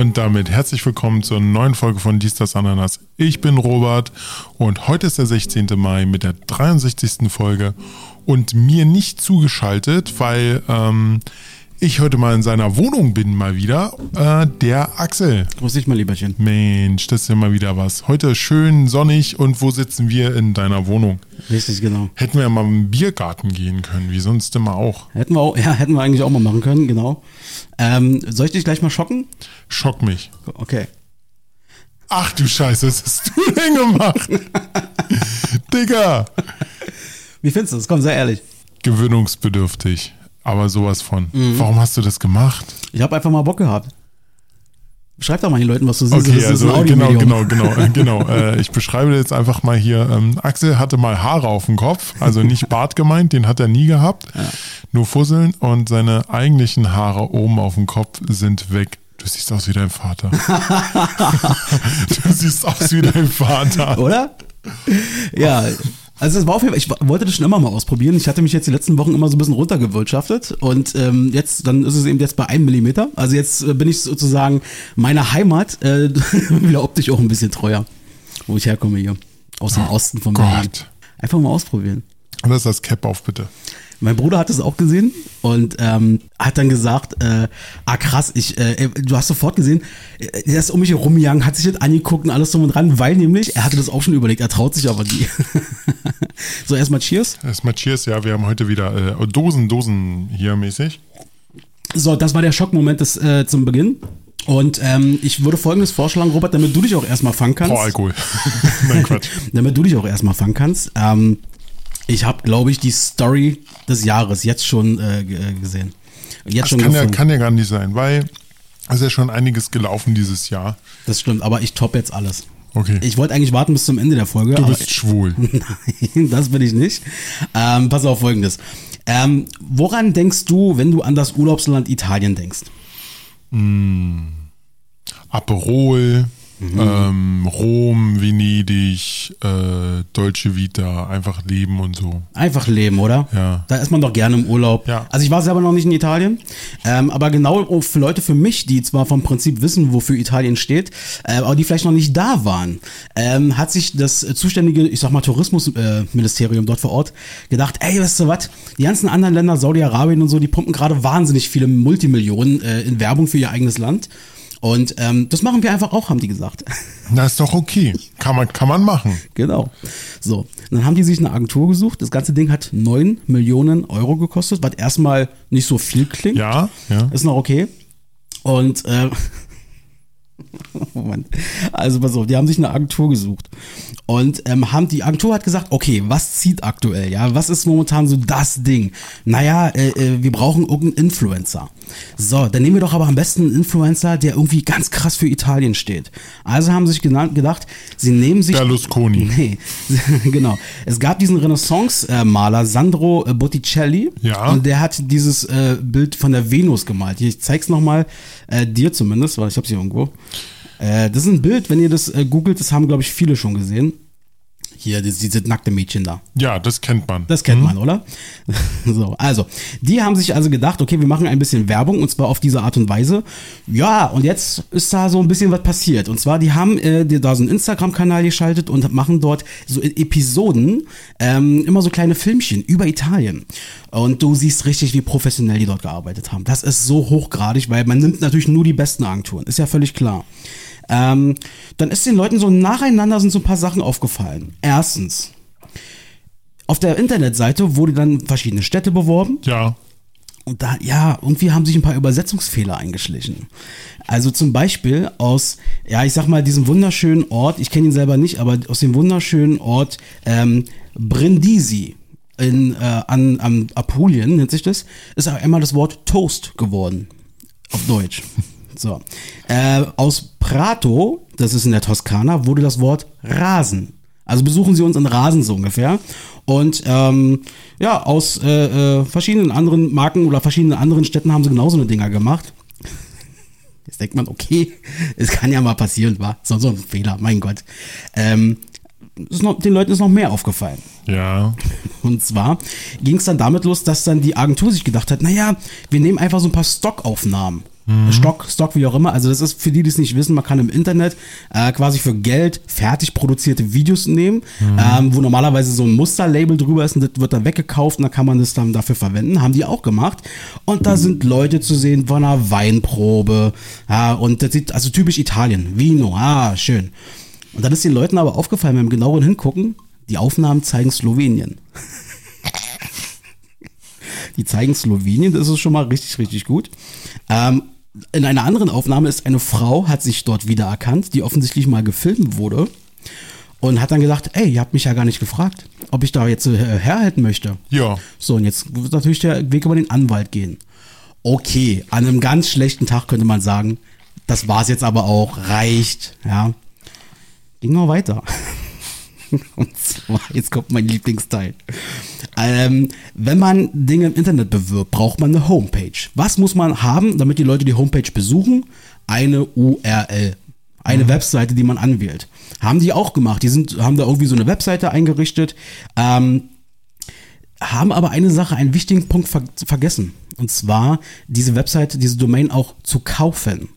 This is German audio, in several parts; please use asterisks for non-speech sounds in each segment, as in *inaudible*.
Und damit herzlich willkommen zur neuen Folge von Dies, das, Ananas. Ich bin Robert und heute ist der 16. Mai mit der 63. Folge und mir nicht zugeschaltet, weil ähm, ich heute mal in seiner Wohnung bin, mal wieder, äh, der Axel. Grüß dich mal, Lieberchen. Mensch, das ist ja mal wieder was. Heute schön sonnig und wo sitzen wir in deiner Wohnung? Richtig, genau. Hätten wir ja mal im Biergarten gehen können, wie sonst immer auch. Hätten wir auch, ja, hätten wir eigentlich auch mal machen können, genau. Ähm, soll ich dich gleich mal schocken? Schock mich. Okay. Ach du Scheiße, was hast du *laughs* denn gemacht? Digga. Wie findest du das? Komm, sei ehrlich. Gewöhnungsbedürftig. Aber sowas von. Warum hast du das gemacht? Ich habe einfach mal Bock gehabt. Schreib doch mal den Leuten, was du siehst. Okay, das also genau, genau, genau, *laughs* äh, genau. Äh, ich beschreibe jetzt einfach mal hier. Ähm, Axel hatte mal Haare auf dem Kopf, also nicht Bart gemeint, den hat er nie gehabt, nur Fusseln und seine eigentlichen Haare oben auf dem Kopf sind weg. Du siehst aus wie dein Vater. *laughs* du siehst aus wie dein Vater. Oder? Ja. Also es war auf jeden Fall, ich wollte das schon immer mal ausprobieren. Ich hatte mich jetzt die letzten Wochen immer so ein bisschen runtergewirtschaftet und ähm, jetzt, dann ist es eben jetzt bei einem Millimeter. Also jetzt äh, bin ich sozusagen meiner Heimat äh, *laughs* wieder optisch auch ein bisschen treuer, wo ich herkomme hier. Aus dem Osten von Berlin. Gott. Einfach mal ausprobieren. Lass das Cap auf, bitte. Mein Bruder hat es auch gesehen und ähm, hat dann gesagt, äh, ah krass, ich, äh, du hast sofort gesehen, äh, der ist um mich herumgegangen, hat sich das angeguckt und alles drum und dran, weil nämlich, er hatte das auch schon überlegt, er traut sich aber nie. *laughs* so, erstmal Cheers. Erstmal Cheers, ja, wir haben heute wieder äh, Dosen, Dosen hier mäßig. So, das war der Schockmoment des, äh, zum Beginn. Und ähm, ich würde folgendes vorschlagen, Robert, damit du dich auch erstmal fangen kannst. Boah, Alkohol. *laughs* Nein, Quatsch. *laughs* damit du dich auch erstmal fangen kannst. Ähm, ich habe, glaube ich, die Story des Jahres jetzt schon äh, äh, gesehen. Jetzt Das schon kann ja, kann ja gar nicht sein, weil es ist ja schon einiges gelaufen dieses Jahr. Das stimmt, aber ich top jetzt alles. Okay. Ich wollte eigentlich warten bis zum Ende der Folge. du bist schwul. *laughs* Nein, das bin ich nicht. Ähm, pass auf folgendes. Ähm, woran denkst du, wenn du an das Urlaubsland Italien denkst? Aperol, Mhm. ähm, Rom, Venedig, äh, Dolce Vita, einfach leben und so. Einfach leben, oder? Ja. Da ist man doch gerne im Urlaub. Ja. Also ich war selber noch nicht in Italien, ähm, aber genau für Leute für mich, die zwar vom Prinzip wissen, wofür Italien steht, äh, aber die vielleicht noch nicht da waren, ähm, hat sich das zuständige, ich sag mal, Tourismusministerium äh, dort vor Ort gedacht, ey, weißt du was, die ganzen anderen Länder, Saudi-Arabien und so, die pumpen gerade wahnsinnig viele Multimillionen äh, in Werbung für ihr eigenes Land. Und ähm, das machen wir einfach auch, haben die gesagt. *laughs* Na, ist doch okay. Kann man, kann man machen. Genau. So, dann haben die sich eine Agentur gesucht. Das ganze Ding hat 9 Millionen Euro gekostet, was erstmal nicht so viel klingt. Ja, ja. Ist noch okay. Und, äh, *laughs* Moment. Also pass auf, die haben sich eine Agentur gesucht. Und ähm, haben die Agentur hat gesagt, okay, was zieht aktuell? Ja, was ist momentan so das Ding? Naja, äh, äh, wir brauchen irgendeinen Influencer. So, dann nehmen wir doch aber am besten einen Influencer, der irgendwie ganz krass für Italien steht. Also haben sie sich genannt, gedacht, sie nehmen sich Berlusconi. *laughs* Nee, *laughs* genau. Es gab diesen Renaissance-Maler Sandro äh, Botticelli. Ja. Und der hat dieses äh, Bild von der Venus gemalt. Ich zeig's nochmal, äh, dir zumindest, weil ich hab's hier irgendwo. Äh, das ist ein Bild, wenn ihr das äh, googelt, das haben, glaube ich, viele schon gesehen. Hier, dieses, dieses nackte Mädchen da. Ja, das kennt man. Das kennt man, oder? *laughs* so, also, die haben sich also gedacht, okay, wir machen ein bisschen Werbung und zwar auf diese Art und Weise. Ja, und jetzt ist da so ein bisschen was passiert. Und zwar, die haben äh, die, da so einen Instagram-Kanal geschaltet und machen dort so in Episoden ähm, immer so kleine Filmchen über Italien. Und du siehst richtig, wie professionell die dort gearbeitet haben. Das ist so hochgradig, weil man nimmt natürlich nur die besten Agenturen. Ist ja völlig klar. Ähm, dann ist den Leuten so nacheinander sind so ein paar Sachen aufgefallen. Erstens, auf der Internetseite wurde dann verschiedene Städte beworben Ja. und da, ja, irgendwie haben sich ein paar Übersetzungsfehler eingeschlichen. Also zum Beispiel aus, ja, ich sag mal, diesem wunderschönen Ort, ich kenne ihn selber nicht, aber aus dem wunderschönen Ort ähm, Brindisi in, äh, an, am Apulien, nennt sich das, ist auch einmal das Wort Toast geworden. Auf Deutsch. So. Äh, aus Prato, das ist in der Toskana, wurde das Wort Rasen. Also besuchen Sie uns in Rasen so ungefähr. Und ähm, ja, aus äh, äh, verschiedenen anderen Marken oder verschiedenen anderen Städten haben sie genauso eine Dinger gemacht. *laughs* Jetzt denkt man, okay, es kann ja mal passieren, war so, so ein Fehler, mein Gott. Ähm, noch, den Leuten ist noch mehr aufgefallen. Ja. *laughs* Und zwar ging es dann damit los, dass dann die Agentur sich gedacht hat, naja, wir nehmen einfach so ein paar Stockaufnahmen. Stock, Stock, wie auch immer. Also das ist für die, die es nicht wissen, man kann im Internet äh, quasi für Geld fertig produzierte Videos nehmen, ähm, wo normalerweise so ein Musterlabel drüber ist und das wird dann weggekauft und dann kann man das dann dafür verwenden. Haben die auch gemacht. Und da sind Leute zu sehen von einer Weinprobe. Ja, und das sieht also typisch Italien. Vino, ah, schön. Und dann ist den Leuten aber aufgefallen, beim genaueren Hingucken, die Aufnahmen zeigen Slowenien. *laughs* Die zeigen Slowenien, das ist schon mal richtig, richtig gut. Ähm, in einer anderen Aufnahme ist eine Frau, hat sich dort wiedererkannt, die offensichtlich mal gefilmt wurde und hat dann gesagt, ey, ihr habt mich ja gar nicht gefragt, ob ich da jetzt äh, herhalten möchte. Ja. So, und jetzt wird natürlich der Weg über den Anwalt gehen. Okay, an einem ganz schlechten Tag könnte man sagen, das war's jetzt aber auch, reicht, ja. Ging noch weiter. *laughs* Und zwar, jetzt kommt mein Lieblingsteil. Ähm, wenn man Dinge im Internet bewirbt, braucht man eine Homepage. Was muss man haben, damit die Leute die Homepage besuchen? Eine URL. Eine Webseite, die man anwählt. Haben die auch gemacht. Die sind, haben da irgendwie so eine Webseite eingerichtet. Ähm, haben aber eine Sache, einen wichtigen Punkt ver vergessen. Und zwar diese Webseite, diese Domain auch zu kaufen.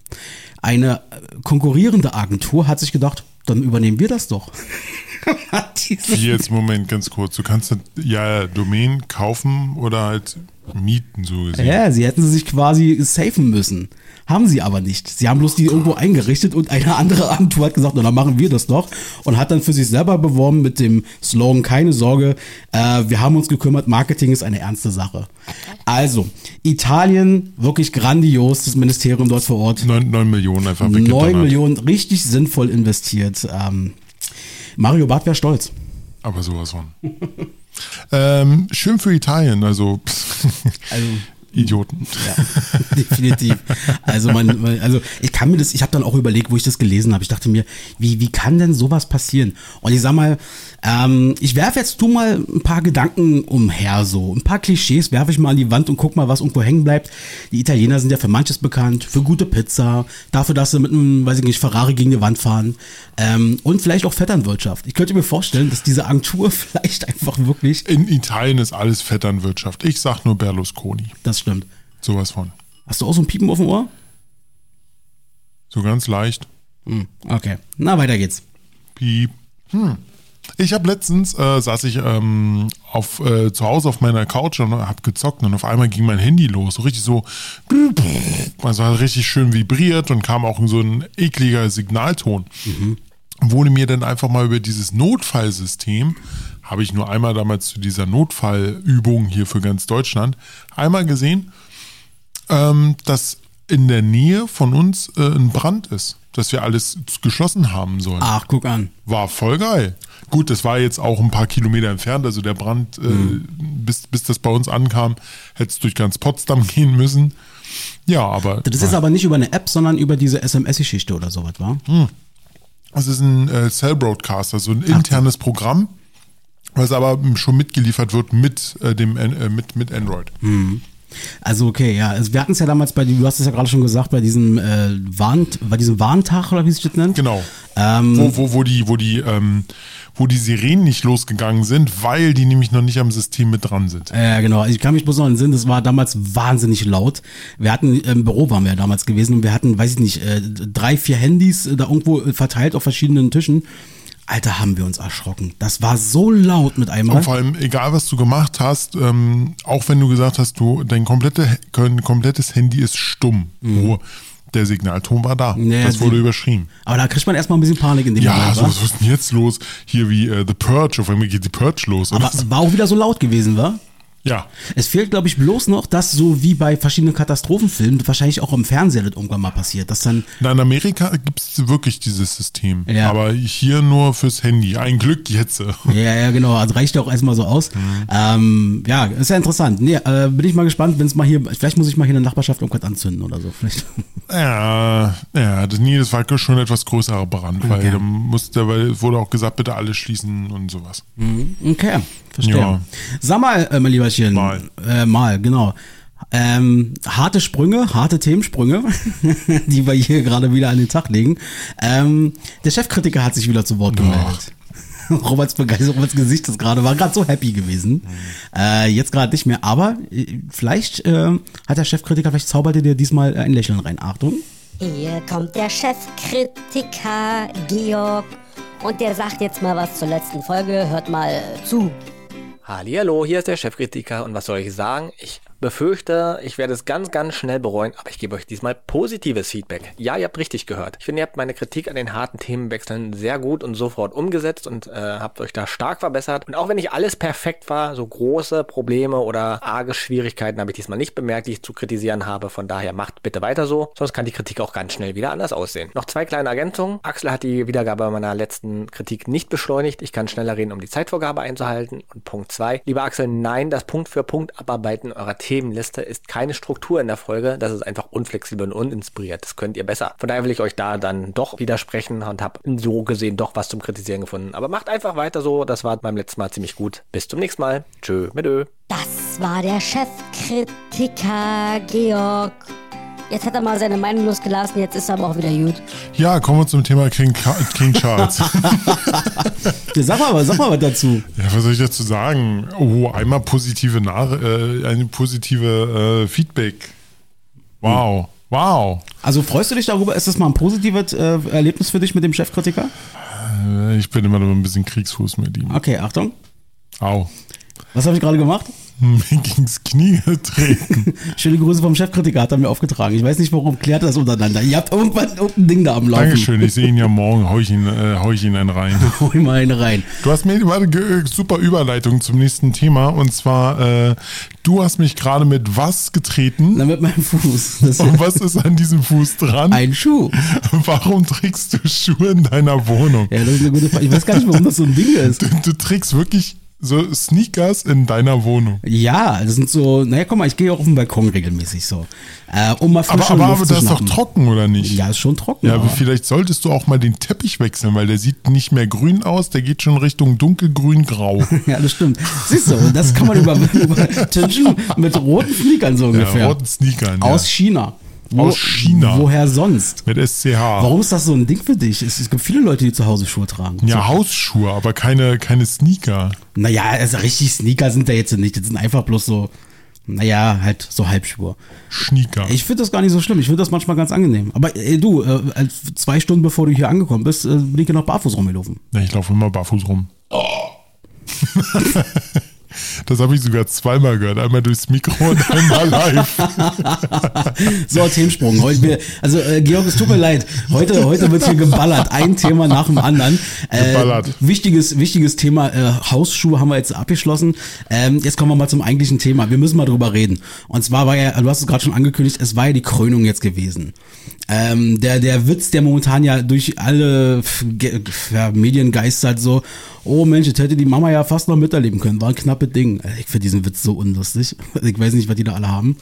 Eine äh, konkurrierende Agentur hat sich gedacht, dann übernehmen wir das doch. *laughs* Wie jetzt, Moment, ganz kurz. Du kannst ja Domain kaufen oder halt mieten, so gesehen. ja, sie hätten sie sich quasi safen müssen. Haben sie aber nicht. Sie haben bloß die irgendwo eingerichtet und eine andere Agentur hat gesagt, na, dann machen wir das doch. Und hat dann für sich selber beworben mit dem Slogan, keine Sorge, äh, wir haben uns gekümmert, Marketing ist eine ernste Sache. Also, Italien, wirklich grandios, das Ministerium dort vor Ort. 9, 9 Millionen einfach 9 weggedonnert. Millionen, richtig sinnvoll investiert. Ähm, Mario Barth wäre stolz. Aber sowas von. *laughs* ähm, schön für Italien, also, *laughs* Also, Idioten. Ja, definitiv. Also man, also ich kann mir das, ich habe dann auch überlegt, wo ich das gelesen habe. Ich dachte mir, wie, wie kann denn sowas passieren? Und ich sag mal, ähm, ich werfe jetzt tu mal ein paar Gedanken umher, so ein paar Klischees werfe ich mal an die Wand und guck mal, was irgendwo hängen bleibt. Die Italiener sind ja für manches bekannt, für gute Pizza, dafür, dass sie mit einem, weiß ich nicht, Ferrari gegen die Wand fahren ähm, und vielleicht auch Vetternwirtschaft. Ich könnte mir vorstellen, dass diese Agentur *laughs* vielleicht einfach wirklich, In Italien ist alles Vetternwirtschaft. Ich sag nur Berlusconi. das stimmt. Sowas von. Hast du auch so ein Piepen auf dem Ohr? So ganz leicht. Hm, okay, na weiter geht's. Piep. Hm. Ich habe letztens, äh, saß ich ähm, auf, äh, zu Hause auf meiner Couch und habe gezockt und auf einmal ging mein Handy los. So richtig so, also hat richtig schön vibriert und kam auch so ein ekliger Signalton. Wurde mir dann einfach mal über dieses Notfallsystem, habe ich nur einmal damals zu dieser Notfallübung hier für ganz Deutschland, einmal gesehen, ähm, dass in der Nähe von uns äh, ein Brand ist, dass wir alles geschlossen haben sollen. Ach, guck an. War voll geil. Gut, das war jetzt auch ein paar Kilometer entfernt, also der Brand, äh, bis, bis das bei uns ankam, hätte es durch ganz Potsdam *laughs* gehen müssen. Ja, aber Das ist aber nicht über eine App, sondern über diese SMS-Geschichte oder sowas, war? es ist ein äh, Cell Broadcaster, so ein internes Programm, was aber schon mitgeliefert wird mit äh, dem äh, mit, mit Android. Also okay, ja. Also wir hatten es ja damals bei, du hast es ja gerade schon gesagt, bei diesem äh, Warn, bei diesem Warntag oder wie sich das nennt. Genau. Ähm, wo, wo, wo die, wo die, ähm, wo die Sirenen nicht losgegangen sind, weil die nämlich noch nicht am System mit dran sind. Ja, genau. Also Ich kann mich bloß noch entsinnen, das war damals wahnsinnig laut. Wir hatten, im Büro waren wir ja damals gewesen und wir hatten, weiß ich nicht, äh, drei, vier Handys äh, da irgendwo äh, verteilt auf verschiedenen Tischen. Alter, haben wir uns erschrocken. Das war so laut mit einmal. Und vor allem, egal was du gemacht hast, ähm, auch wenn du gesagt hast, du, dein komplette, komplettes Handy ist stumm. Oh, der Signalton war da. Mhm. Ja, das wurde überschrieben. Aber da kriegt man erstmal ein bisschen Panik in dem Ja, Moment, so, wa? was ist denn jetzt los? Hier wie äh, The Purge, auf einmal geht die Purge los. Aber es war auch wieder so laut gewesen, wa? Ja, Es fehlt, glaube ich, bloß noch, dass so wie bei verschiedenen Katastrophenfilmen wahrscheinlich auch im Fernseher das irgendwann mal passiert, dass dann Na, in Amerika gibt es wirklich dieses System. Ja. Aber hier nur fürs Handy. Ein Glück jetzt. Ja, ja, genau. Also reicht ja auch erstmal so aus. Ähm, ja, ist ja interessant. Nee, äh, bin ich mal gespannt, wenn es mal hier, vielleicht muss ich mal hier in der Nachbarschaft irgendwas anzünden oder so. Vielleicht. *laughs* Ja, ja, das, das war schon ein etwas größerer Brand, weil Okay. da musste, weil es wurde auch gesagt, bitte alles schließen und sowas. Okay, verstehe. Ja. Sag mal, äh, mein Lieberchen. Mal. Äh, mal, genau. Ähm, harte Sprünge, harte Themensprünge, *laughs* die wir hier gerade wieder an den Tag legen. Ähm, der Chefkritiker hat sich wieder zu Wort gemeldet. *laughs* Roberts Begeisterung, Roberts Gesicht ist gerade, war gerade so happy gewesen. Äh, jetzt gerade nicht mehr, aber äh, vielleicht äh, hat der Chefkritiker, vielleicht zauberte dir diesmal ein Lächeln rein. Achtung. Hier kommt der Chefkritiker Georg und der sagt jetzt mal was zur letzten Folge. Hört mal zu. Hallihallo, hier ist der Chefkritiker und was soll ich sagen? Ich befürchte, ich werde es ganz, ganz schnell bereuen, aber ich gebe euch diesmal positives Feedback. Ja, ihr habt richtig gehört. Ich finde, ihr habt meine Kritik an den harten Themenwechseln sehr gut und sofort umgesetzt und äh, habt euch da stark verbessert. Und auch wenn nicht alles perfekt war, so große Probleme oder arge Schwierigkeiten habe ich diesmal nicht bemerkt, die ich zu kritisieren habe. Von daher macht bitte weiter so, sonst kann die Kritik auch ganz schnell wieder anders aussehen. Noch zwei kleine Ergänzungen. Axel hat die Wiedergabe meiner letzten Kritik nicht beschleunigt. Ich kann schneller reden, um die Zeitvorgabe einzuhalten. Und Punkt zwei. Lieber Axel, nein, das Punkt für Punkt Abarbeiten eurer Themen Themenliste ist keine Struktur in der Folge. Das ist einfach unflexibel und uninspiriert. Das könnt ihr besser. Von daher will ich euch da dann doch widersprechen und habe so gesehen doch was zum Kritisieren gefunden. Aber macht einfach weiter so. Das war beim letzten Mal ziemlich gut. Bis zum nächsten Mal. Tschö mit Ö. Das war der Chefkritiker Georg. Jetzt hat er mal seine Meinung losgelassen, jetzt ist er aber auch wieder gut. Ja, kommen wir zum Thema King, King Charles. *laughs* ja, sag mal, sag mal was dazu. Ja, was soll ich dazu sagen? Oh, einmal positive Nach äh, eine positive äh, Feedback. Wow. Wow. Also freust du dich darüber? Ist das mal ein positives äh, Erlebnis für dich mit dem Chefkritiker? Äh, ich bin immer noch ein bisschen Kriegsfuß mit ihm. Okay, Achtung. Au. Was habe ich gerade gemacht? *laughs* mir gegens Knie getreten. *laughs* Schöne Grüße vom Chefkritiker, hat er mir aufgetragen. Ich weiß nicht, warum, klärt das untereinander. Ihr habt irgendwann irgendein Ding da am Laufen. Dankeschön, ich sehe ihn ja morgen, hau ich ihn, äh, hau ich ihn einen rein. *laughs* hau ich mal einen rein. Du hast mir warte, super Überleitung zum nächsten Thema und zwar, äh, du hast mich gerade mit was getreten? Na, mit meinem Fuß. Das und was ist an diesem Fuß dran? Ein Schuh. Warum trägst du Schuhe in deiner Wohnung? Ja, das ist eine gute Frage. Ich weiß gar nicht, warum das so ein Ding ist. Du, du trägst wirklich so Sneakers in deiner Wohnung. Ja, das sind so, naja, guck mal, ich gehe auch auf den Balkon regelmäßig so. Äh, um mal aber aber, aber das ist doch trocken, oder nicht? Ja, ist schon trocken. Ja, aber vielleicht solltest du auch mal den Teppich wechseln, weil der sieht nicht mehr grün aus, der geht schon Richtung dunkelgrün-grau. *laughs* ja, das stimmt. Siehst du, und das kann man über, *laughs* über mit roten Sneakern so ungefähr. Ja, roten Sneakern. Aus ja. China. Wo, aus China. Woher sonst? Mit SCH. Warum ist das so ein Ding für dich? Es, es gibt viele Leute, die zu Hause Schuhe tragen. Ja, so. Hausschuhe, aber keine, keine Sneaker. Naja, also richtig Sneaker sind da jetzt nicht. Das sind einfach bloß so, naja, halt so Halbschuhe. Sneaker. Ich finde das gar nicht so schlimm. Ich finde das manchmal ganz angenehm. Aber ey, du, äh, zwei Stunden bevor du hier angekommen bist, äh, bin ich noch barfuß rumgelaufen. Ja, ich laufe immer barfuß rum. Oh. *laughs* Das habe ich sogar zweimal gehört. Einmal durchs Mikro und *laughs* einmal live. so, Themensprung. Heute, also, äh, Georg, es tut mir leid. Heute, heute wird hier geballert. Ein Thema nach dem anderen. Äh, geballert. Wichtiges, wichtiges Thema. Äh, Hausschuhe haben wir jetzt abgeschlossen. Ähm, jetzt kommen wir mal zum eigentlichen Thema. Wir müssen mal drüber reden. Und zwar war ja, du hast es gerade schon angekündigt, es war ja die Krönung jetzt gewesen. Ähm, der, der Witz, der momentan ja durch alle ja, Medien geistert, so, oh Mensch, jetzt hätte die Mama ja fast noch miterleben können. War ein knappes Ding. Äh, ich finde diesen Witz so unlustig. *laughs* Ich weiß nicht, was die da alle haben.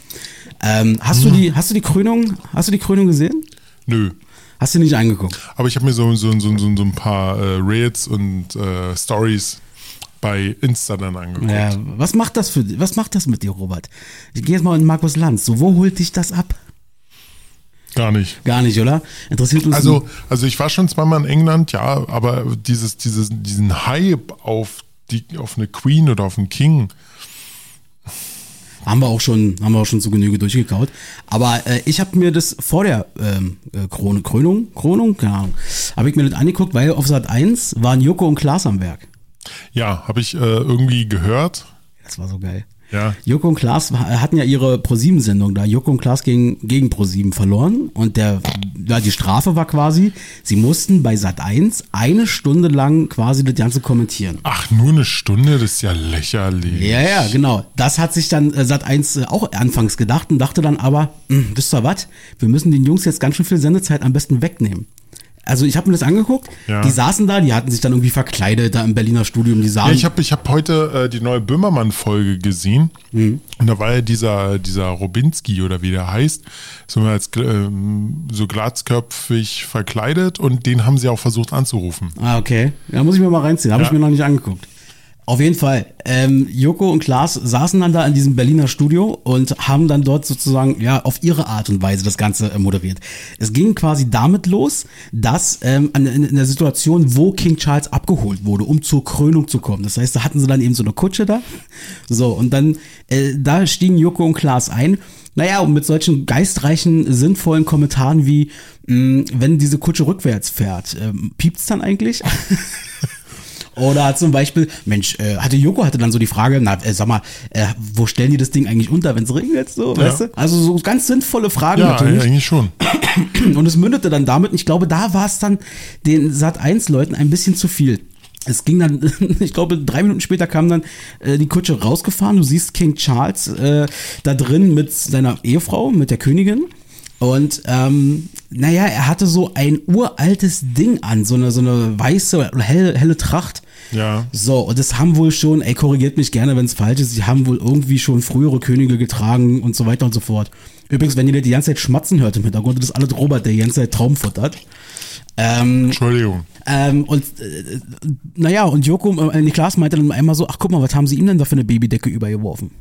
Ähm, hast, mhm. du die, hast du die Krönung, hast du die Krönung gesehen? Nö. Hast du nicht angeguckt? Aber ich habe mir so, so, so, so, so ein paar äh, Rails und äh, Stories bei Insta dann angeguckt. Ja, was macht das für was macht das mit dir, Robert? Ich gehe jetzt mal in Markus Lanz. So, wo holt dich das ab? Gar nicht. Gar nicht, oder? Interessiert uns. Also, also ich war schon zweimal in England, ja, aber dieses, dieses, diesen Hype auf die, auf eine Queen oder auf einen King. Haben wir auch schon, haben wir auch schon zu Genüge durchgekaut. Aber äh, ich habe mir das vor der ähm, äh, Krone, Krönung, Krönung, keine Ahnung, habe ich mir das angeguckt, weil auf Sat 1 waren Joko und Klaas am Werk. Ja, habe ich äh, irgendwie gehört. Das war so geil. Ja. Joko und Klaas hatten ja ihre ProSieben-Sendung da. Joko und Klaas gegen, gegen ProSieben verloren und der, ja, die Strafe war quasi, sie mussten bei Sat 1 eine Stunde lang quasi das Ganze kommentieren. Ach, nur eine Stunde? Das ist ja lächerlich. Ja, ja, genau. Das hat sich dann äh, Sat 1 äh, auch anfangs gedacht und dachte dann aber, hm, wisst ihr was? Wir müssen den Jungs jetzt ganz schön viel Sendezeit am besten wegnehmen. Also ich habe mir das angeguckt. Ja. Die saßen da, die hatten sich dann irgendwie verkleidet da im Berliner Studium. Die saßen. Ja, ich habe ich hab heute äh, die neue Böhmermann-Folge gesehen. Mhm. Und da war ja dieser, dieser Robinski oder wie der heißt, so als äh, so glatzköpfig verkleidet und den haben sie auch versucht anzurufen. Ah, okay. Ja, muss ich mir mal reinziehen. Habe ich mir noch nicht angeguckt. Auf jeden Fall. Ähm, Joko und Klaas saßen dann da in diesem Berliner Studio und haben dann dort sozusagen ja auf ihre Art und Weise das Ganze äh, moderiert. Es ging quasi damit los, dass ähm, in, in der Situation, wo King Charles abgeholt wurde, um zur Krönung zu kommen. Das heißt, da hatten sie dann eben so eine Kutsche da. So, und dann äh, da stiegen Joko und Klaas ein. Naja, und mit solchen geistreichen, sinnvollen Kommentaren wie, mh, wenn diese Kutsche rückwärts fährt, ähm, piept's dann eigentlich? *laughs* Oder zum Beispiel, Mensch, äh, hatte Joko hatte dann so die Frage, na, äh, sag mal, äh, wo stellen die das Ding eigentlich unter, wenn es regnet, so, Ja. weißt du? Also so ganz sinnvolle Fragen Ja, natürlich. eigentlich schon. *clears throat* Und es mündete dann damit, und ich glaube, da war es dann den Sat1-Leuten ein bisschen zu viel. Es ging dann, *laughs* ich glaube, drei Minuten später kam dann äh, die Kutsche rausgefahren. Du siehst King Charles äh, da drin mit seiner Ehefrau, mit der Königin. Und ähm, naja, er hatte so ein uraltes Ding an, so eine, so eine weiße oder helle, helle Tracht. Ja. So, und das haben wohl schon, ey, korrigiert mich gerne, wenn es falsch ist, sie haben wohl irgendwie schon frühere Könige getragen und so weiter und so fort. Übrigens, wenn ihr die ganze Zeit schmatzen hört im Hintergrund, das ist alles Robert, der die ganze Zeit Traum futtert. Ähm, Entschuldigung. ähm, und äh, naja, und Joko, äh, Niklas meinte dann einmal so, ach guck mal, was haben sie ihm denn da für eine Babydecke übergeworfen?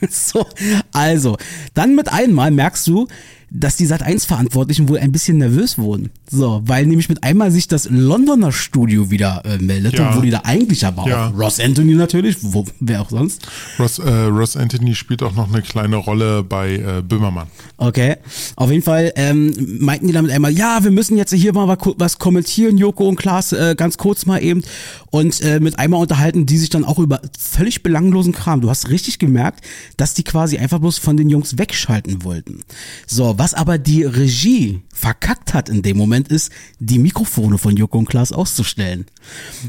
*laughs* so, also, dann mit einmal merkst du, dass die Sat1-Verantwortlichen wohl ein bisschen nervös wurden. So, weil nämlich mit einmal sich das Londoner Studio wieder äh, meldete, Ja. wo die da eigentlich aber Ja. auch Ross Anthony natürlich, wo, wer auch sonst. Ross, äh, Ross Anthony spielt auch noch eine kleine Rolle bei äh, Böhmermann. Okay. Auf jeden Fall ähm, meinten die damit einmal, ja, wir müssen jetzt hier mal was- was kommentieren, Joko und Klaas, äh, ganz kurz mal eben. Und äh, mit einmal unterhalten die sich dann auch über völlig belanglosen Kram. Du hast richtig gemerkt, dass die quasi einfach bloß von den Jungs wegschalten wollten. So, was aber die Regie verkackt hat in dem Moment ist, die Mikrofone von Joko und Klaas auszustellen.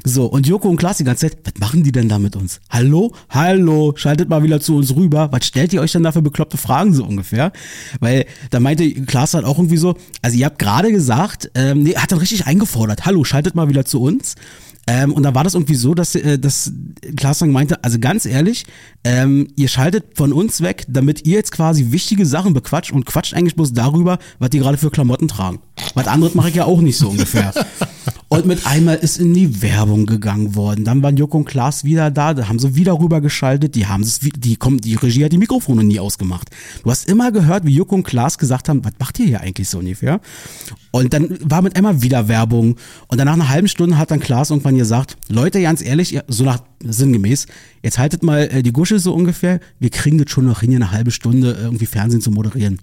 So, und Joko und Klaas die ganze Zeit, was machen die denn da mit uns? Hallo? Hallo? Schaltet mal wieder zu uns rüber. Was stellt ihr euch denn da für bekloppte Fragen so ungefähr? Weil da meinte Klaas halt auch irgendwie so, also ihr habt gerade gesagt, ähm, nee, hat dann richtig eingefordert, hallo, schaltet mal wieder zu uns. Ähm, und da war das irgendwie so, dass, äh, dass Klaas dann meinte, also ganz ehrlich, ähm, ihr schaltet von uns weg, damit ihr jetzt quasi wichtige Sachen bequatscht und quatscht eigentlich bloß darüber, was die gerade für Klamotten tragen. Was anderes mache ich ja auch nicht so ungefähr. *laughs* und mit einmal ist in die Werbung gegangen worden. Dann waren Joko und Klaas wieder da, da haben sie wieder rüber geschaltet, die haben es, die kommen, die Regie hat die Mikrofone nie ausgemacht. Du hast immer gehört, wie Joko und Klaas gesagt haben, was macht ihr hier eigentlich so ungefähr? Und dann war mit einmal wieder Werbung. Und dann nach einer halben Stunde hat dann Klaas irgendwann gesagt, Leute, ganz ehrlich, so nach sinngemäß, jetzt haltet mal äh, die Gusche so ungefähr. Wir kriegen das schon noch hin, hier eine halbe Stunde äh, irgendwie Fernsehen zu moderieren.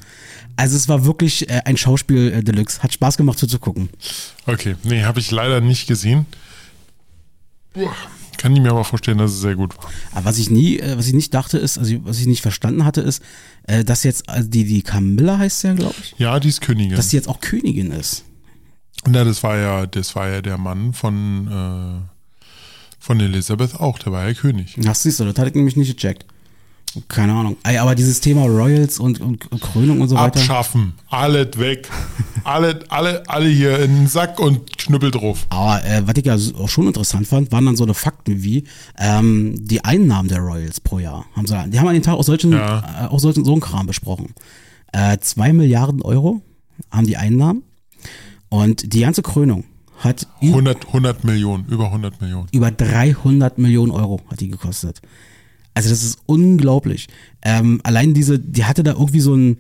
Also es war wirklich äh, ein Schauspiel äh, Deluxe. Hat Spaß gemacht zuzugucken. Okay, nee, habe ich leider nicht gesehen. Kann ich mir aber vorstellen, dass es sehr gut war. Aber was ich nie, äh, was ich nicht dachte ist, also was ich nicht verstanden hatte, ist, äh, dass jetzt, also die, die Camilla heißt ja, glaube ich, Ja, die ist Königin. dass sie jetzt auch Königin ist. Na, das war ja, das war ja der Mann von, von Elisabeth auch, der war ja König. Ach, siehst du, das hatte ich nämlich nicht gecheckt. Keine Ahnung. Ey, aber dieses Thema Royals und, und Krönung und so weiter. Abschaffen, alles weg. *laughs* alle, alle, alle hier in den Sack und Knüppel drauf. Aber äh, was ich ja auch schon interessant fand, waren dann so eine Fakten wie ähm, die Einnahmen der Royals pro Jahr. Haben sie, die haben an den Tag auch solchen, Ja. äh, auch solchen so einen Kram besprochen. Äh, zwei Milliarden Euro haben die Einnahmen und die ganze Krönung hat ü- 100, 100 Millionen, über 100 Millionen. über 300 Millionen Euro hat die gekostet. Also das ist unglaublich. Ähm, allein diese, die hatte da irgendwie so ein,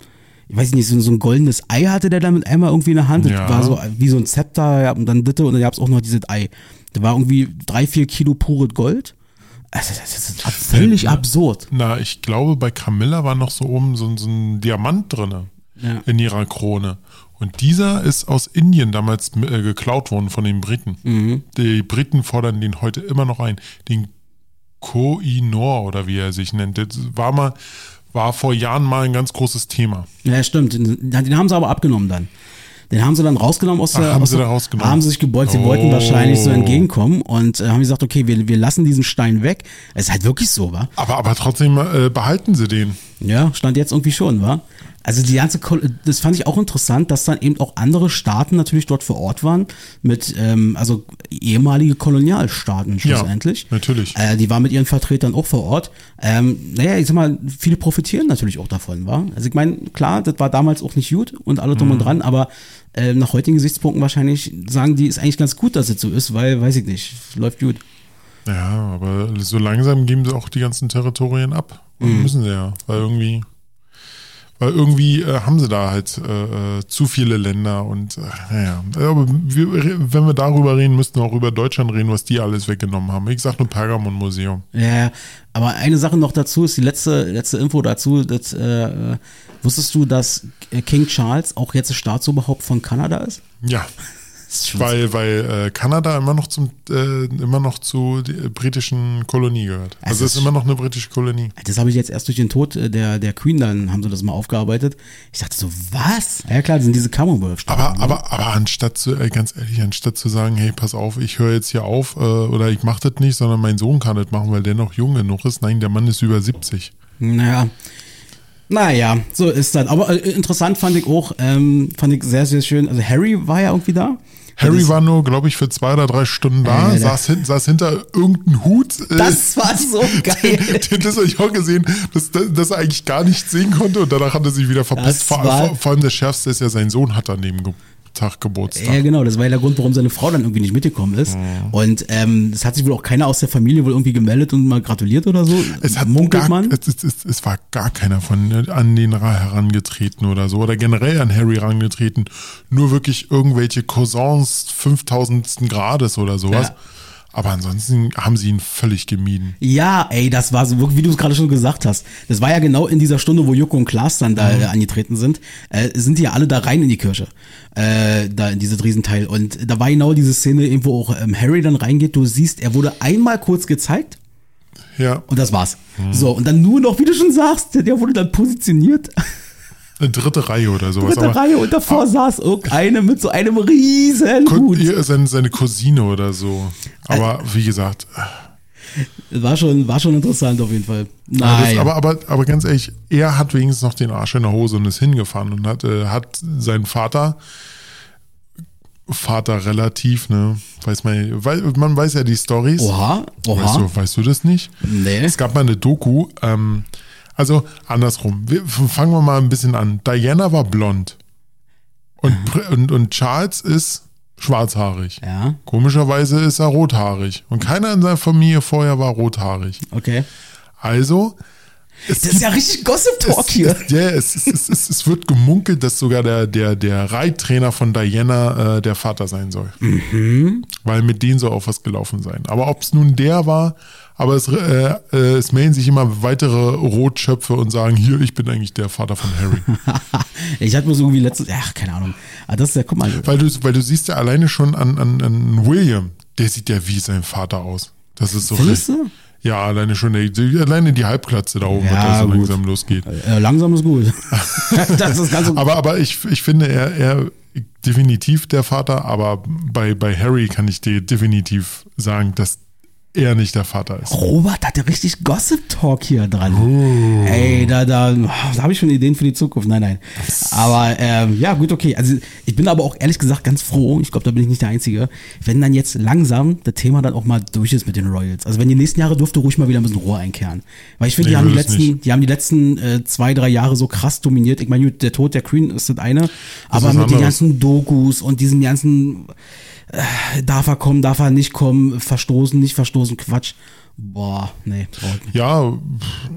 ich weiß nicht, so, ein- so ein goldenes Ei hatte der da mit einmal irgendwie in der Hand. Das Ja. war so wie so ein Zepter ja, und dann Ditte und dann gab es auch noch dieses Ei. Da war irgendwie drei, vier Kilo pures Gold. Also das ist völlig Ja. absurd. Na, ich glaube, bei Camilla war noch so oben so, so ein Diamant drinne Ja. in ihrer Krone. Und dieser ist aus Indien damals äh, geklaut worden von den Briten. Mhm. Die Briten fordern den heute immer noch ein. Den Koh-i-Noor oder wie er sich nennt. Das war mal, war vor Jahren mal ein ganz großes Thema. Ja, stimmt. Den, den haben sie aber abgenommen dann. Den haben sie dann rausgenommen aus Ach, der. haben aus sie der- da rausgenommen? Haben sie sich gebeugt. Sie wollten Oh. wahrscheinlich so entgegenkommen und äh, haben gesagt, okay, wir, wir lassen diesen Stein weg. Es ist halt wirklich so, wa? Aber, aber trotzdem äh, behalten sie den. Ja, stand jetzt irgendwie schon, wa? Also die ganze, das fand ich auch interessant, dass dann eben auch andere Staaten natürlich dort vor Ort waren, mit, ähm, also ehemalige Kolonialstaaten schlussendlich. natürlich. Äh, die waren mit ihren Vertretern auch vor Ort. Ähm, naja, ich sag mal, viele profitieren natürlich auch davon, wa? Also ich meine, klar, das war damals auch nicht gut und alle drum und dran, aber äh, nach heutigen Gesichtspunkten wahrscheinlich sagen die, ist eigentlich ganz gut, dass es so ist, weil, weiß ich nicht, läuft gut. Ja, aber so langsam geben sie auch die ganzen Territorien ab. Mhm. Müssen sie ja, weil irgendwie, weil irgendwie äh, haben sie da halt äh, äh, zu viele Länder und äh, naja. Aber wir, wenn wir darüber reden, müssten wir auch über Deutschland reden, was die alles weggenommen haben. Ich sag nur Pergamon-Museum. Ja, aber eine Sache noch dazu ist die letzte, letzte Info dazu. Dass, äh, wusstest du, dass King Charles auch jetzt Staatsoberhaupt von Kanada ist? Ja, weil, weil äh, Kanada immer noch zum äh, immer noch zu der britischen Kolonie gehört. Es Also es ist- immer noch eine britische Kolonie. Das habe ich jetzt erst durch den Tod äh, der, der Queen, dann haben sie das mal aufgearbeitet. Ich dachte so, was? Ja klar, das sind diese Commonwealth-Staaten. Aber, aber, aber anstatt zu, äh, ganz ehrlich, anstatt zu sagen, hey, pass auf, ich höre jetzt hier auf äh, oder ich mache das nicht, sondern mein Sohn kann das machen, weil der noch jung genug ist. Nein, der Mann ist über 70. Naja. Naja, so ist das. Aber äh, interessant fand ich auch, ähm, fand ich sehr, sehr schön. Also Harry war ja irgendwie da. Harry war nur, glaube ich, für zwei oder drei Stunden da, Äh, der- saß, hin, saß hinter irgendeinem Hut. äh, Das war so *laughs* geil. das habe ich auch gesehen, dass, dass, er eigentlich gar nichts sehen konnte und danach hat er sich wieder verpisst. Das Vor, vor, vor allem das Schärfste ist ja, sein Sohn hat Ge Tag Geburtstag. Ja, genau, das war ja der Grund, warum seine Frau dann irgendwie nicht mitgekommen ist. Mhm. Und ähm, es hat sich wohl auch keiner aus der Familie wohl irgendwie gemeldet und mal gratuliert oder so. Es hat Munkelt man. Es, es, es, es war gar keiner von äh, an den Ra- herangetreten oder so oder generell an Harry herangetreten. Nur wirklich irgendwelche Cousins 5000. Grades oder sowas. Ja. Aber ansonsten haben sie ihn völlig gemieden. Ja, ey, das war so wie du es gerade schon gesagt hast. Das war ja genau in dieser Stunde, wo Joko und Klaas dann da äh, angetreten sind, äh, sind die ja alle da rein in die Kirche, äh, da in dieses Riesenteil. Und da war genau diese Szene, wo auch ähm, Harry dann reingeht. Du siehst, er wurde einmal kurz gezeigt Ja, und das war's. So, und dann nur noch, wie du schon sagst, der wurde dann positioniert. *laughs* eine dritte Reihe oder sowas. Dritte aber Reihe und davor saß irgendeine mit so einem riesen Hut. seine, seine Cousine oder so. Aber wie gesagt, War schon, war schon interessant auf jeden Fall. Das, Naja. aber, aber, aber ganz ehrlich, er hat wenigstens noch den Arsch in der Hose und ist hingefahren und hat, äh, hat seinen Vater, Vater relativ, ne, weiß man, weil, man weiß ja die Stories. Oha, oha. Weißt du, weißt du das nicht? Nee. Es gab mal eine Doku, ähm, also andersrum. Wir, fangen wir mal ein bisschen an. Diana war blond und, und, und Charles ist schwarzhaarig. Ja, Komischerweise ist er rothaarig und keiner in seiner Familie vorher war rothaarig. okay. Also, es Das ist ja richtig Gossip Talk es, hier. Ja, es, es, es, es, es wird gemunkelt, dass sogar der, der, der Reittrainer von Diana äh, der Vater sein soll. Mhm. Weil mit denen soll auch was gelaufen sein. Aber ob es nun der war, aber es, äh, äh, es melden sich immer weitere Rotschöpfe und sagen, hier, ich bin eigentlich der Vater von Harry. *laughs* Ich hatte mir so irgendwie letztes, ach, keine Ahnung. Ah, das ist ja, guck mal. weil, du, weil du siehst ja alleine schon an, an, an William, der sieht ja wie sein Vater aus. Das ist so Findest recht- du? Ja, alleine schon, der, die, alleine die Halbklatze da oben, Ja, was da so langsam losgeht. Äh, langsam ist gut. *laughs* *laughs* das ist ganz Aber, aber ich, ich finde, er, er definitiv der Vater, aber bei, bei Harry kann ich dir definitiv sagen, dass er nicht der Vater ist. Robert hat ja richtig Gossip Talk hier dran. Oh. Ey, da, da, da habe ich schon Ideen für die Zukunft. Nein, nein. Aber ähm, ja, gut, okay. Also ich bin aber auch ehrlich gesagt ganz froh, ich glaube, da bin ich nicht der Einzige, wenn dann jetzt langsam das Thema dann auch mal durch ist mit den Royals. Also wenn die nächsten Jahre dürfte ruhig mal wieder ein bisschen Rohr einkehren. Weil ich finde, die Nee, haben die will es letzten, die haben die letzten äh, zwei, drei Jahre so krass dominiert. Ich meine, der Tod der Queen ist das eine, aber was mit den ganzen Dokus und diesen ganzen äh, darf er kommen, darf er nicht kommen, verstoßen, nicht verstoßen, Quatsch. Boah, nee, brauch ich nicht. Ja,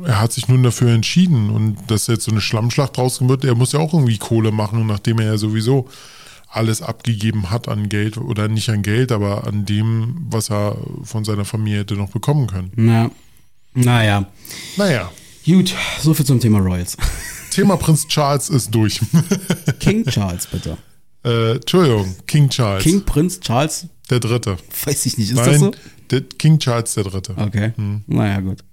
er hat sich nun dafür entschieden und dass jetzt so eine Schlammschlacht draus wird, er muss ja auch irgendwie Kohle machen, nachdem er ja sowieso alles abgegeben hat an Geld oder nicht an Geld, aber an dem, was er von seiner Familie hätte noch bekommen können. Na, naja. Naja, Gut, so viel zum Thema Royals. Thema Prinz Charles ist durch. King Charles, bitte. Äh, Entschuldigung, King Charles, King Prinz Charles, der Dritte. weiß ich nicht, ist das Nein, so? der King Charles der Dritte. Okay, naja, gut.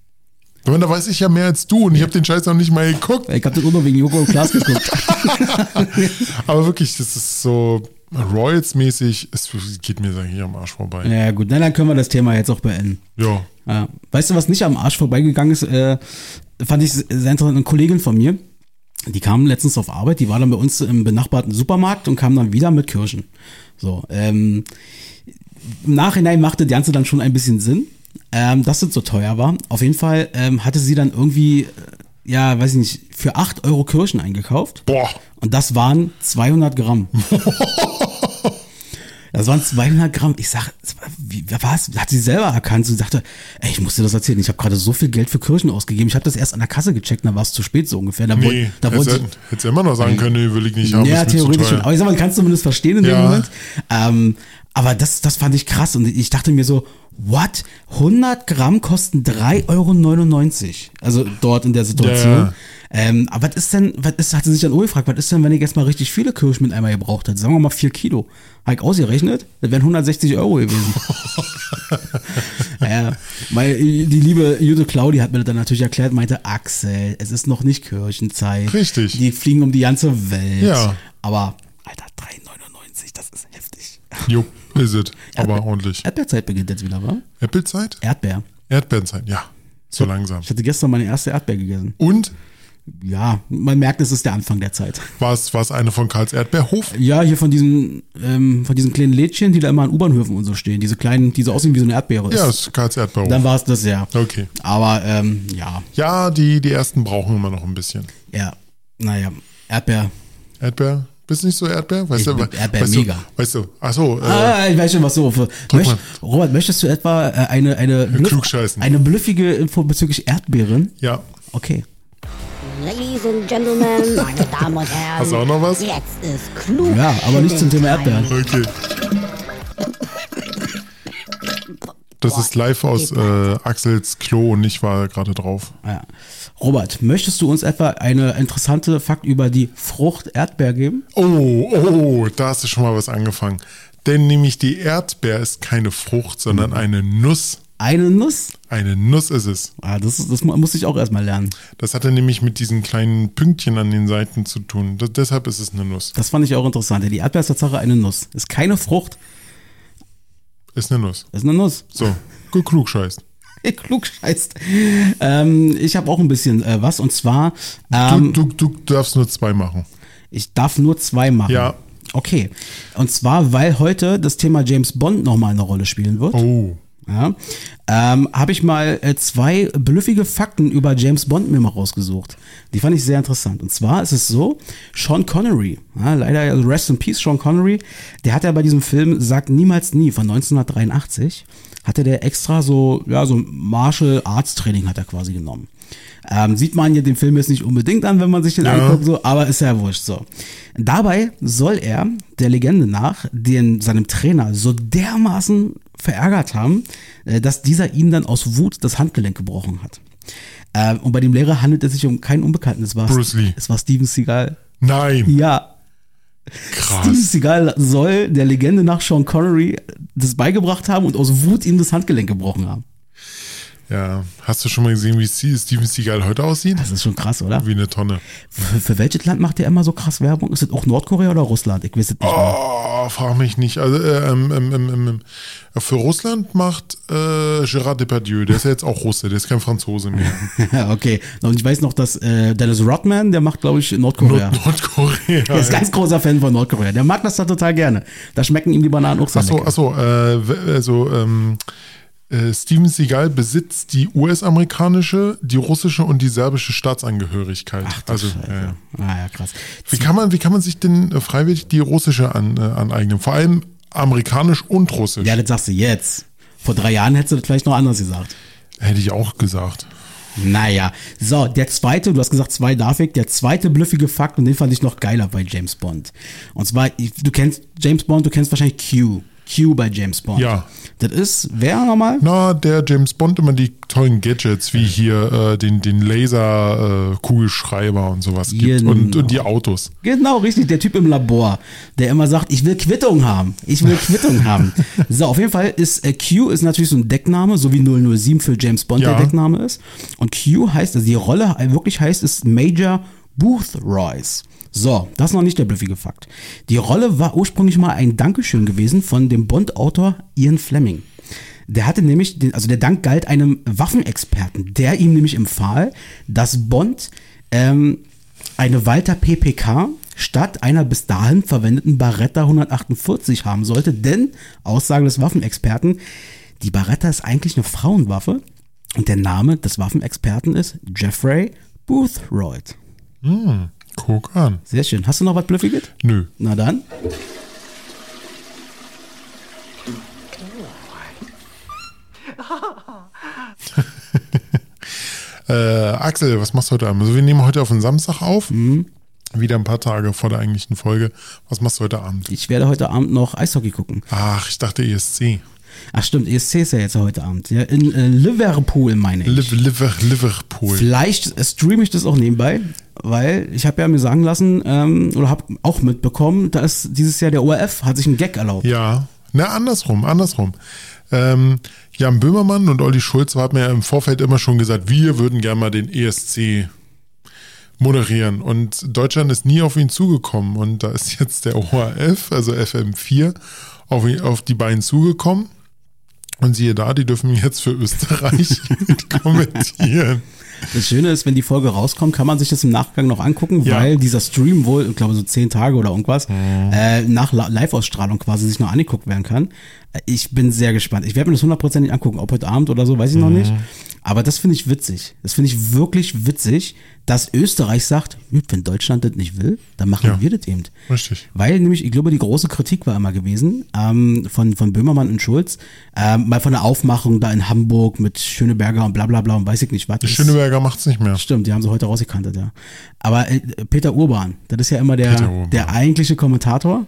Meine, da weiß ich ja mehr als du und ich habe den Scheiß noch nicht mal geguckt. Ich habe das nur wegen Joko und Klaas geguckt. *laughs* Aber wirklich, das ist so Royals-mäßig, es geht mir eigentlich am Arsch vorbei. ja, gut, na, dann können wir das Thema jetzt auch beenden. Ja. Ja. Weißt du, was nicht am Arsch vorbeigegangen ist? Äh, fand ich sehr interessant. Eine Kollegin von mir, die kam letztens auf Arbeit, die war dann bei uns im benachbarten Supermarkt und kam dann wieder mit Kirschen. So, ähm, im Nachhinein machte das Ganze dann schon ein bisschen Sinn, ähm, dass es so teuer war. Auf jeden Fall ähm, hatte sie dann irgendwie, äh, ja, weiß ich nicht, für 8 Euro Kirschen eingekauft. Boah. Und das waren 200 Gramm. *laughs* Das waren 200 Gramm. Ich sag, wie was? Hat sie selber erkannt und sagte, ey, ich musste das erzählen. Ich habe gerade so viel Geld für Kirschen ausgegeben. Ich habe das erst an der Kasse gecheckt, dann war es zu spät so ungefähr. Da Nee, da hättest wollte du hättest du immer noch sagen können, nee, will ich nicht haben. ja, theoretisch schon. Aber ich sag mal, man kann es zumindest verstehen in dem Ja. Moment. Ähm, aber das, das fand ich krass. Und ich dachte mir so, what? 100 Gramm kosten 3,99 Euro. Also dort in der Situation. Ja. Ähm, aber was ist denn, was ist, hat sie sich dann auch gefragt, was ist denn, wenn ich jetzt mal richtig viele Kirschen mit einmal gebraucht hätte? Sagen wir mal 4 Kilo. Habe ich ausgerechnet? Das wären 160 Euro gewesen. *laughs* ja, weil die liebe Jute Claudi hat mir das dann natürlich erklärt, meinte, Axel, es ist noch nicht Kirchenzeit. Richtig. Die fliegen um die ganze Welt. Ja. Aber, Alter, 3,99, das ist heftig. Jo, ist es. *laughs* Aber ordentlich. Erdbeerzeit beginnt jetzt wieder, wa? Apple-Zeit? Erdbeer. Erdbeerenzeit, ja. So langsam. Ich hatte gestern meine erste Erdbeer gegessen. Und Ja, man merkt, es ist der Anfang der Zeit. war es, war es eine von Karls Erdbeerhof? Ja, hier von diesen, ähm, von diesen kleinen Lädchen, die da immer an U-Bahnhöfen und so stehen. Diese kleinen, die so aussehen wie so eine Erdbeere. Ja, es ist Karls Erdbeerhof. Dann war es das, ja. Okay. Aber, ähm, ja, Ja, die, die ersten brauchen immer noch ein bisschen. ja, naja, Erdbeer. Erdbeer? Bist du nicht so Erdbeer? Weißt Ich du, Erdbeer weißt mega. Du, weißt du, achso, äh, Ah, ich weiß schon, was so. Für, möcht. Robert, möchtest du etwa äh, eine, eine, blüff- eine blüffige Info bezüglich Erdbeeren? ja. Okay. Ladies and Gentlemen, *laughs* meine Damen und Herren. Hast du auch noch was? Jetzt ist klug. Ja, aber nicht zum Thema Erdbeeren. Okay. Das ist live aus äh, Axels Klo und ich war gerade drauf. Ja. Robert, möchtest du uns etwa eine interessante Fakt über die Frucht Erdbeer geben? Oh, oh, da hast du schon mal was angefangen. Denn nämlich die Erdbeer ist keine Frucht, sondern eine Nuss. Eine Nuss? Eine Nuss ist es. Ah, das, das mu- muss ich auch erstmal lernen. Das hatte nämlich mit diesen kleinen Pünktchen an den Seiten zu tun. Das, deshalb ist es eine Nuss. Das fand ich auch interessant. Die Erdbeer ist Tatsache eine Nuss. Ist keine Frucht, Ist eine Nuss. ist eine Nuss. So, gut klug scheißt. *laughs* Klug scheißt. Ähm, ich habe auch ein bisschen äh, was und zwar, Du, ähm, du, du darfst nur zwei machen. ich darf nur zwei machen. Ja. Okay. Und zwar, weil heute das Thema James Bond nochmal eine Rolle spielen wird. Oh. Ja, ähm, habe ich mal äh, zwei blüffige Fakten über James Bond mir mal rausgesucht. Die fand ich sehr interessant. Und zwar ist es so, Sean Connery, ja, leider also Rest in Peace, Sean Connery, der hat ja bei diesem Film Sagt niemals nie von 1983, hatte der extra so, ja, so Martial Arts Training hat er quasi genommen. Ähm, sieht man ja den Film jetzt nicht unbedingt an, wenn man sich den Ja. anguckt, so, aber ist ja wurscht so. Dabei soll er, der Legende nach, den, seinem Trainer so dermaßen verärgert haben, äh, dass dieser ihm dann aus Wut das Handgelenk gebrochen hat. Ähm, und bei dem Lehrer handelt es sich um keinen Unbekannten. Es war, Bruce Lee. Es war Steven Seagal. Nein. Ja, Steven Krass. Seagal soll der Legende nach Sean Connery das beigebracht haben und aus Wut ihm das Handgelenk gebrochen haben. Ja. Hast du schon mal gesehen, wie Steven Seagal heute aussieht? Das ist schon krass, oder? Wie eine Tonne. Für, für welches Land macht der immer so krass Werbung? Ist das auch Nordkorea oder Russland? Ich weiß es nicht mehr. Oh, frag mich nicht. Also, äh, ähm, ähm, ähm, ähm, äh, für Russland macht äh, Gérard Depardieu, der ist ja jetzt auch Russe, der ist kein Franzose mehr. *laughs* Ja, okay. Und ich weiß noch, dass äh, Dennis Rodman, der macht, glaube ich, Nordkorea. Nord Nordkorea. *laughs* Der ist ganz großer Fan von Nordkorea. Der mag das da total gerne. Da schmecken ihm die Bananen auch sehr Achso, achso, äh, also ähm, äh, Steven Seagal besitzt die US-amerikanische, die russische und die serbische Staatsangehörigkeit. Ach, also, äh, Ah, ja, krass. wie kann man, wie kann man sich denn äh, freiwillig die russische an, äh, aneignen? Vor allem amerikanisch und russisch. Ja, das sagst du jetzt. Vor drei Jahren hättest du das vielleicht noch anders gesagt. Hätte ich auch gesagt. Naja, so, der zweite, du hast gesagt zwei darf ich, der zweite blüffige Fakt, und den fand ich noch geiler bei James Bond. Und zwar, du kennst James Bond, du kennst wahrscheinlich Q. Q bei James Bond. Ja. Das ist, wer nochmal? Na, der James Bond immer die tollen Gadgets, wie hier äh, den, den Laser-Kugelschreiber und sowas gibt. Genau. Und, und die Autos. Genau, richtig, der Typ im Labor, der immer sagt, ich will Quittung haben. Ich will Quittung *laughs* haben. So, auf jeden Fall ist äh, Q ist natürlich so ein Deckname, so wie 007 für James Bond Ja. der Deckname ist. Und Q heißt, also die Rolle wirklich heißt, ist Major Booth Royce. So, das ist noch nicht der blüffige Fakt. Die Rolle war ursprünglich mal ein Dankeschön gewesen von dem Bond-Autor Ian Fleming. Der hatte nämlich, den, also der Dank galt einem Waffenexperten, der ihm nämlich empfahl, dass Bond ähm, eine Walter PPK statt einer bis dahin verwendeten Barretta 148 haben sollte, denn, Aussage des Waffenexperten, die Barretta ist eigentlich eine Frauenwaffe und der Name des Waffenexperten ist Jeffrey Boothroyd. Mm, guck an. Sehr schön. Hast du noch was Blüffiges? Nö. Na dann. *laughs* äh, Axel, was machst du heute Abend? Also wir nehmen heute auf den Samstag auf. Mhm. Wieder ein paar Tage vor der eigentlichen Folge. Was machst du heute Abend? Ich werde heute Abend noch Eishockey gucken. Ach, ich dachte ESC. Ach stimmt, ESC ist ja jetzt heute Abend. Ja, in äh, Liverpool meine ich. Liverpool. Vielleicht streame ich das auch nebenbei weil ich habe ja mir sagen lassen ähm, oder habe auch mitbekommen, dass dieses Jahr der ORF hat sich einen Gag erlaubt. Ja, na andersrum, andersrum. Ähm, Jan Böhmermann und Olli Schulz haben ja im Vorfeld immer schon gesagt, wir würden gerne mal den ESC moderieren. Und Deutschland ist nie auf ihn zugekommen. Und da ist jetzt der ORF, also FM4, auf, auf die beiden zugekommen. Und siehe da, die dürfen jetzt für Österreich *laughs* kommentieren. Das Schöne ist, wenn die Folge rauskommt, kann man sich das im Nachgang noch angucken, Ja. weil dieser Stream wohl, ich glaube so zehn Tage oder irgendwas, äh, nach Live-Ausstrahlung quasi sich noch angeguckt werden kann. Äh, Ich bin sehr gespannt. Ich werde mir das hundertprozentig angucken, ob heute Abend oder so, weiß ich noch nicht. Aber das finde ich witzig. Das finde ich wirklich witzig, dass Österreich sagt, "Gut, wenn Deutschland das nicht will, dann machen Ja. wir das eben. Richtig. Weil nämlich, ich glaube, die große Kritik war immer gewesen ähm, von, von Böhmermann und Schulz, ähm, mal von der Aufmachung da in Hamburg mit Schöneberger und bla bla bla und weiß ich nicht was. Die Schöneberger macht's nicht mehr. Stimmt, die haben sie heute rausgekantet, ja. Aber äh, Peter Urban, das ist ja immer der, der eigentliche Kommentator.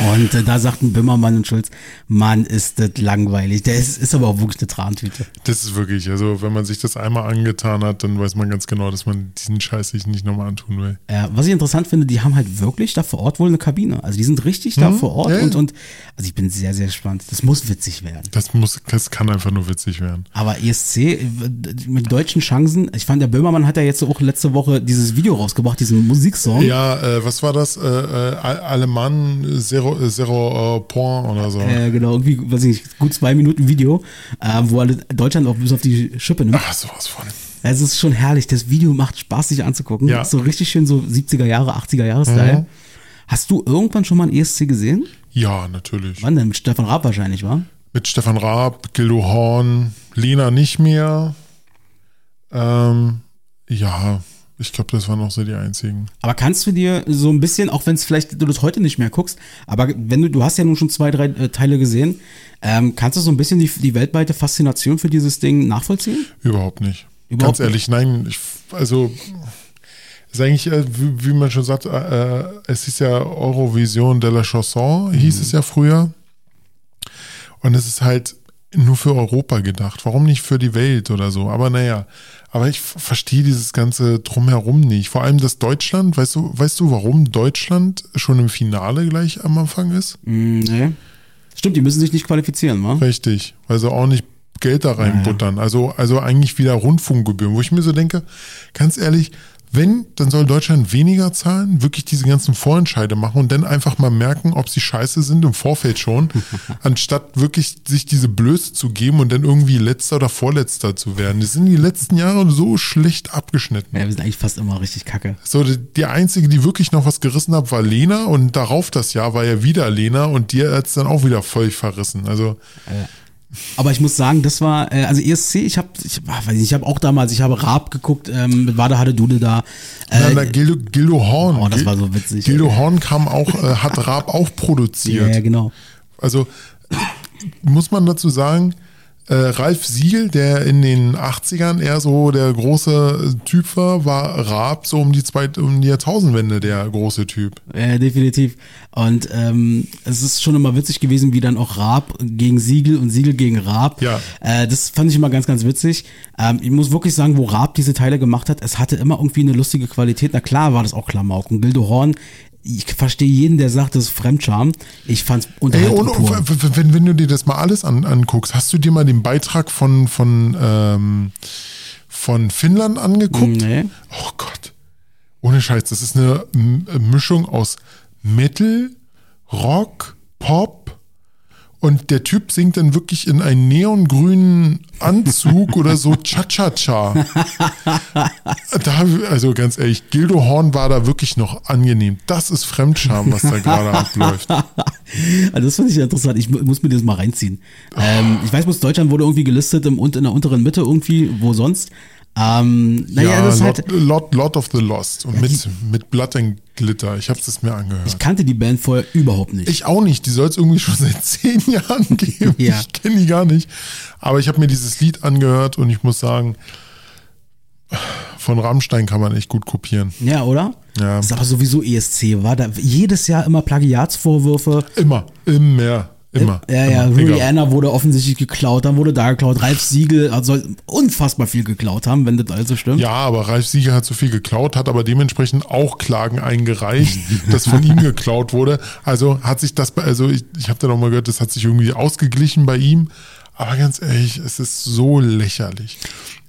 Und äh, da sagten Böhmermann und Schulz, Mann, ist das langweilig. Der ist, ist aber auch wirklich eine Trantüte. Das ist wirklich, also wenn man sich das einmal angetan hat, dann weiß man ganz genau, dass man diesen Scheiß sich nicht nochmal antun will. Äh, was ich interessant finde, die haben halt wirklich da vor Ort wohl eine Kabine. Also die sind richtig da vor Ort ja, ja. und, und also ich bin sehr, sehr gespannt. Das muss witzig werden. Das muss, das kann einfach nur witzig werden. Aber ESC äh, mit deutschen Chancen, ich fand, der Böhmermann hat ja jetzt auch letzte Woche dieses Video rausgebracht, diesen Musiksong. Ja, äh, was war das? Äh, äh, Alemann Zero, äh, Zero äh, Point oder so. Äh, genau, irgendwie, weiß ich nicht, gut zwei Minuten Video, äh, wo alle Deutschland auch bis auf die Schippe nimmt. Ach, sowas von. Es ist schon herrlich. Das Video macht Spaß, sich anzugucken. Ja. Ist so richtig schön so 70er Jahre, 80er Jahre Style. Mhm. Hast du irgendwann schon mal ein ESC gesehen? Ja, natürlich. Wann denn? Mit Stefan Raab wahrscheinlich, war? Mit Stefan Raab, Gildo Horn, Lena nicht mehr. Ähm, ja, ich glaube, das waren auch so die einzigen. Aber kannst du dir so ein bisschen, auch wenn es vielleicht du das heute nicht mehr guckst, aber wenn du, du hast ja nun schon zwei, drei äh, Teile gesehen, ähm, kannst du so ein bisschen die, die weltweite Faszination für dieses Ding nachvollziehen? Überhaupt nicht. Überhaupt Ganz ehrlich, nein. Ich, also, ist eigentlich, äh, wie, wie man schon sagt, äh, äh, es ist ja Eurovision de la Chanson, hieß es ja früher. Und es ist halt nur für Europa gedacht. Warum nicht für die Welt oder so? Aber naja, aber ich verstehe dieses ganze Drumherum nicht. Vor allem das Deutschland, weißt du, weißt du, warum Deutschland schon im Finale gleich am Anfang ist? Mm, nee. Stimmt, die müssen sich nicht qualifizieren, wa? Richtig, weil sie auch nicht Geld da reinbuttern. Also, also eigentlich wieder Rundfunkgebühren, wo ich mir so denke, ganz ehrlich, wenn, dann soll Deutschland weniger zahlen, wirklich diese ganzen Vorentscheide machen und dann einfach mal merken, ob sie scheiße sind im Vorfeld schon, *laughs* anstatt wirklich sich diese Blöße zu geben und dann irgendwie letzter oder vorletzter zu werden. Die sind die letzten Jahre so schlecht abgeschnitten. Ja, wir sind eigentlich fast immer richtig kacke. So, die, die einzige, die wirklich noch was gerissen hat, war Lena und darauf das Jahr war ja wieder Lena und die hat es dann auch wieder völlig verrissen. Also, Aber ich muss sagen, das war, äh, also ESC, ich habe ich, ah, weiß nicht, ich habe auch damals, ich habe Raab geguckt, ähm, mit Wade hatte Dude da. Äh, na, Gildo, Gildo Horn. Oh, das war so witzig. Gildo Horn kam auch, äh, hat Raab auch ja, produziert. ja, genau. Also muss man dazu sagen, äh, Ralf Siegel, der in den 80ern eher so der große äh, Typ war, war Raab so um die, zweit, um die Jahrtausendwende der große Typ. Ja, definitiv. Und ähm, es ist schon immer witzig gewesen, wie dann auch Raab gegen Siegel und Siegel gegen Raab. Ja. Äh, das fand ich immer ganz, ganz witzig. Ähm, ich muss wirklich sagen, wo Raab diese Teile gemacht hat, es hatte immer irgendwie eine lustige Qualität. Na klar war das auch Klamauk. Und Gildo Horn, ich verstehe jeden, der sagt, das ist Fremdscham. Ich fand's Ey, Unterhaltung und, pur. w- w- wenn, wenn du dir das mal alles an, anguckst, hast du dir mal den Beitrag von, von, ähm, von Finnland angeguckt? Nee. Oh Gott. Ohne Scheiß, das ist eine Mischung aus Metal, Rock, Pop und der Typ singt dann wirklich in einen neongrünen Anzug oder so Cha-Cha-Cha. Also ganz ehrlich, Gildo Horn war da wirklich noch angenehm. Das ist Fremdscham, was da gerade abläuft. Also das finde ich interessant. Ich mu- muss mir das mal reinziehen. Ähm, ich weiß bloß, Deutschland wurde irgendwie gelistet im, und in der unteren Mitte irgendwie, wo sonst. Ähm, naja, ja, das ist Lord, halt, Lord, Lord of the Lost und mit, mit Blood and Glitter. Ich habe es mir angehört. ich kannte die Band vorher überhaupt nicht. Ich auch nicht. Die soll es irgendwie schon *laughs* seit zehn Jahren geben. Ja. Ich kenne die gar nicht. Aber ich habe mir dieses Lied angehört und ich muss sagen, von Rammstein kann man echt gut kopieren. ja, oder? Ja. Das ist aber sowieso ESC, war da jedes Jahr immer Plagiatsvorwürfe. Immer, immer, immer. Ja, ja, immer. Egal. Rihanna wurde offensichtlich geklaut, dann wurde da geklaut, Ralf Siegel also soll unfassbar viel geklaut haben, wenn das also stimmt. Ja, aber Ralf Sieger hat so viel geklaut, hat aber dementsprechend auch Klagen eingereicht, *laughs* dass von ihm geklaut wurde. Also hat sich das, bei- also ich, ich habe da noch mal gehört, das hat sich irgendwie ausgeglichen bei ihm. Aber ganz ehrlich, es ist so lächerlich.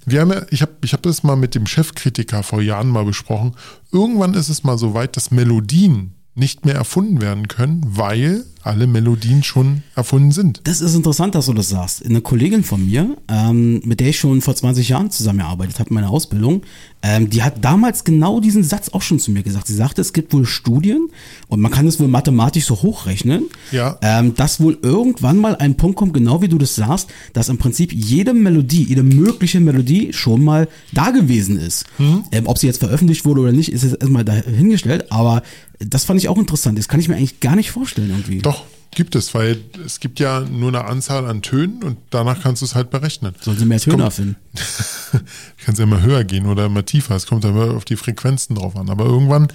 Wir haben ja, ich habe ich hab das mal mit dem Chefkritiker vor Jahren mal besprochen. Irgendwann ist es mal so weit, dass Melodien nicht mehr erfunden werden können, weil alle Melodien schon erfunden sind. Das ist interessant, dass du das sagst. Eine Kollegin von mir, ähm, mit der ich schon vor 20 Jahren zusammengearbeitet habe in meiner Ausbildung, ähm, die hat damals genau diesen Satz auch schon zu mir gesagt. Sie sagte, es gibt wohl Studien und man kann es wohl mathematisch so hochrechnen, Ja. ähm, dass wohl irgendwann mal ein Punkt kommt, genau wie du das sagst, dass im Prinzip jede Melodie, jede mögliche Melodie schon mal da gewesen ist. Mhm. Ob sie jetzt veröffentlicht wurde oder nicht, ist jetzt erstmal dahingestellt, aber das fand ich auch interessant. Das kann ich mir eigentlich gar nicht vorstellen irgendwie. Doch, gibt es, weil es gibt ja nur eine Anzahl an Tönen und danach kannst du es halt berechnen. Sollen sie mehr Töne erfinden? *laughs* kannst ja immer höher gehen oder immer tiefer. Es kommt aber auf die Frequenzen drauf an. Aber irgendwann,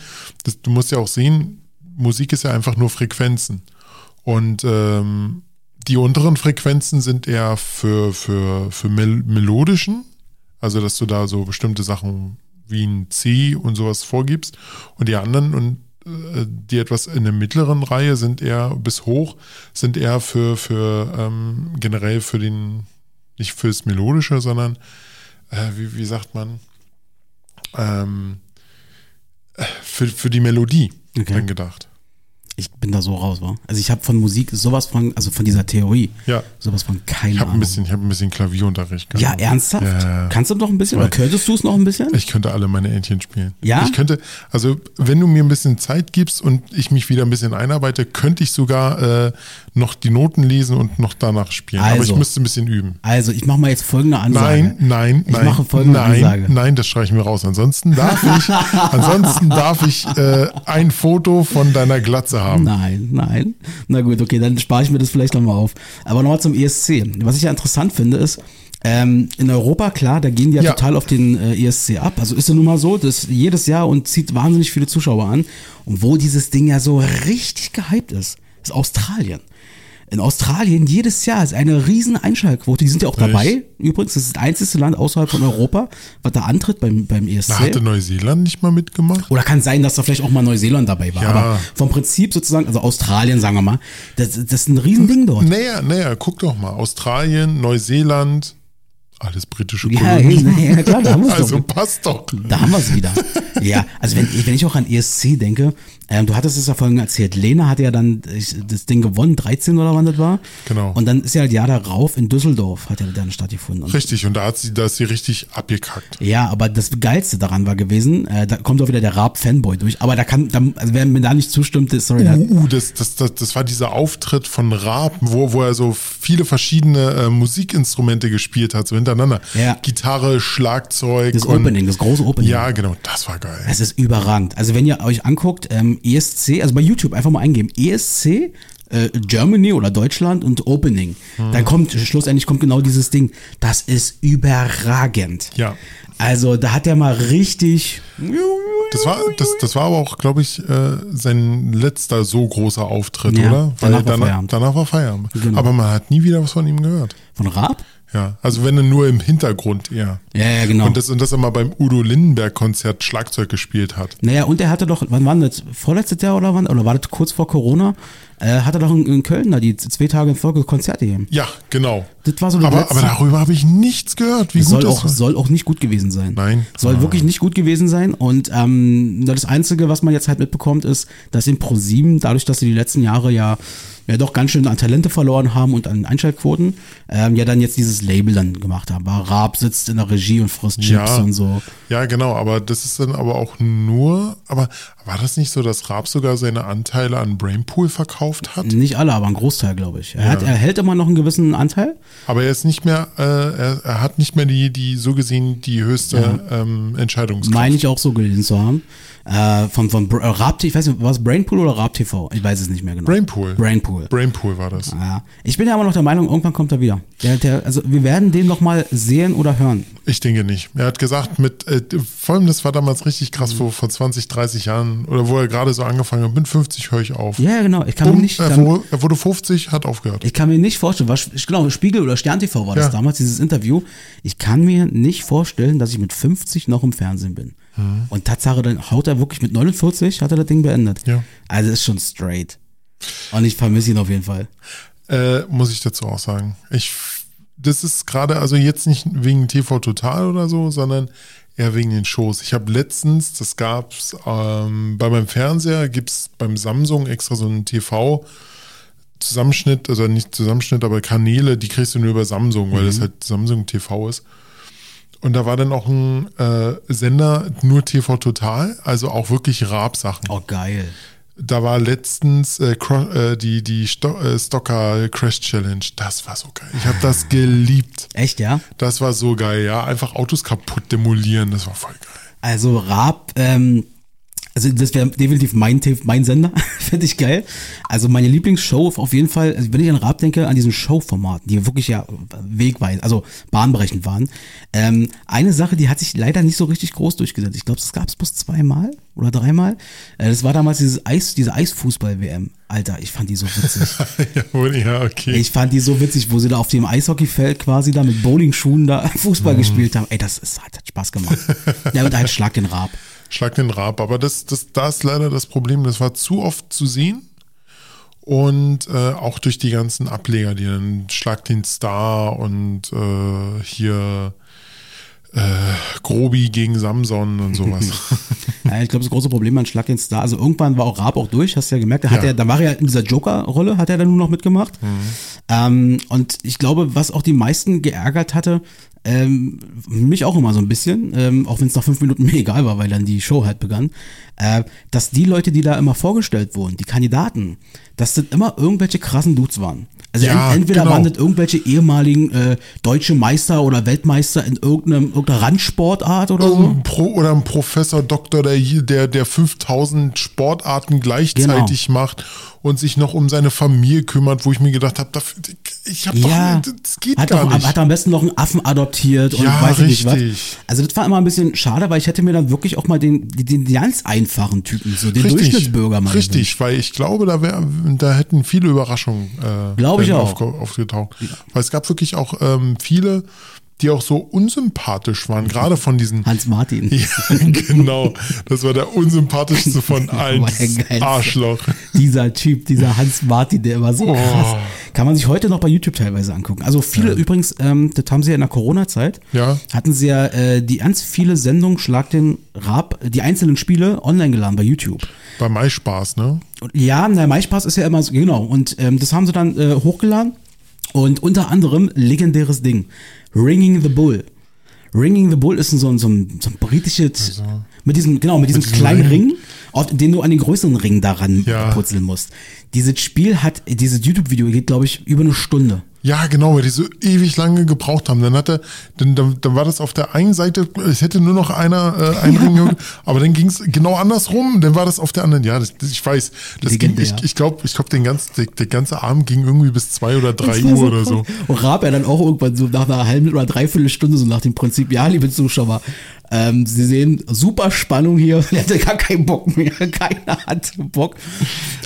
das, du musst ja auch sehen, Musik ist ja einfach nur Frequenzen. Und ähm, die unteren Frequenzen sind eher für, für, für mel melodischen, also dass du da so bestimmte Sachen wie ein C und sowas vorgibst. Und die anderen und die etwas in der mittleren Reihe sind eher bis hoch, sind eher für, für ähm, generell für den, nicht fürs Melodische, sondern äh, wie, wie sagt man, ähm, äh, für, für die Melodie Okay. dann gedacht. Ich bin da so raus, wa? Also ich habe von Musik sowas von, also von dieser Theorie, Ja. sowas von keine Ich habe ein Ahnung. bisschen, ich habe ein bisschen Klavierunterricht gehabt. ja, ernsthaft? Ja. Kannst du noch ein bisschen? Oder Weil- könntest du es noch ein bisschen? Ich könnte alle meine Entchen spielen. Ja? Ich könnte, also wenn du mir ein bisschen Zeit gibst und ich mich wieder ein bisschen einarbeite, könnte ich sogar äh, noch die Noten lesen und noch danach spielen. Aber ich Also. müsste ein bisschen üben. Also ich mache mal jetzt folgende Ansage. Nein, nein, Ich nein. mache folgende nein, Ansage. Nein, das streichen wir raus. Ansonsten darf ich, *laughs* ansonsten darf ich äh, ein Foto von deiner Glatze haben. Nein, nein. Na gut, okay, dann spare ich mir das vielleicht nochmal auf. Aber nochmal zum ESC. Was ich ja interessant finde, ist, ähm, in Europa, klar, da gehen die ja, Ja. total auf den äh, ESC ab. Also ist ja nun mal so, das jedes Jahr und zieht wahnsinnig viele Zuschauer an. Und wo dieses Ding ja so richtig gehypt ist, ist Australien. In Australien jedes Jahr ist eine riesen Einschaltquote. Die sind ja auch Echt? dabei. Übrigens, das ist das einzige Land außerhalb von Europa, was da antritt beim, beim ESC. Da hatte Neuseeland nicht mal mitgemacht. Oder kann sein, dass da vielleicht auch mal Neuseeland dabei war. Ja. Aber vom Prinzip sozusagen, also Australien, sagen wir mal, das, das ist ein Riesending dort. Naja, naja, guck doch mal. Australien, Neuseeland, alles britische Ja, Kolonien. ja, ja, klar, da haben wir es *laughs* Also doch. passt doch. Da haben wir es wieder. Ja, also wenn, wenn ich auch an ESC denke, ähm, du hattest es ja vorhin erzählt, Lena hatte ja dann ich, das Ding gewonnen, 13 oder wann das war. Genau. Und dann ist ja das Jahr darauf in Düsseldorf hat ja dann stattgefunden. Und Richtig, und da hat sie, da ist sie richtig abgekackt. Ja, aber das Geilste daran war gewesen, äh, da kommt auch wieder der Raab-Fanboy durch. Aber da kann, da, also wer mir da nicht zustimmt, ist, sorry, Uh, uh, das, das, das, das war dieser Auftritt von Raab, wo, wo er so viele verschiedene äh, Musikinstrumente gespielt hat, so hintereinander. Ja. Gitarre, Schlagzeug. das und- Opening, das große Opening. Ja, genau, das war geil. Es ist überragend. Also wenn ihr euch anguckt, ähm, ESC, also bei YouTube einfach mal eingeben, ESC, äh, Germany oder Deutschland und Opening. Hm. Dann kommt, schlussendlich kommt genau dieses Ding. Das ist überragend. Ja. Also da hat er mal richtig, Das war, das, das war aber auch, glaube ich, äh, sein letzter so großer Auftritt, Ja, oder? danach war danach, Feierabend. danach war Feierabend. Genau. Aber man hat nie wieder was von ihm gehört. von Raab? Ja, also wenn er nur im Hintergrund eher. Ja, ja, genau. Und das, und dass er mal beim Udo Lindenberg-Konzert Schlagzeug gespielt hat. Naja, und er hatte doch, wann war das? Vorletztes Jahr oder wann? Oder war das kurz vor Corona? Äh, hat er doch in, in Köln da die zwei Tage in Folge Konzerte gegeben. Ja, genau. Das war so das aber, letzte. aber darüber habe ich nichts gehört, wie gut soll das auch, war. soll auch nicht gut gewesen sein. Nein. Soll Ah. wirklich nicht gut gewesen sein. Und ähm, das Einzige, was man jetzt halt mitbekommt, ist, dass in ProSieben, dadurch, dass sie die letzten Jahre ja, ja doch ganz schön an Talente verloren haben und an Einschaltquoten, ähm, ja dann jetzt dieses Label dann gemacht haben. Weil Raab sitzt in der Regie Regie und frisst Chips Ja. und so. Ja, genau, aber das ist dann aber auch nur, aber war das nicht so, dass Raab sogar seine Anteile an Brainpool verkauft hat? Nicht alle, aber ein Großteil, glaube ich. Er, Ja. hat, er hält immer noch einen gewissen Anteil. Aber er ist nicht mehr, äh, er, er hat nicht mehr die, die so gesehen die höchste ähm, Entscheidungskraft. Meine ich auch so gelesen zu haben. Äh, von von äh, ich weiß nicht, war es Brainpool oder Raab TV? Ich weiß es nicht mehr genau. Brainpool. Brainpool. Brainpool war das. Ja. Ich bin ja aber noch der Meinung, irgendwann kommt er wieder. Der, der, also wir werden den noch mal sehen oder hören. Ich denke nicht. Er hat gesagt, mit, äh, vor allem das war damals richtig krass, vor, vor 20, 30 Jahren, oder wo er gerade so angefangen hat, mit 50 höre ich auf. Ja, genau. Ich kann mir nicht, er, dann, wurde, er wurde 50, hat aufgehört. ich kann mir nicht vorstellen, was, genau, Spiegel oder Stern TV war das Ja. damals, dieses Interview. Ich kann mir nicht vorstellen, dass ich mit 50 noch im Fernsehen bin. Mhm. Und Tatsache, dann haut er wirklich mit 49, hat er das Ding beendet. Ja. Also ist schon straight. Und ich vermisse ihn auf jeden Fall. Äh, muss ich dazu auch sagen. Ich, das ist gerade, also jetzt nicht wegen TV Total oder so, sondern eher wegen den Shows. Ich habe letztens, das gab's ähm, bei meinem Fernseher, gibt's beim Samsung extra so einen TV. Zusammenschnitt, also nicht Zusammenschnitt, aber Kanäle, die kriegst du nur über Samsung, weil das halt Samsung TV ist. Und da war dann auch ein äh, Sender, nur TV Total, also auch wirklich Raab-Sachen. Oh, geil. Da war letztens äh, äh, die, die Sto äh, Stocker Crash Challenge. Das war so geil. Ich habe das geliebt. Echt, ja? Das war so geil, ja. Einfach Autos kaputt demolieren. Das war voll geil. Also Raab, ähm, also das wäre definitiv mein, mein Sender, *laughs* finde ich geil. Also meine Lieblingsshow auf jeden Fall, also wenn ich an Raab denke, an diesen Showformaten, die wirklich ja wegweisend, also bahnbrechend waren. Ähm, eine Sache, die hat sich leider nicht so richtig groß durchgesetzt. Ich glaube, das gab es bloß zweimal oder dreimal. Äh, das war damals dieses Eis, diese Eisfußball-WM. Alter, ich fand die so witzig. *laughs* ja, wohl, ja, okay. Ich fand die so witzig, wo sie da auf dem Eishockeyfeld quasi da mit Bowlingschuhen da Fußball gespielt haben. Ey, das ist, hat, hat Spaß gemacht. *laughs* ja, und halt Schlag den Raab. Schlag den Rab. Aber das, das, da ist leider das Problem. Das war zu oft zu sehen. Und äh, auch durch die ganzen Ableger, die dann Schlag den Star und äh, hier äh, Grobi gegen Samson und sowas. *laughs* *laughs* Ja, ich glaube, das große Problem an Schlag den Star, also irgendwann war auch Raab auch durch, hast du ja gemerkt, da, hat Ja. er, da war er ja in dieser Joker-Rolle, hat er dann nur noch mitgemacht. Ähm, und ich glaube, was auch die meisten geärgert hatte, ähm, mich auch immer so ein bisschen, ähm, auch wenn es nach fünf Minuten *laughs* mir egal war, weil dann die Show halt begann, äh, dass die Leute, die da immer vorgestellt wurden, die Kandidaten, dass das immer irgendwelche krassen Dudes waren. Also Ja, ent entweder genau. waren das irgendwelche ehemaligen äh, deutsche Meister oder Weltmeister in irgendeinem, irgendeiner Randsportart oder so. Pro oder ein Professor Doktor, der, hier- der, der 5000 Sportarten gleichzeitig Genau. macht und sich noch um seine Familie kümmert, wo ich mir gedacht habe, ich habe Ja, doch, das geht hat, gar doch, nicht. hat am besten noch einen Affen adoptiert und Ja, weiß ich nicht was. richtig. Also das war immer ein bisschen schade, weil ich hätte mir dann wirklich auch mal den, den, den ganz einfachen Typen, so den Durchschnittsbürger mal Richtig, weil ich glaube, da, wär, da hätten viele Überraschungen äh, Glaube ich auch. aufge- aufgetaucht. Weil es gab wirklich auch ähm, viele, die auch so unsympathisch waren, gerade von diesen. *laughs* Hans Martin. Ja, genau. Das war der unsympathischste von *laughs* allen. Arschloch. Dieser Typ, dieser Hans Martin, der war so Oh. krass. Kann man sich heute noch bei YouTube teilweise angucken. Also viele übrigens, ähm, das haben sie ja in der Corona-Zeit, Ja. hatten sie ja äh, die ganz viele Sendungen Schlag den Rab, die einzelnen Spiele online geladen bei YouTube. Bei MySpaß, ne? Ja, der MySpaß ist ja immer so, genau. Und ähm, das haben sie dann äh, hochgeladen. Und unter anderem legendäres Ding. Ringing the Bull. Ringing the Bull ist so ein, so ein, so ein britisches, mit diesem, genau, mit diesem diesem kleinen Ring. Den du an den größeren Ring daran Ja. putzeln musst. Dieses Spiel hat, dieses YouTube-Video geht, glaube ich, über eine Stunde. Ja, genau, weil die so ewig lange gebraucht haben. Dann hatte, dann, dann, dann war das auf der einen Seite, es hätte nur noch einer äh, *laughs* einringen, aber dann ging es genau andersrum, dann war das auf der anderen. Ja, das, das, ich weiß, das ging, ich, ich glaube, ich glaub, den ganzen, der, der ganze Abend ging irgendwie bis zwei oder drei Uhr oder so. Und Raab ja dann auch irgendwann so nach einer halben oder dreiviertel Stunde so nach dem Prinzip, ja, liebe Zuschauer, ähm, Sie sehen super Spannung hier. *laughs* Er hatte gar keinen Bock mehr. *laughs* Keiner hatte Bock.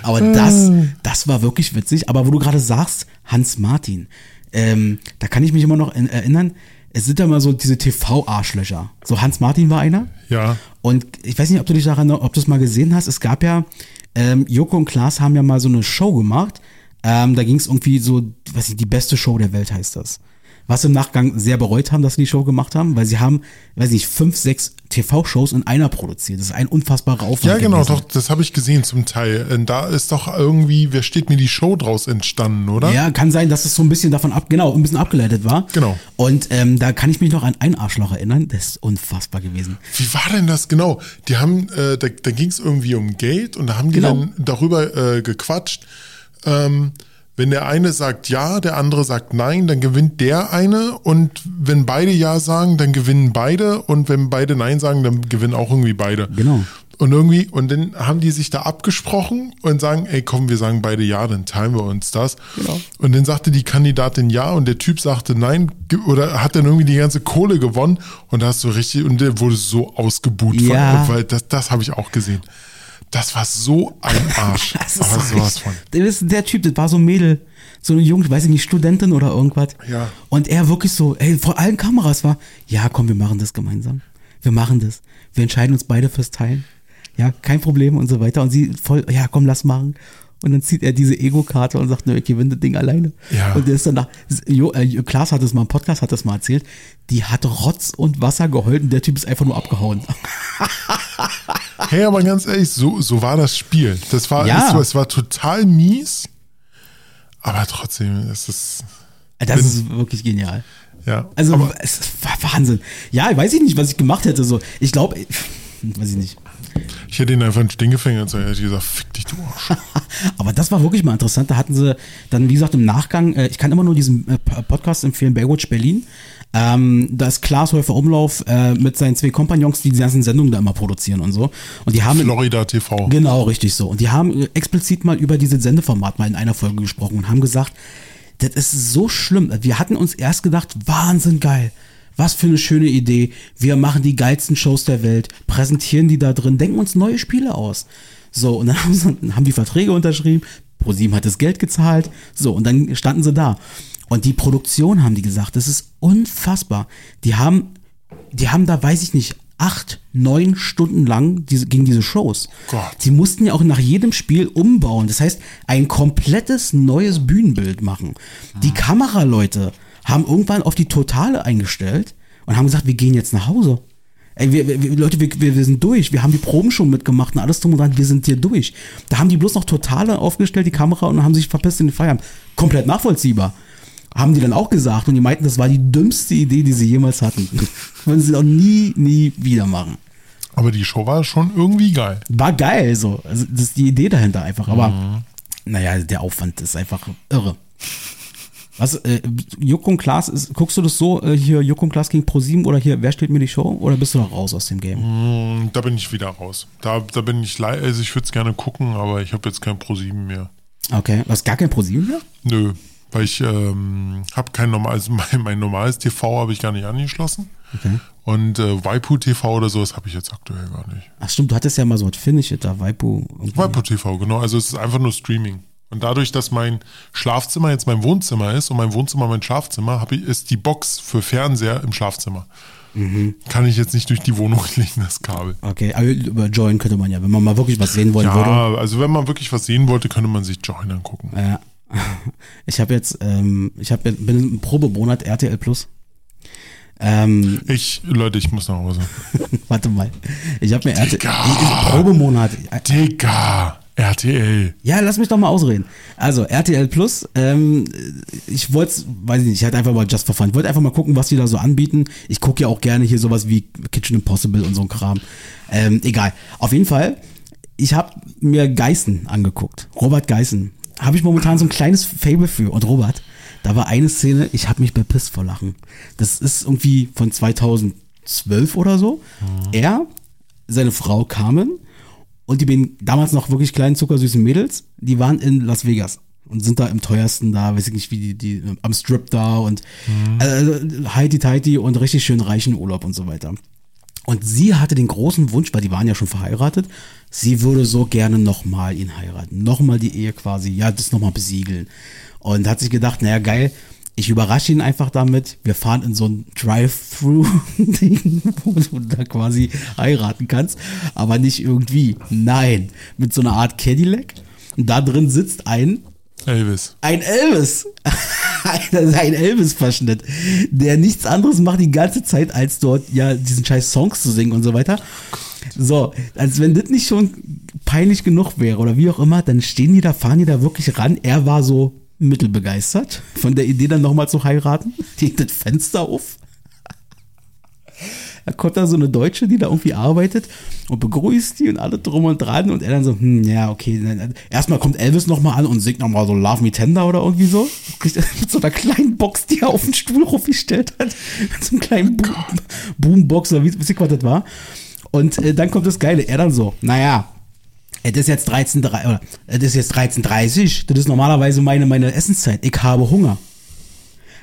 Aber das, das war wirklich witzig. Aber wo du gerade sagst, Hans Martin, ähm, da kann ich mich immer noch in, erinnern, es sind ja mal so diese TV-Arschlöcher. So Hans Martin war einer. Ja. Und ich weiß nicht, ob du dich daran, ob du es mal gesehen hast. Es gab ja, ähm, Joko und Klaas haben ja mal so eine Show gemacht. Ähm, da ging es irgendwie so, weiß ich, die beste Show der Welt heißt das. Was im Nachgang sehr bereut haben, dass sie die Show gemacht haben, weil sie haben, weiß nicht, fünf, sechs TV-Shows in einer produziert. Das ist ein unfassbarer Aufwand. Ja, genau, gewesen. doch, das habe ich gesehen zum Teil. Und da ist doch irgendwie, wer steht mir die Show draus entstanden, oder? Ja, kann sein, dass es so ein bisschen davon ab, genau, ein bisschen abgeleitet war. Genau. Und ähm, da kann ich mich noch an ein Arschloch erinnern. Das ist unfassbar gewesen. Wie war denn das genau? Die haben, äh, da, da ging es irgendwie um Geld und da haben die Genau. dann darüber äh, gequatscht. Ähm, wenn der eine sagt ja, der andere sagt nein, dann gewinnt der eine und wenn beide ja sagen, dann gewinnen beide und wenn beide nein sagen, dann gewinnen auch irgendwie beide. Genau. Und irgendwie, und dann haben die sich da abgesprochen und sagen, ey, komm, wir sagen beide ja, dann teilen wir uns das. Genau. Und dann sagte die Kandidatin ja und der Typ sagte nein oder hat dann irgendwie die ganze Kohle gewonnen und da hast du richtig, und der wurde so ausgebuht, von- Ja. weil das, das habe ich auch gesehen. Das war so ein *laughs* Arsch. Das ist Aber so sowas von. Das ist der Typ, das war so ein Mädel, so eine junge, weiß ich nicht, Studentin oder irgendwas. Ja. Und er wirklich so, ey, vor allen Kameras war, ja, komm, wir machen das gemeinsam. Wir machen das. Wir entscheiden uns beide fürs Teilen. Ja, kein Problem und so weiter. Und sie voll, ja, komm, lass machen. Und dann zieht er diese Ego-Karte und sagt, nö, ich gewinne das Ding alleine. Ja. Und der ist dann nach, jo, äh, Klaas hat es mal im Podcast, hat das mal erzählt, die hat Rotz und Wasser geheult und der Typ ist einfach nur abgehauen. *laughs* Hey, aber ganz ehrlich, so, so war das Spiel. Das war, Ja. es, war- es war total mies, aber trotzdem ist es, Das ist wirklich genial. ja. Also aber, es war Wahnsinn. Ja, weiß ich nicht, was ich gemacht hätte. So, ich glaube, weiß ich nicht. Ich hätte ihn einfach in den Stingefänger und so, hätte ich gesagt, fick dich, du Arsch. *laughs* Aber das war wirklich mal interessant. Da hatten sie dann, wie gesagt, im Nachgang, äh, ich kann immer nur diesen äh, Podcast empfehlen, Baywatch Berlin. Ähm, da ist Klaas Häufer Umlauf äh, mit seinen zwei Kompagnons, die die ganzen Sendungen da immer produzieren und so. Und die haben Florida TV. Genau, richtig so. Und die haben äh, explizit mal über dieses Sendeformat mal in einer Folge gesprochen und haben gesagt, das ist so schlimm. Wir hatten uns erst gedacht, Wahnsinn geil. Was für eine schöne Idee. Wir machen die geilsten Shows der Welt, präsentieren die da drin, denken uns neue Spiele aus. So, und dann *laughs* haben, sie, haben die Verträge unterschrieben, ProSieben hat das Geld gezahlt, so, und dann standen sie da. Und die Produktion haben die gesagt, das ist unfassbar. Die haben die haben da, weiß ich nicht, acht, neun Stunden lang diese, gegen diese Shows. Gott. Sie mussten ja auch nach jedem Spiel umbauen. Das heißt, ein komplettes neues Bühnenbild machen. Die Kameraleute haben irgendwann auf die Totale eingestellt und haben gesagt, wir gehen jetzt nach Hause. Ey, wir, wir, Leute, wir, wir, wir sind durch. Wir haben die Proben schon mitgemacht und alles drum und dran. Wir sind hier durch. Da haben die bloß noch Totale aufgestellt, die Kamera, und haben sich verpisst in den Feierabend. Komplett nachvollziehbar haben die dann auch gesagt und die meinten, das war die dümmste Idee, die sie jemals hatten. *laughs* Würden sie auch nie, nie wieder machen. Aber die Show war schon irgendwie geil. War geil, so. Also, das ist die Idee dahinter einfach. Aber, naja, der Aufwand ist einfach irre. Was, äh, Juck und Klaas, ist, guckst du das so, äh, hier Juck und Klaas gegen ProSieben oder hier, wer steht mir die Show? Oder bist du noch raus aus dem Game? Mm, Da bin ich wieder raus. Da, da bin ich also ich würde es gerne gucken, aber ich habe jetzt kein Pro7 mehr. Okay, was, gar kein ProSieben mehr? Nö, weil ich ähm, habe kein normales, *laughs* mein, mein normales TV habe ich gar nicht angeschlossen. Okay. Und äh, Waipu TV oder sowas habe ich jetzt aktuell gar nicht. Ach stimmt, du hattest ja mal so was Finish It da, Waipu. irgendwie. Waipu TV, genau. Also es ist einfach nur Streaming. Und dadurch, dass mein Schlafzimmer jetzt mein Wohnzimmer ist und mein Wohnzimmer mein Schlafzimmer, hab ich, ist die Box für Fernseher im Schlafzimmer. Kann ich jetzt nicht durch die Wohnung *laughs* legen, das Kabel. Okay, aber über Join könnte man ja, wenn man mal wirklich was sehen wollen würde. Ja, also wenn man wirklich was sehen wollte, könnte man sich Join angucken. Ja. *laughs* Ich habe jetzt, ähm, ich habe bin im Probemonat RTL Plus. Ähm, Ich, Leute, ich muss nach Hause. *laughs* warte mal. Ich habe mir RTL Digga. Probemonat. Digga, RTL. Ja, lass mich doch mal ausreden. Also RTL Plus, ähm, ich wollte, weiß ich nicht, ich hatte einfach mal Just for Fun. Ich wollte einfach mal gucken, was die da so anbieten. Ich gucke ja auch gerne hier sowas wie Kitchen Impossible und so ein Kram. Ähm, egal. Auf jeden Fall, ich habe mir Geißen angeguckt. Robert Geißen. Habe ich momentan so ein kleines Fable für. Und Robert, da war eine Szene, ich habe mich bepisst vor Lachen. Das ist irgendwie von 2012 oder so. Er, seine Frau Carmen und die bin damals noch wirklich kleinen, zuckersüßen Mädels, die waren in Las Vegas und sind da im teuersten da, weiß ich nicht, wie die, die am Strip da und äh, heiti teiti und richtig schön reichen Urlaub und so weiter. Und sie hatte den großen Wunsch, weil die waren ja schon verheiratet, sie würde so gerne nochmal ihn heiraten. Nochmal die Ehe quasi, ja, das nochmal besiegeln. Und hat sich gedacht, naja, geil, ich überrasche ihn einfach damit. Wir fahren in so ein Drive-Thru-Ding, *laughs* wo du da quasi heiraten kannst, aber nicht irgendwie. Nein, mit so einer Art Cadillac. Und da drin sitzt ein, Elvis. ein Elvis. *laughs* Ein Elvis-Verschnitt, der nichts anderes macht die ganze Zeit, als dort ja diesen scheiß Songs zu singen und so weiter. So, als wenn das nicht schon peinlich genug wäre oder wie auch immer, dann stehen die da, fahren die da wirklich ran. Er war so mittelbegeistert von der Idee, dann nochmal zu heiraten. *laughs* Die das Fenster auf. Da kommt da so eine Deutsche, die da irgendwie arbeitet und begrüßt die und alle drum und dran und er dann so, hm, ja, okay. Erstmal kommt Elvis nochmal an und singt nochmal so Love Me Tender oder irgendwie so. *laughs* Mit so einer kleinen Box, die er auf den Stuhl aufgestellt hat. Mit so einem kleinen Boom Boombox oder wie, wie was das war. Und äh, dann kommt das Geile. Er dann so, naja, es ist jetzt 13.30 es ist jetzt 13.30 das ist normalerweise meine, meine Essenszeit. Ich habe Hunger.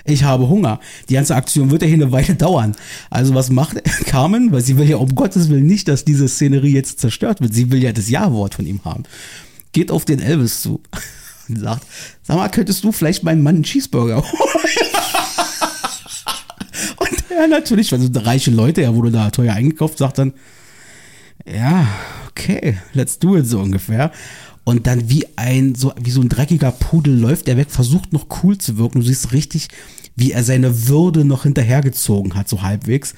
Ich habe Hunger. Die ganze Aktion wird ja hier eine Weile dauern. Also was macht *laughs* Carmen? Weil sie will ja um Gottes Willen nicht, dass diese Szenerie jetzt zerstört wird. Sie will ja das Ja-Wort von ihm haben. Geht auf den Elvis zu *laughs* und sagt, sag mal, könntest du vielleicht meinen Mann einen Cheeseburger holen? *laughs* und er natürlich, weil so reiche Leute, er wurde da teuer eingekauft, sagt dann, ja, okay, let's do it so ungefähr. Und dann wie ein, so, wie so ein dreckiger Pudel läuft er weg, versucht noch cool zu wirken. Du siehst richtig, wie er seine Würde noch hinterhergezogen hat, so halbwegs.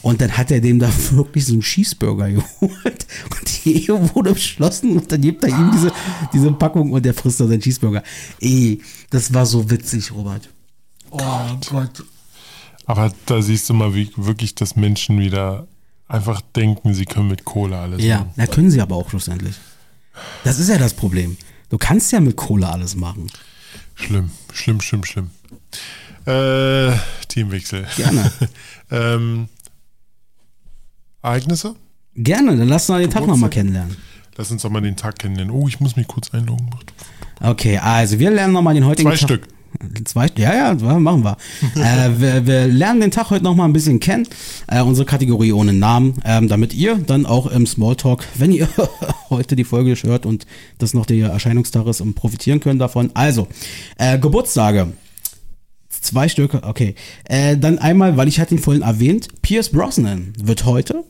Und dann hat er dem da *laughs* wirklich so einen Cheeseburger *laughs* geholt. Und die Ehe wurde beschlossen und dann gibt er ihm diese, diese Packung und der frisst da seinen Cheeseburger. Ey, das war so witzig, Robert. Oh Gott. Gott. Aber da siehst du mal, wie wirklich, dass Menschen wieder einfach denken, sie können mit Kohle alles ja, machen. Ja, können sie aber auch schlussendlich. Das ist ja das Problem. Du kannst ja mit Kohle alles machen. Schlimm, schlimm, schlimm, schlimm. Äh, Teamwechsel. Gerne. *laughs* ähm, Ereignisse? Gerne, dann lass uns den Tag nochmal kennenlernen. Lass uns doch mal den Tag kennenlernen. Oh, ich muss mich kurz einloggen. Okay, also wir lernen nochmal den heutigen Zwei Tag. Stück. Zwei, ja, ja, machen wir. *laughs* äh, wir. Wir lernen den Tag heute noch mal ein bisschen kennen. Äh, unsere Kategorie ohne Namen, ähm, damit ihr dann auch im Smalltalk, wenn ihr *laughs* heute die Folge hört und das noch der Erscheinungstag ist, um profitieren können davon. Also, äh, Geburtstage. Zwei Stücke, okay. Äh, dann einmal, weil ich hatte ihn vorhin erwähnt, Pierce Brosnan wird heute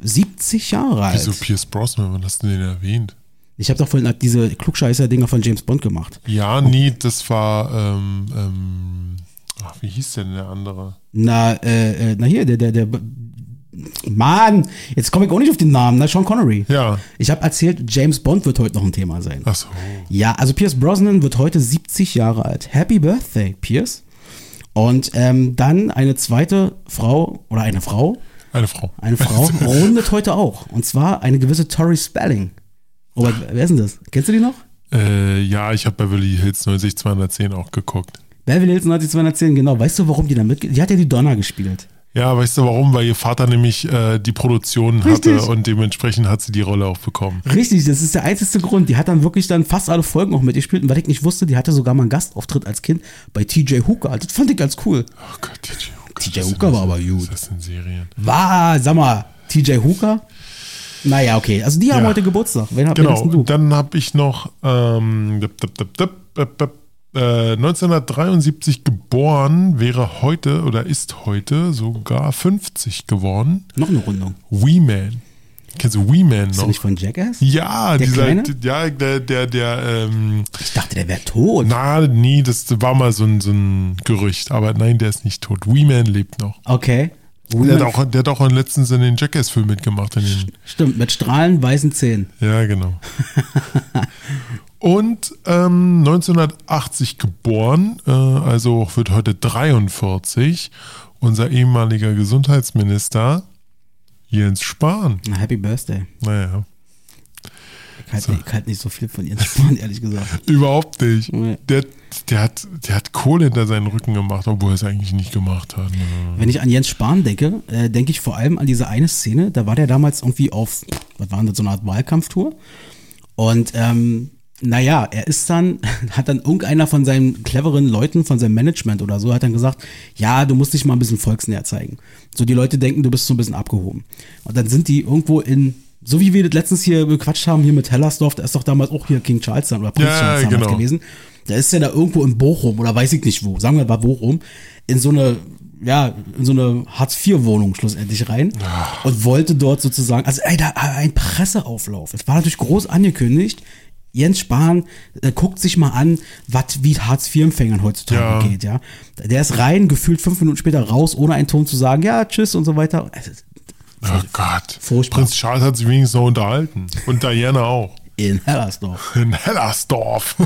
70 Jahre alt. Wieso Pierce Brosnan? Wann hast du den erwähnt? Ich habe doch vorhin diese Klugscheißer-Dinger von James Bond gemacht. Ja, nie, das war, ähm, ähm, ach, wie hieß denn der andere? Na, äh, äh na hier, der, der, der, Mann, jetzt komme ich auch nicht auf den Namen, na, Sean Connery. Ja. Ich habe erzählt, James Bond wird heute noch ein Thema sein. Ach so. Ja, also Pierce Brosnan wird heute 70 Jahre alt. Happy Birthday, Pierce. Und ähm, dann eine zweite Frau oder eine Frau. Eine Frau. Eine Frau *laughs* rundet heute auch. Und zwar eine gewisse Tori Spelling. Robert, wer ist denn das? Kennst du die noch? Äh, ja, ich habe Beverly Hills 90210 auch geguckt. Beverly Hills 90210, genau. Weißt du, warum die da mitgeht? Die hat ja die Donner gespielt. Ja, weißt du warum? Weil ihr Vater nämlich äh, die Produktion Richtig. hatte und dementsprechend hat sie die Rolle auch bekommen. Richtig, das ist der einzige Grund. Die hat dann wirklich dann fast alle Folgen auch mitgespielt und weil ich nicht wusste, die hatte sogar mal einen Gastauftritt als Kind bei TJ Hooker. Das fand ich ganz cool. Oh Gott, TJ Hooker. TJ Hooker war aber gut. Das sind Serien. War, sag mal, TJ Hooker? Naja, okay. Also die ja. haben heute Geburtstag. Wen hab, genau, du? dann habe ich noch ähm, 1973 geboren, wäre heute oder ist heute sogar 50 geworden. Noch eine Rundung. Wee Man. Kennst du Wee Man noch? Ist nicht von Jackass? Ja, der dieser, Kleine? ja, der, der, der, ähm, Ich dachte, der wäre tot. Na, nee, das war mal so ein, so ein Gerücht, aber nein, der ist nicht tot. Wee Man lebt noch. Okay. Der hat, auch, der hat auch letztens in den Jackass-Film mitgemacht. Stimmt, mit strahlend weißen Zähnen. Ja, genau. *laughs* Und ähm, 1980 geboren, äh, also wird heute 43, unser ehemaliger Gesundheitsminister Jens Spahn. Happy Birthday. Naja. Ich halte so. halt nicht so viel von Jens *laughs* Spahn, ehrlich gesagt. Überhaupt nicht. Nee. Der, der, hat, der hat Kohle hinter seinen Rücken gemacht, obwohl er es eigentlich nicht gemacht hat. Wenn ich an Jens Spahn denke, äh, denke ich vor allem an diese eine Szene. Da war der damals irgendwie auf, was war das, so eine Art Wahlkampftour. Und ähm, naja, er ist dann, *laughs* hat dann irgendeiner von seinen cleveren Leuten, von seinem Management oder so, hat dann gesagt, ja, du musst dich mal ein bisschen volksnäher zeigen. So die Leute denken, du bist so ein bisschen abgehoben. Und dann sind die irgendwo in so wie wir das letztens hier bequatscht haben, hier mit Hellersdorf, da ist doch damals auch hier King Charles dann oder Prinz Ja, Charles damals genau. gewesen. Da ist ja da irgendwo in Bochum oder weiß ich nicht wo, sagen wir mal Bochum, in so eine, ja, in so eine Hartz-IV-Wohnung schlussendlich rein und wollte dort sozusagen, also ey, da ein Presseauflauf. Es war natürlich groß angekündigt. Jens Spahn äh, guckt sich mal an, wat, wie Hartz-IV-Empfängern heutzutage Ja. geht, ja. Der ist rein, gefühlt fünf Minuten später raus, ohne einen Ton zu sagen, ja, tschüss und so weiter. Also, Oh Gott. Furchtbar. Prinz Charles hat sich wenigstens noch unterhalten. Und Diana auch. *laughs* in Hellersdorf. In Hellersdorf.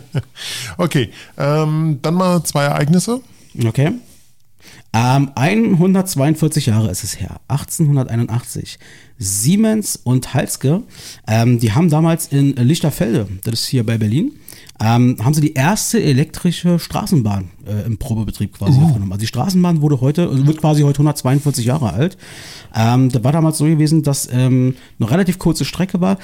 *laughs* okay, ähm, dann mal zwei Ereignisse. Okay. Ähm, 142 Jahre ist es her, 1881. Siemens und Halske, ähm, die haben damals in Lichterfelde, das ist hier bei Berlin, ähm, haben sie die erste elektrische Straßenbahn äh, im Probebetrieb quasi aufgenommen. Also die Straßenbahn wurde heute, also wird quasi heute 142 Jahre alt. Ähm, da war damals so gewesen, dass ähm, eine relativ kurze Strecke war.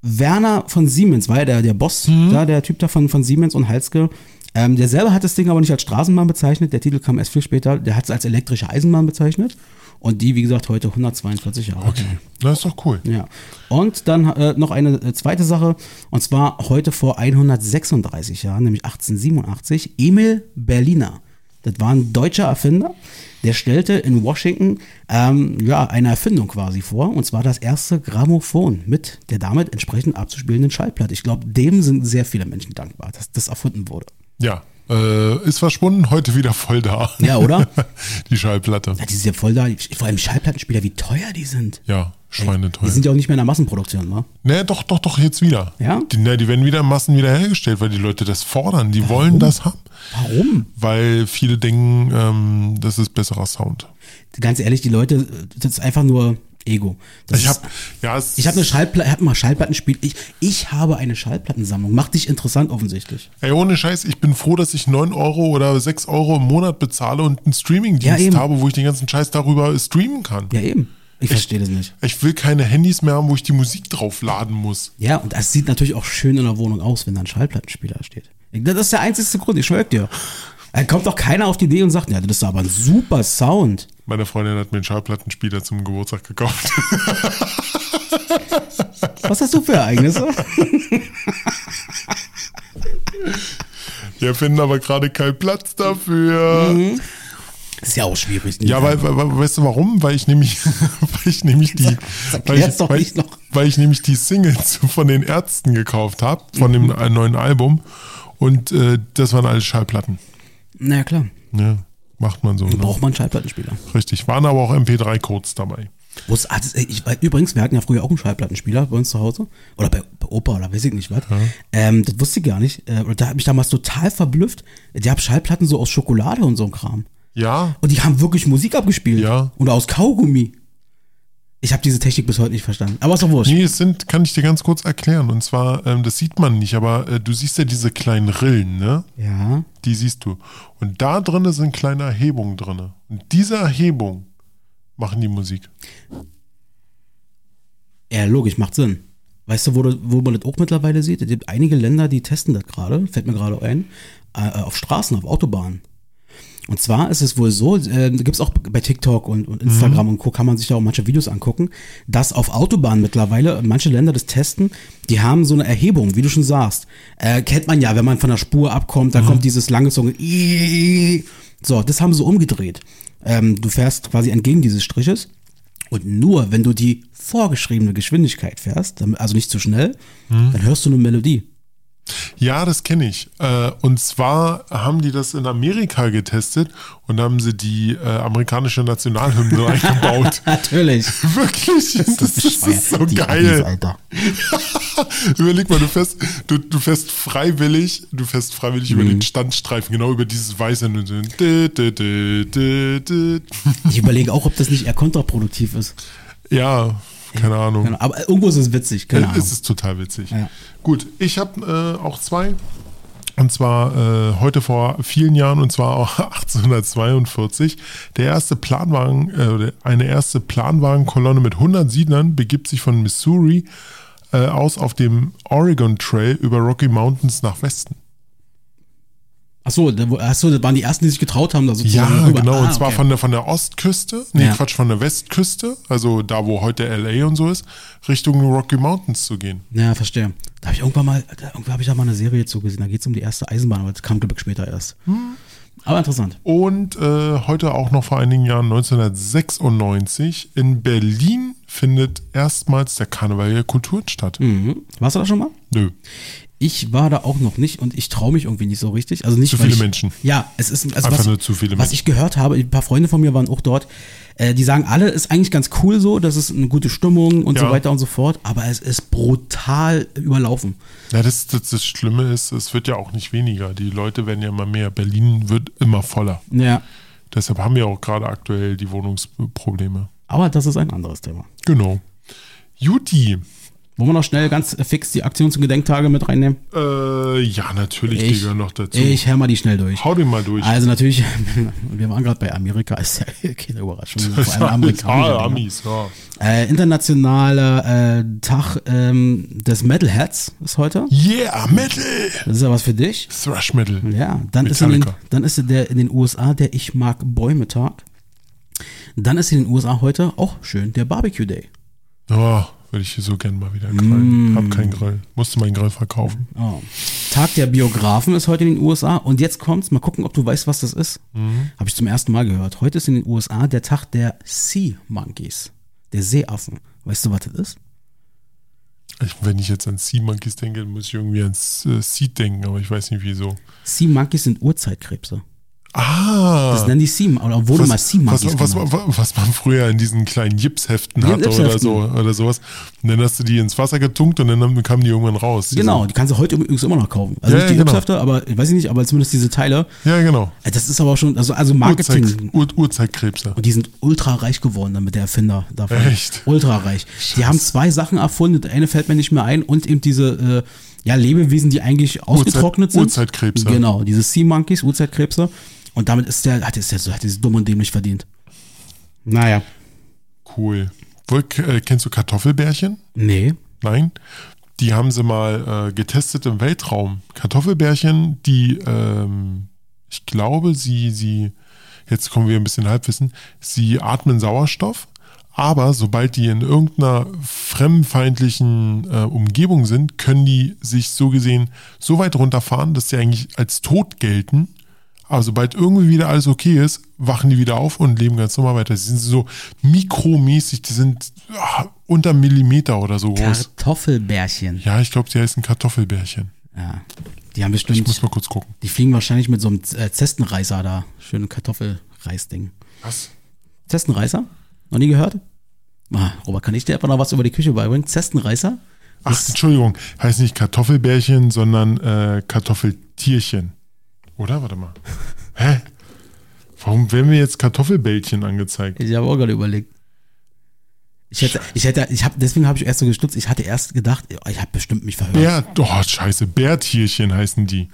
Werner von Siemens war ja der, der Boss, da, der Typ da von, von Siemens und Halske. Ähm, der selber hat das Ding aber nicht als Straßenbahn bezeichnet, der Titel kam erst viel später, der hat es als elektrische Eisenbahn bezeichnet. Und die, wie gesagt, heute 142 Jahre alt. Das ist doch cool. Ja. Und dann äh, noch eine äh, zweite Sache, und zwar heute vor 136 Jahren, nämlich 1887, Emil Berliner. Das war ein deutscher Erfinder, der stellte in Washington ähm, ja, eine Erfindung quasi vor, und zwar das erste Grammophon mit der damit entsprechend abzuspielenden Schallplatte. Ich glaube, dem sind sehr viele Menschen dankbar, dass das erfunden wurde. Ja, äh, ist verschwunden, heute wieder voll da. Ja, oder? *laughs* Die Schallplatte. Ja, die sind ja voll da. Vor allem Schallplattenspieler, wie teuer die sind. Ja, Die schweineteuer. sind ja auch nicht mehr in der Massenproduktion? Ne, doch, doch, doch, jetzt wieder. Ja? Die, ne, die werden wieder in Massen wieder hergestellt, weil die Leute das fordern. Die wollen das haben. Warum? Weil viele denken, ähm, das ist besserer Sound. ganz ehrlich, die Leute, das ist einfach nur Ego. Das Ich habe ja, ich habe eine Schallplatte, ich hab mal Schallplattenspiel. Ich, ich habe eine Schallplattensammlung. Macht dich interessant offensichtlich. Ey, ohne Scheiß, ich bin froh, dass ich 9 Euro oder 6 Euro im Monat bezahle und einen Ja, Streamingdienst eben. habe, wo ich den ganzen Scheiß darüber streamen kann. Ja, eben. Ich verstehe das nicht. Ich will keine Handys mehr haben, wo ich die Musik draufladen muss. Ja, und das sieht natürlich auch schön in der Wohnung aus, wenn da ein Schallplattenspieler steht. Das ist der einzige Grund, ich schwör dir. Da kommt doch keiner auf die Idee und sagt, ja, das ist aber ein super Sound. Meine Freundin hat mir einen Schallplattenspieler zum Geburtstag gekauft. *laughs* Was hast du für Ereignisse? Wir finden aber gerade keinen Platz dafür. ist ja auch schwierig. Ja, weil, weil, weißt du warum? Weil ich nämlich, *laughs* weil ich nämlich die, weil ich, weil, noch. weil ich nämlich die Singles *laughs* von den Ärzten gekauft habe, von dem äh, neuen Album. Und äh, das waren alles Schallplatten. Na ja, klar. Ja, macht man so. Ne? Braucht man einen Schallplattenspieler. Richtig. Waren aber auch MP3-Codes dabei. Wo es- ah, das- ich, übrigens, wir hatten ja früher auch einen Schallplattenspieler bei uns zu Hause. Oder bei, bei Opa oder weiß ich nicht was. Ähm, das wusste ich gar nicht. Äh, da hat mich damals total verblüfft. Die haben Schallplatten so aus Schokolade und so ein Kram. Ja, Und die haben wirklich Musik abgespielt. Ja. Oder aus Kaugummi. Ich habe diese Technik bis heute nicht verstanden. Aber ist doch wurscht. Nee, es sind, kann ich dir ganz kurz erklären. Und zwar, ähm, das sieht man nicht, aber äh, du siehst ja diese kleinen Rillen, ne? Ja. Die siehst du. Und da drinne sind kleine Erhebungen drinne. Und diese Erhebungen machen die Musik. Ja, logisch, macht Sinn. Weißt du, wo, wo man das auch mittlerweile sieht? Es gibt einige Länder, die testen das gerade, fällt mir gerade ein, äh, auf Straßen, auf Autobahnen. Und zwar ist es wohl so, äh, gibt es auch bei TikTok und, und Instagram und Co. kann man sich da auch manche Videos angucken, dass auf Autobahnen mittlerweile manche Länder das testen, die haben so eine Erhebung, wie du schon sagst. Äh, kennt man ja, wenn man von der Spur abkommt, da kommt dieses lange Zunge. So, das haben sie umgedreht. Ähm, du fährst quasi entgegen dieses Striches und nur wenn du die vorgeschriebene Geschwindigkeit fährst, also nicht zu schnell, dann hörst du eine Melodie. Ja, das kenne ich. Äh, und zwar haben die das in Amerika getestet und haben sie die äh, amerikanische Nationalhymne *laughs* eingebaut. Natürlich. Wirklich, das, das, ist so Die Amis, geil. Alter. *laughs* Überleg mal, du fährst, du, du fährst freiwillig, du fährst freiwillig über den Standstreifen, genau über dieses weiße. Ich überlege auch, ob das nicht eher kontraproduktiv ist. Ja, keine Ahnung. Ahnung. Aber irgendwo ist es witzig, keine Ahnung. Es ist total witzig. Ja. Gut, ich habe äh, auch zwei. Und zwar äh, heute vor vielen Jahren, und zwar auch *laughs* 1842. Der erste Planwagen, äh, eine erste Planwagenkolonne mit 100 Siedlern begibt sich von Missouri äh, aus auf dem Oregon Trail über Rocky Mountains nach Westen. Achso, achso, das waren die ersten, die sich getraut haben, da Ja, sozusagen rüber. genau. Ah, und zwar okay. von der, von der Ostküste, nee, Ja. Quatsch, von der Westküste, also da, wo heute LA und so ist, Richtung Rocky Mountains zu gehen. Ja, verstehe. Da habe ich irgendwann mal, da, irgendwann habe ich da mal eine Serie zugesehen. Da geht es um die erste Eisenbahn, aber das kam glaube ich später erst. Hm. Aber interessant. Und äh, heute auch noch vor einigen Jahren, 1996, in Berlin findet erstmals der Karneval der Kulturen statt. Mhm. Warst du da schon mal? Nö. Ich war da auch noch nicht und ich traue mich irgendwie nicht so richtig. Also nicht, Zu viele ich, Menschen. Ja, es ist also Einfach was, nur zu viele Was Menschen. ich gehört habe, ein paar Freunde von mir waren auch dort. Äh, die sagen alle, ist eigentlich ganz cool so, das ist eine gute Stimmung und so Ja. weiter und so fort. Aber es ist brutal überlaufen. Ja, das, das, das Schlimme ist, es wird ja auch nicht weniger. Die Leute werden ja immer mehr. Berlin wird immer voller. Ja, Deshalb haben wir auch gerade aktuell die Wohnungsprobleme. aber das ist ein anderes Thema. Genau. Juti. Wollen wir noch schnell ganz fix die Aktions- und Gedenktage mit reinnehmen? Äh, ja, natürlich, die Ich, gehören noch dazu. ich hör mal die schnell durch. Hau den mal durch. Also natürlich, *laughs* wir waren gerade bei Amerika, ist ja *laughs* keine Überraschung, *laughs* vor allem Amerikaner. Amis, ja. Äh, internationaler äh, Tag ähm, des Metalheads ist heute. Yeah, Metal! Das ist ja was für dich. Thrash Metal. Ja, dann ist, in den, Metallica. dann ist der in den USA der Ich mag Bäume Tag. Dann ist in den USA heute auch schön der Barbecue Day. Oh, würde ich hier so gern mal wieder grillen. Hab keinen Grill. Musste meinen Grill verkaufen. Oh. Tag der Biografen ist heute in den USA. Und jetzt kommt's, mal gucken, ob du weißt, was das ist. Habe ich zum ersten Mal gehört. Heute ist in den USA der Tag der Sea Monkeys, der Seeaffen. Weißt du, was das ist? Ich, wenn ich jetzt an Sea Monkeys denke, dann muss ich irgendwie ans äh, Seed denken, aber ich weiß nicht wieso. Sea Monkeys sind Urzeitkrebse. Ah! Das nennen die Sea, oder wurde mal Sea was, was, was, was man früher in diesen kleinen Jipsheften hatte oder Jipsheften. so oder sowas. Und dann hast du die ins Wasser getunkt und dann kamen die irgendwann raus. Genau, die kannst du heute übrigens immer noch kaufen. Also Ja, nicht die ja, genau. Hipshefte, aber ich weiß ich nicht, aber zumindest diese Teile. Ja, genau. Äh, Das ist aber schon, also, also Marketing. Urzeit, Ur, Urzeitkrebse. Und die sind ultra reich geworden, damit der Erfinder davon. Echt? Ultra reich. Die haben zwei Sachen erfunden, eine fällt mir nicht mehr ein und eben diese äh, ja, Lebewesen, die eigentlich ausgetrocknet sind. Urzeitkrebse. Genau, diese Sea Monkeys, Urzeitkrebse. Und damit ist der, hat der, so, hat so dumm und dämlich verdient. Naja. Cool. Wohl, äh, kennst du Kartoffelbärchen? Nee. Nein. Die haben sie mal äh, getestet im Weltraum. Kartoffelbärchen, die, ähm, ich glaube, sie, sie, jetzt kommen wir ein bisschen Halbwissen, sie atmen Sauerstoff, aber sobald die in irgendeiner fremdenfeindlichen äh, Umgebung sind, können die sich so gesehen so weit runterfahren, dass sie eigentlich als tot gelten. Aber sobald irgendwie wieder alles okay ist, wachen die wieder auf und leben ganz normal weiter. Sie sind so mikromäßig, die sind ah, unter Millimeter oder so groß. Kartoffelbärchen. Ja, ich glaube, sie heißen Kartoffelbärchen. Ja. Die haben Ich bestimmt, muss mal kurz gucken. die fliegen wahrscheinlich mit so einem äh, Zestenreißer da. Schöne Kartoffelreisding. Was? Zestenreißer? Noch nie gehört? Ah, Robert, kann ich dir einfach noch was über die Küche beibringen? Zestenreißer? Ach, Entschuldigung, heißt nicht Kartoffelbärchen, sondern äh, Kartoffeltierchen. Oder? Warte mal. Hä? Warum werden mir jetzt Kartoffelbällchen angezeigt? Ich habe auch gerade überlegt. Ich hätte, ich hätte, ich habe, deswegen habe ich erst so gestutzt. Ich hatte erst gedacht, oh, ich habe bestimmt mich verhört. Bär, oh, scheiße, Bärtierchen heißen die.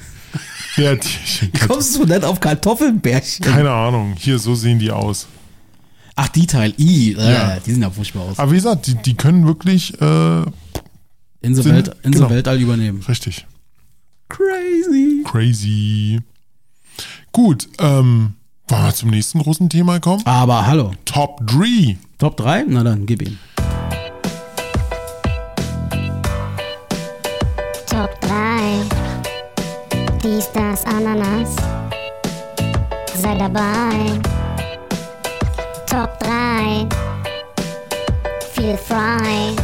Bärtierchen. *laughs* Wie kommst du denn auf Kartoffelbärchen? Keine Ahnung, hier, so sehen die aus. Ach, die Teil, I, äh, Ja. die sehen ja furchtbar aus. Aber wie gesagt, die, die können wirklich, äh, Inselwelt, sind- Inselweltall übernehmen. richtig, Crazy. crazy. Gut, ähm, wollen wir zum nächsten großen Thema kommen? Aber hallo, Top 3. Top 3? Na dann, gib ihn. Top 3. Dies, das, Ananas. Sei dabei. Top 3. Feel frei.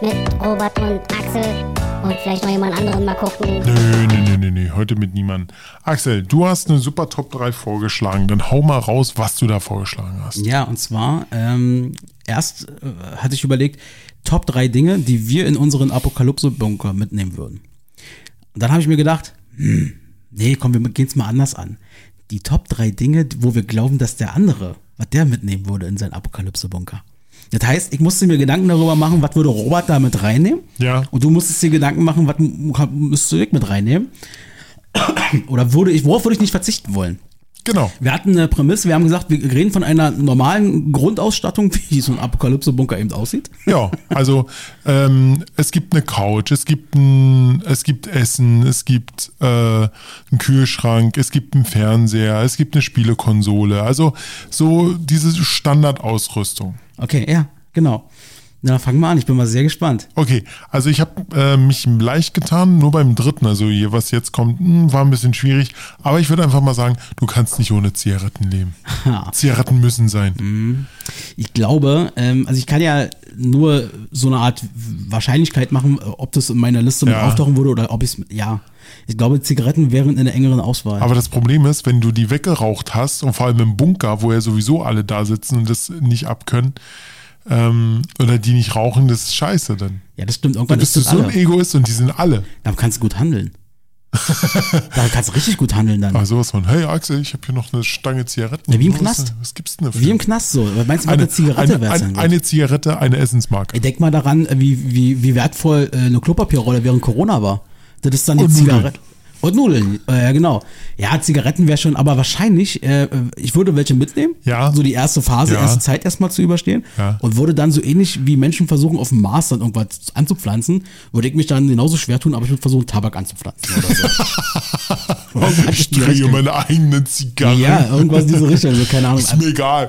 Mit Robert und Axel. Und vielleicht noch jemand anderen mal gucken. Nö, nö, nö, nö, nö, heute mit niemandem. Axel, du hast eine super Top 3 vorgeschlagen. Dann hau mal raus, was du da vorgeschlagen hast. Ja, und zwar, ähm, erst äh, hatte ich überlegt, Top 3 Dinge, die wir in unseren Apokalypse-Bunker mitnehmen würden. Und dann habe ich mir gedacht, hm, nee, komm, wir gehen es mal anders an. Die Top 3 Dinge, wo wir glauben, dass der andere, was der mitnehmen würde in seinen Apokalypse-Bunker. Das heißt, ich musste mir Gedanken darüber machen, was würde Robert da mit reinnehmen. Ja. Und du musstest dir Gedanken machen, was m- müsstest du mit reinnehmen. *coughs* Oder würde ich, worauf würde ich nicht verzichten wollen? Genau. Wir hatten eine Prämisse, wir haben gesagt, wir reden von einer normalen Grundausstattung, *laughs* wie so ein Apokalypse-Bunker eben aussieht. Ja, also ähm, es gibt eine Couch, es gibt ein, es gibt Essen, es gibt äh, einen Kühlschrank, es gibt einen Fernseher, es gibt eine Spielekonsole. Also so diese Standardausrüstung. Okay, ja, genau. Na, fangen wir an, ich bin mal sehr gespannt. Okay, also ich habe äh, mich leicht getan, nur beim dritten, also hier, was jetzt kommt, hm, war ein bisschen schwierig. Aber ich würde einfach mal sagen, du kannst nicht ohne Zigaretten leben. *laughs* Ha. Zigaretten müssen sein. Ich glaube, ähm, also ich kann ja nur so eine Art Wahrscheinlichkeit machen, ob das in meiner Liste mit Ja. auftauchen würde oder ob ich es, ja. Ich glaube, Zigaretten wären in der engeren Auswahl. Aber das Problem ist, wenn du die weggeraucht hast und vor allem im Bunker, wo ja sowieso alle da sitzen und das nicht abkönnen, ähm, oder die nicht rauchen, das ist scheiße dann. ja, das stimmt. Dann Irgendwann bist ist du so alle. ein Egoist und die sind alle. Da kannst du gut handeln. *laughs* da kannst du richtig gut handeln dann. Aber sowas von, hey Axel, ich habe hier noch eine Stange Zigaretten. Ja, wie im Was- Knast. Was gibt's denn da für? Wie im Knast so. Was Meinst du, was eine, eine Zigarette eine, sein eine, Zigarette, eine Essensmarke. Ey, Denk mal daran, wie, wie, wie wertvoll äh, eine Klopapierrolle während Corona war. Das ist dann die. Zigarette. Und Nudeln, äh, ja genau. Ja, Zigaretten wäre schon, aber wahrscheinlich, äh, ich würde welche mitnehmen, Ja. so die erste Phase, Ja. erste Zeit erstmal zu überstehen Ja. und würde dann so ähnlich wie Menschen versuchen, auf dem Mars dann irgendwas anzupflanzen, würde ich mich dann genauso schwer tun, aber ich würde versuchen, Tabak anzupflanzen oder so. *laughs* Ich drehe meine eigenen Zigarren. Ja, irgendwas in diese *laughs* Richtung, so keine Ahnung. Ist mir egal.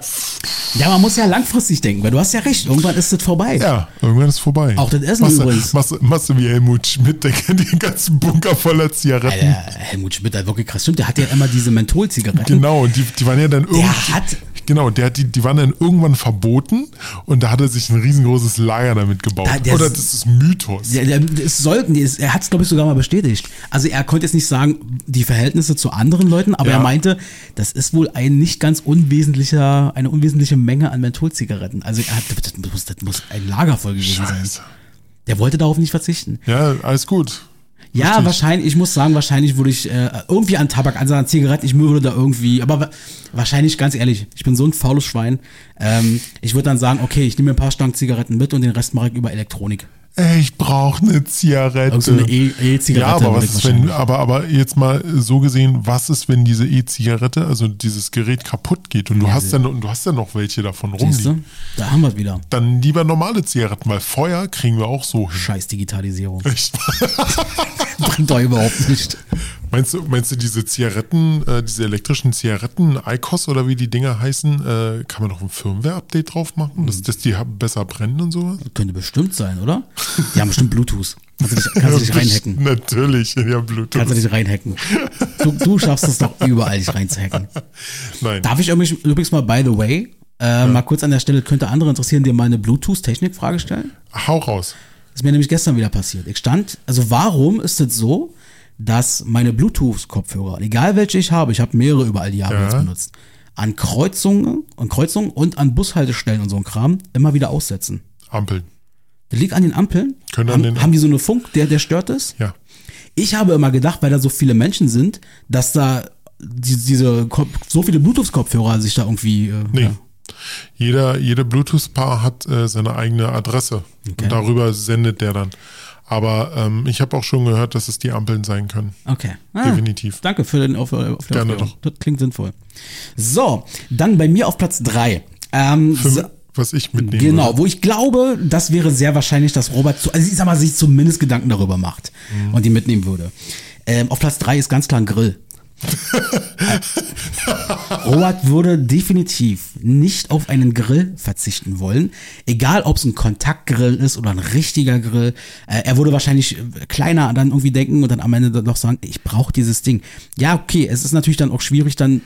Ja, man muss ja langfristig denken, weil du hast ja recht, irgendwann ist das vorbei. Ja, irgendwann ist vorbei. Auch das Essen machst, übrigens. Machst, du- machst du wie Helmut Schmidt, der kennt *laughs* den ganzen Bunker voller Zigaretten. Alter, Helmut Schmidt hat wirklich krass. Stimmt, der hat ja immer diese Menthol-Zigaretten. Genau, und die, die waren ja dann irgendwie. Der hat- Genau, der hat die, die waren dann irgendwann verboten und da hat er sich ein riesengroßes Lager damit gebaut. Da- der- Oder das ist Mythos. Der, der, es sollten, er hat es, glaube ich, sogar mal bestätigt. Also er konnte jetzt nicht sagen, die Verhältnisse zu anderen Leuten, aber Ja. er meinte, das ist wohl ein nicht ganz unwesentlicher, eine unwesentliche Menge an Mentholzigaretten. Also er hat, das, muss, das muss ein Lager voll gewesen sein. Scheiße. Der wollte darauf nicht verzichten. Ja, alles gut. Ja, Richtig. wahrscheinlich, ich muss sagen, wahrscheinlich würde ich äh, irgendwie an Tabak, also an Zigaretten, ich würde da irgendwie, aber wa- wahrscheinlich, ganz ehrlich, ich bin so ein faules Schwein. Ähm, ich würde dann sagen, okay, ich nehme mir ein paar Stangen Zigaretten mit und den Rest mache ich über Elektronik. Ich brauche eine Zigarette. Irgend so eine E- E-Zigarette Ja, aber was ist, wenn, aber, aber jetzt mal so gesehen, was ist, wenn diese E-Zigarette, also dieses Gerät kaputt geht und du hast dann, und du hast dann noch welche davon rumliegen? Da haben wir es wieder. Dann lieber normale Zigaretten, weil Feuer kriegen wir auch so hin. Scheiß Digitalisierung. Echt? *laughs* Bringt doch überhaupt nicht. *laughs* Meinst du, meinst du diese Zigaretten, äh, diese elektrischen Zigaretten, ICOS oder wie die Dinger heißen, äh, kann man noch ein Firmware-Update drauf machen, dass, dass die besser brennen und sowas? Könnte bestimmt sein, oder? Die haben bestimmt Bluetooth. Kannst du dich, kannst du dich *laughs* reinhacken. Natürlich, ja, Bluetooth. Kannst du dich reinhacken. Du, du schaffst es doch überall, dich reinzuhacken. *laughs* Nein. Darf ich übrigens übrigens mal, by the way, äh, mal kurz an der Stelle, könnte andere interessieren, dir mal eine Bluetooth-Technik-Frage stellen? Hau raus. Das ist mir nämlich gestern wieder passiert. Ich stand, also warum ist es so, dass meine Bluetooth-Kopfhörer, egal welche ich habe, ich habe mehrere über all die Jahre Ja. jetzt benutzt, an Kreuzungen, an Kreuzungen und an Bushaltestellen und so ein Kram immer wieder aussetzen. Ampeln. Das liegt an den Ampeln. Können an haben, den- haben die so eine Funk, der, der stört es? Ja. Ich habe immer gedacht, weil da so viele Menschen sind, dass da die, diese so viele Bluetooth-Kopfhörer sich da irgendwie. Äh, Nee. ja. Jeder, jeder Bluetooth-Paar hat äh, seine eigene Adresse. Okay. Und darüber sendet der dann. Aber ähm, ich habe auch schon gehört, dass es die Ampeln sein können. Okay. Ah, Definitiv. Danke für den auf, auf Gerne Aufklärung. Das klingt sinnvoll. So, dann bei mir auf Platz drei. Ähm, Für, so- was ich mitnehme. Genau, wo ich glaube, das wäre sehr wahrscheinlich, dass Robert, zu, also ich sag mal, sich zumindest Gedanken darüber macht Mhm. und die mitnehmen würde. Ähm, auf Platz drei ist ganz klar ein Grill. *laughs* Robert würde definitiv nicht auf einen Grill verzichten wollen, egal ob es ein Kontaktgrill ist oder ein richtiger Grill. Äh, er würde wahrscheinlich äh, kleiner dann irgendwie denken und dann am Ende dann noch sagen, ich brauche dieses Ding. Ja, okay, es ist natürlich dann auch schwierig, dann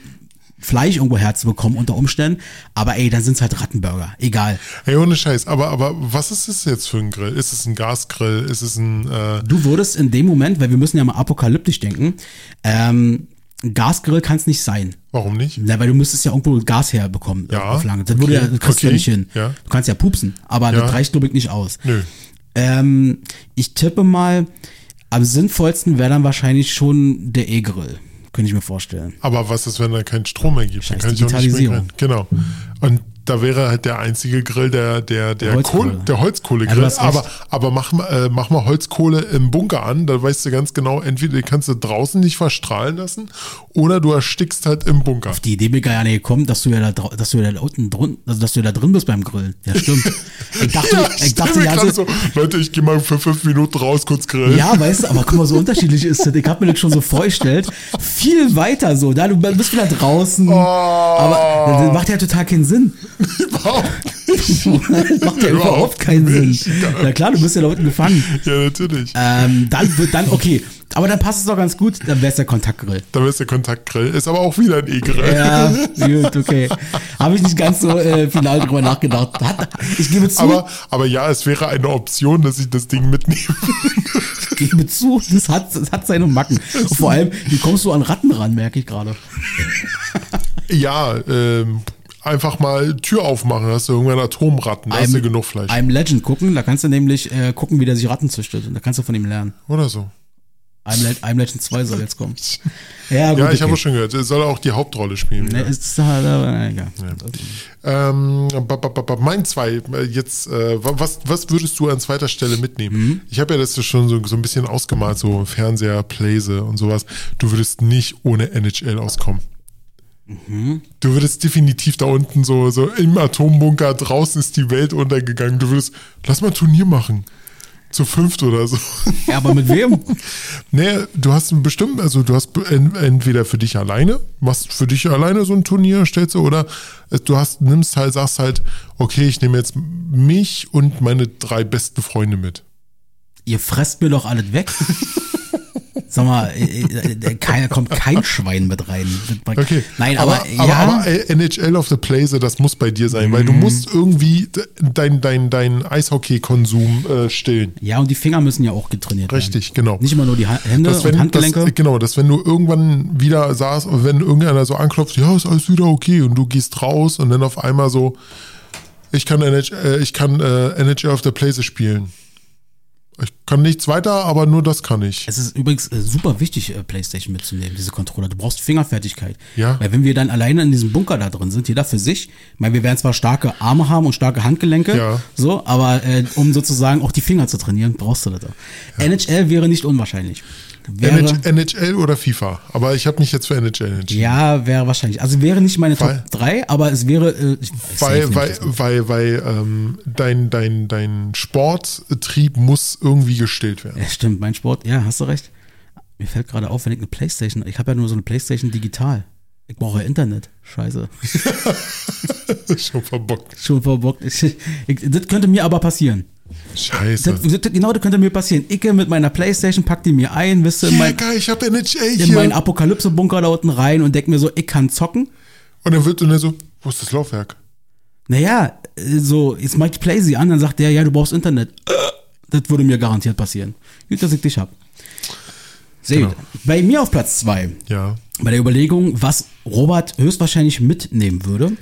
Fleisch irgendwo herzubekommen unter Umständen, aber ey, dann sind es halt Rattenburger, egal. Hey, ohne Scheiß. Aber, aber was ist es jetzt für ein Grill? Ist es ein Gasgrill? Ist es ein. Äh, Du würdest in dem Moment, weil wir müssen ja mal apokalyptisch denken, ähm, ein Gasgrill kann es nicht sein. warum nicht? Na, weil du müsstest ja irgendwo Gas herbekommen Ja, auf lange. Das würde okay, ja, das kriegst du ja okay, nicht hin. ja. Du kannst ja pupsen, aber Ja. das reicht, glaube ich, nicht aus. Nö. Ähm, ich tippe mal, am sinnvollsten wäre dann wahrscheinlich schon der E-Grill. Könnte ich mir vorstellen. Aber was ist, wenn da keinen Strom mehr gibt? Dann kann ich auch nicht mehr. Genau. Und da wäre halt der einzige Grill der, der, der, Holzkohle. Kohle, der Holzkohlegrill. Ja, aber aber mach, mal, äh, mach mal Holzkohle im Bunker an, da weißt du ganz genau, entweder die kannst du draußen nicht verstrahlen lassen oder du erstickst halt im Bunker. Auf die Idee bin ich gar nicht gekommen, dass du ja da, dass du ja da unten drin, also dass du da drin bist beim Grillen. Ja, stimmt. *laughs* Ich dachte, Ja, ich stell dachte, mir ja, gerade so, so, Leute, ich gehe mal für fünf Minuten raus, kurz grillen. Ja, weißt du, aber guck mal, so unterschiedlich ist das. Ich habe mir das schon so vorgestellt. Viel weiter so. Da, du bist wieder draußen. Oh. Aber das macht ja total keinen Sinn. *laughs* Überhaupt das macht ja überhaupt keinen Sinn. Na klar, du bist ja da unten gefangen. Ja, natürlich. Ähm, dann wird dann, okay. Aber dann passt es doch ganz gut, dann wäre es der Kontaktgrill. Da ist der Kontaktgrill. Ist aber auch wieder ein E-Grill. Ja, *laughs* gut, okay. Habe ich nicht ganz so äh, final drüber nachgedacht. Hat, ich gebe zu, Aber, aber ja, es wäre eine Option, dass ich das Ding mitnehme. ich gebe zu, das hat, das hat seine Macken. Und vor allem, wie kommst du an Ratten ran, merke ich gerade. Ja, ähm, einfach mal Tür aufmachen, hast du irgendwann Atomratten, da hast du genug Fleisch. I'm Legend gucken, da kannst du nämlich äh, gucken, wie der sich Ratten züchtet. Und da kannst du von ihm lernen. Oder so. I'm, Le I'm Legend 2 soll jetzt kommen. *laughs* Ja, gut. Ja, ich okay. habe schon gehört, er soll auch die Hauptrolle spielen. Ne, ja. ist halt, aber, egal. Ähm, ba- ba- mein zwei, äh, jetzt, äh, wa- was, was würdest du an zweiter Stelle mitnehmen? Mhm. Ich habe ja das schon so, so ein bisschen ausgemalt, so Fernseher, Playse und sowas. Du würdest nicht ohne NHL auskommen. Mhm. Du würdest definitiv da unten so, so im Atombunker, draußen ist die Welt untergegangen. Du würdest, lass mal ein Turnier machen. Zu fünft oder so. *laughs* Ja, aber mit wem? Nee, du hast bestimmt, also du hast en- entweder für dich alleine, machst für dich alleine so ein Turnier, stellst du, oder du hast, nimmst halt, sagst halt, okay, ich nehme jetzt mich und meine drei besten Freunde mit. Ihr fresst mir doch alles weg. *laughs* Sag mal, äh, äh, äh, keiner kommt kein Schwein mit rein. Okay. Nein, aber, aber, ja. aber äh, NHL of the Place, das muss bei dir sein, weil du musst irgendwie de- dein, dein, dein Eishockey-Konsum äh, stillen. ja, und die Finger müssen ja auch getrainiert Richtig, genau. werden. Nicht immer nur die Hände dass und wenn, Handgelenke. Das, genau, dass wenn du irgendwann wieder saßt, wenn irgendeiner so anklopft, ja, ist alles wieder okay und du gehst raus und dann auf einmal so, ich kann, NHL, ich kann äh, NHL of the Place spielen. Ich kann nichts weiter, aber nur das kann ich. Es ist übrigens äh, super wichtig, äh, Playstation mitzunehmen, diese Controller. Du brauchst Fingerfertigkeit. Ja. Weil wenn wir dann alleine in diesem Bunker da drin sind, jeder für sich, ich meine, wir werden zwar starke Arme haben und starke Handgelenke, Ja. so, aber äh, um sozusagen auch die Finger zu trainieren, brauchst du das. auch. NHL wäre nicht unwahrscheinlich. Wäre, NHL oder FIFA. Aber ich habe mich jetzt für NHL entschieden. ja, wäre wahrscheinlich. Also wäre nicht meine Weil- Top 3, aber es wäre. Äh, Weil, weil, weil, weil ähm, dein, dein, dein Sporttrieb muss irgendwie gestillt werden. Ja, stimmt, mein Sport, ja, hast du recht. Mir fällt gerade auf, wenn ich eine Playstation, ich habe ja nur so eine Playstation digital. Ich brauche ja Internet. Scheiße. *laughs* *laughs* Schon verbockt. Schon verbockt. Ich, ich, das könnte mir aber passieren. Scheiße. Das, das, genau, das könnte mir passieren. Ich mit meiner Playstation pack die mir ein, wisst ihr, in, mein, ich habe NHL in hier. meinen Apokalypse-Bunker da unten rein und denk mir so, ich kann zocken. Und dann wird dann so, wo ist das Laufwerk? Naja, äh, so, jetzt mach ich Play sie an, dann sagt der, ja, du brauchst Internet. Äh, Das würde mir garantiert passieren. Gut, dass ich dich hab. Sehr Genau. gut. Bei mir auf Platz zwei Ja. bei der Überlegung, was Robert höchstwahrscheinlich mitnehmen würde,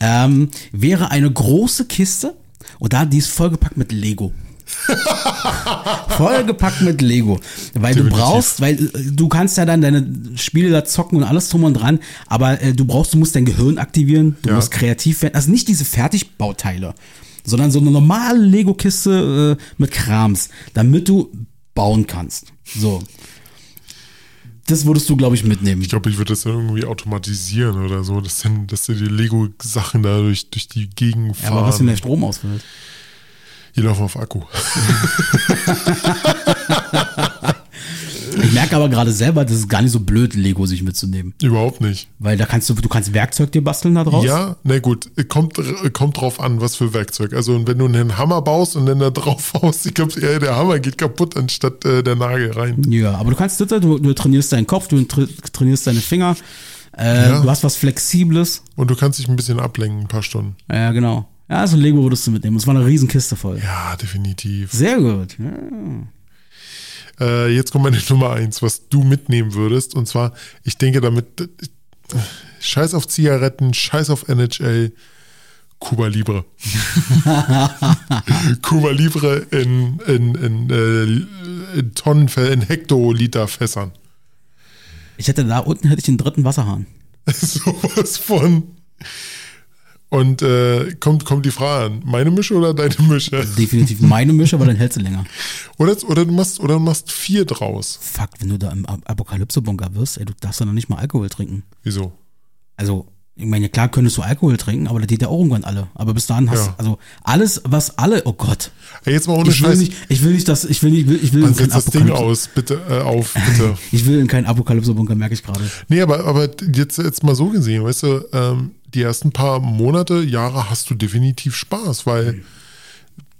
ähm, wäre eine große Kiste und da die ist vollgepackt mit Lego. vollgepackt mit Lego, weil du Definitiv. brauchst, weil äh, du kannst ja dann deine Spiele da zocken und alles drum und dran, aber äh, du brauchst, du musst dein Gehirn aktivieren, du Ja. musst kreativ werden, also nicht diese Fertigbauteile, sondern so eine normale Lego-Kiste äh, mit Krams, damit du bauen kannst. So. Das würdest du, glaube ich, mitnehmen. Ich glaube, ich würde das dann irgendwie automatisieren oder so, dass, dann, dass du die Lego-Sachen da durch, durch die Gegend Ja, fahren. aber was, wenn der Strom ausfällt? die laufen auf Akku. *laughs* *laughs* Ich merke aber gerade selber, das ist gar nicht so blöd, Lego sich mitzunehmen. Überhaupt nicht. Weil da kannst du, du kannst Werkzeug dir basteln da draus. Ja, na gut, kommt, kommt drauf an, was für Werkzeug. Also wenn du einen Hammer baust und dann da drauf *laughs* haust, ich glaube eher der Hammer geht kaputt, anstatt äh, der Nagel rein. Ja, aber du kannst das, du, du trainierst deinen Kopf, du tra trainierst deine Finger, äh, Ja. du hast was Flexibles. Und du kannst dich ein bisschen ablenken, ein paar Stunden. Ja, genau. Ja, also Lego würdest du mitnehmen. Es war eine Riesenkiste voll. Ja, definitiv. Sehr gut. Ja. Äh, jetzt kommt meine *laughs* Nummer eins, was du mitnehmen würdest. Und zwar, ich denke damit, scheiß auf Zigaretten, scheiß auf NHL, Cuba Libre. *laughs* Cuba Libre in, in, in, äh, in Tonnen, in Hektoliter Fässern. Ich hätte da unten hätte ich den dritten Wasserhahn. *laughs* Sowas von. Und äh, kommt, kommt die Frage an, meine Mische oder deine Mische? *laughs* Definitiv meine Mische, aber dann hältst du länger. Oder, oder, du machst, oder du machst vier draus. Fuck, wenn du da im Ap- Apokalypse-Bunker wirst, ey, du darfst da noch nicht mal Alkohol trinken. Wieso? Also, Ich meine, klar könntest du Alkohol trinken, aber das geht ja auch irgendwann alle. Aber bis dahin hast Ja. also alles, was alle, oh Gott. Ey, jetzt mal ohne Ich will Scheiß. nicht, ich will nicht, dass, ich will nicht, ich will, ich will Man in keinen setzt das Ding aus, bitte, äh, auf, bitte. *laughs* Ich will in keinen Apokalypse-Bunker, merke ich gerade. nee, aber, aber jetzt, jetzt mal so gesehen, weißt du, ähm, die ersten paar Monate, Jahre hast du definitiv Spaß, weil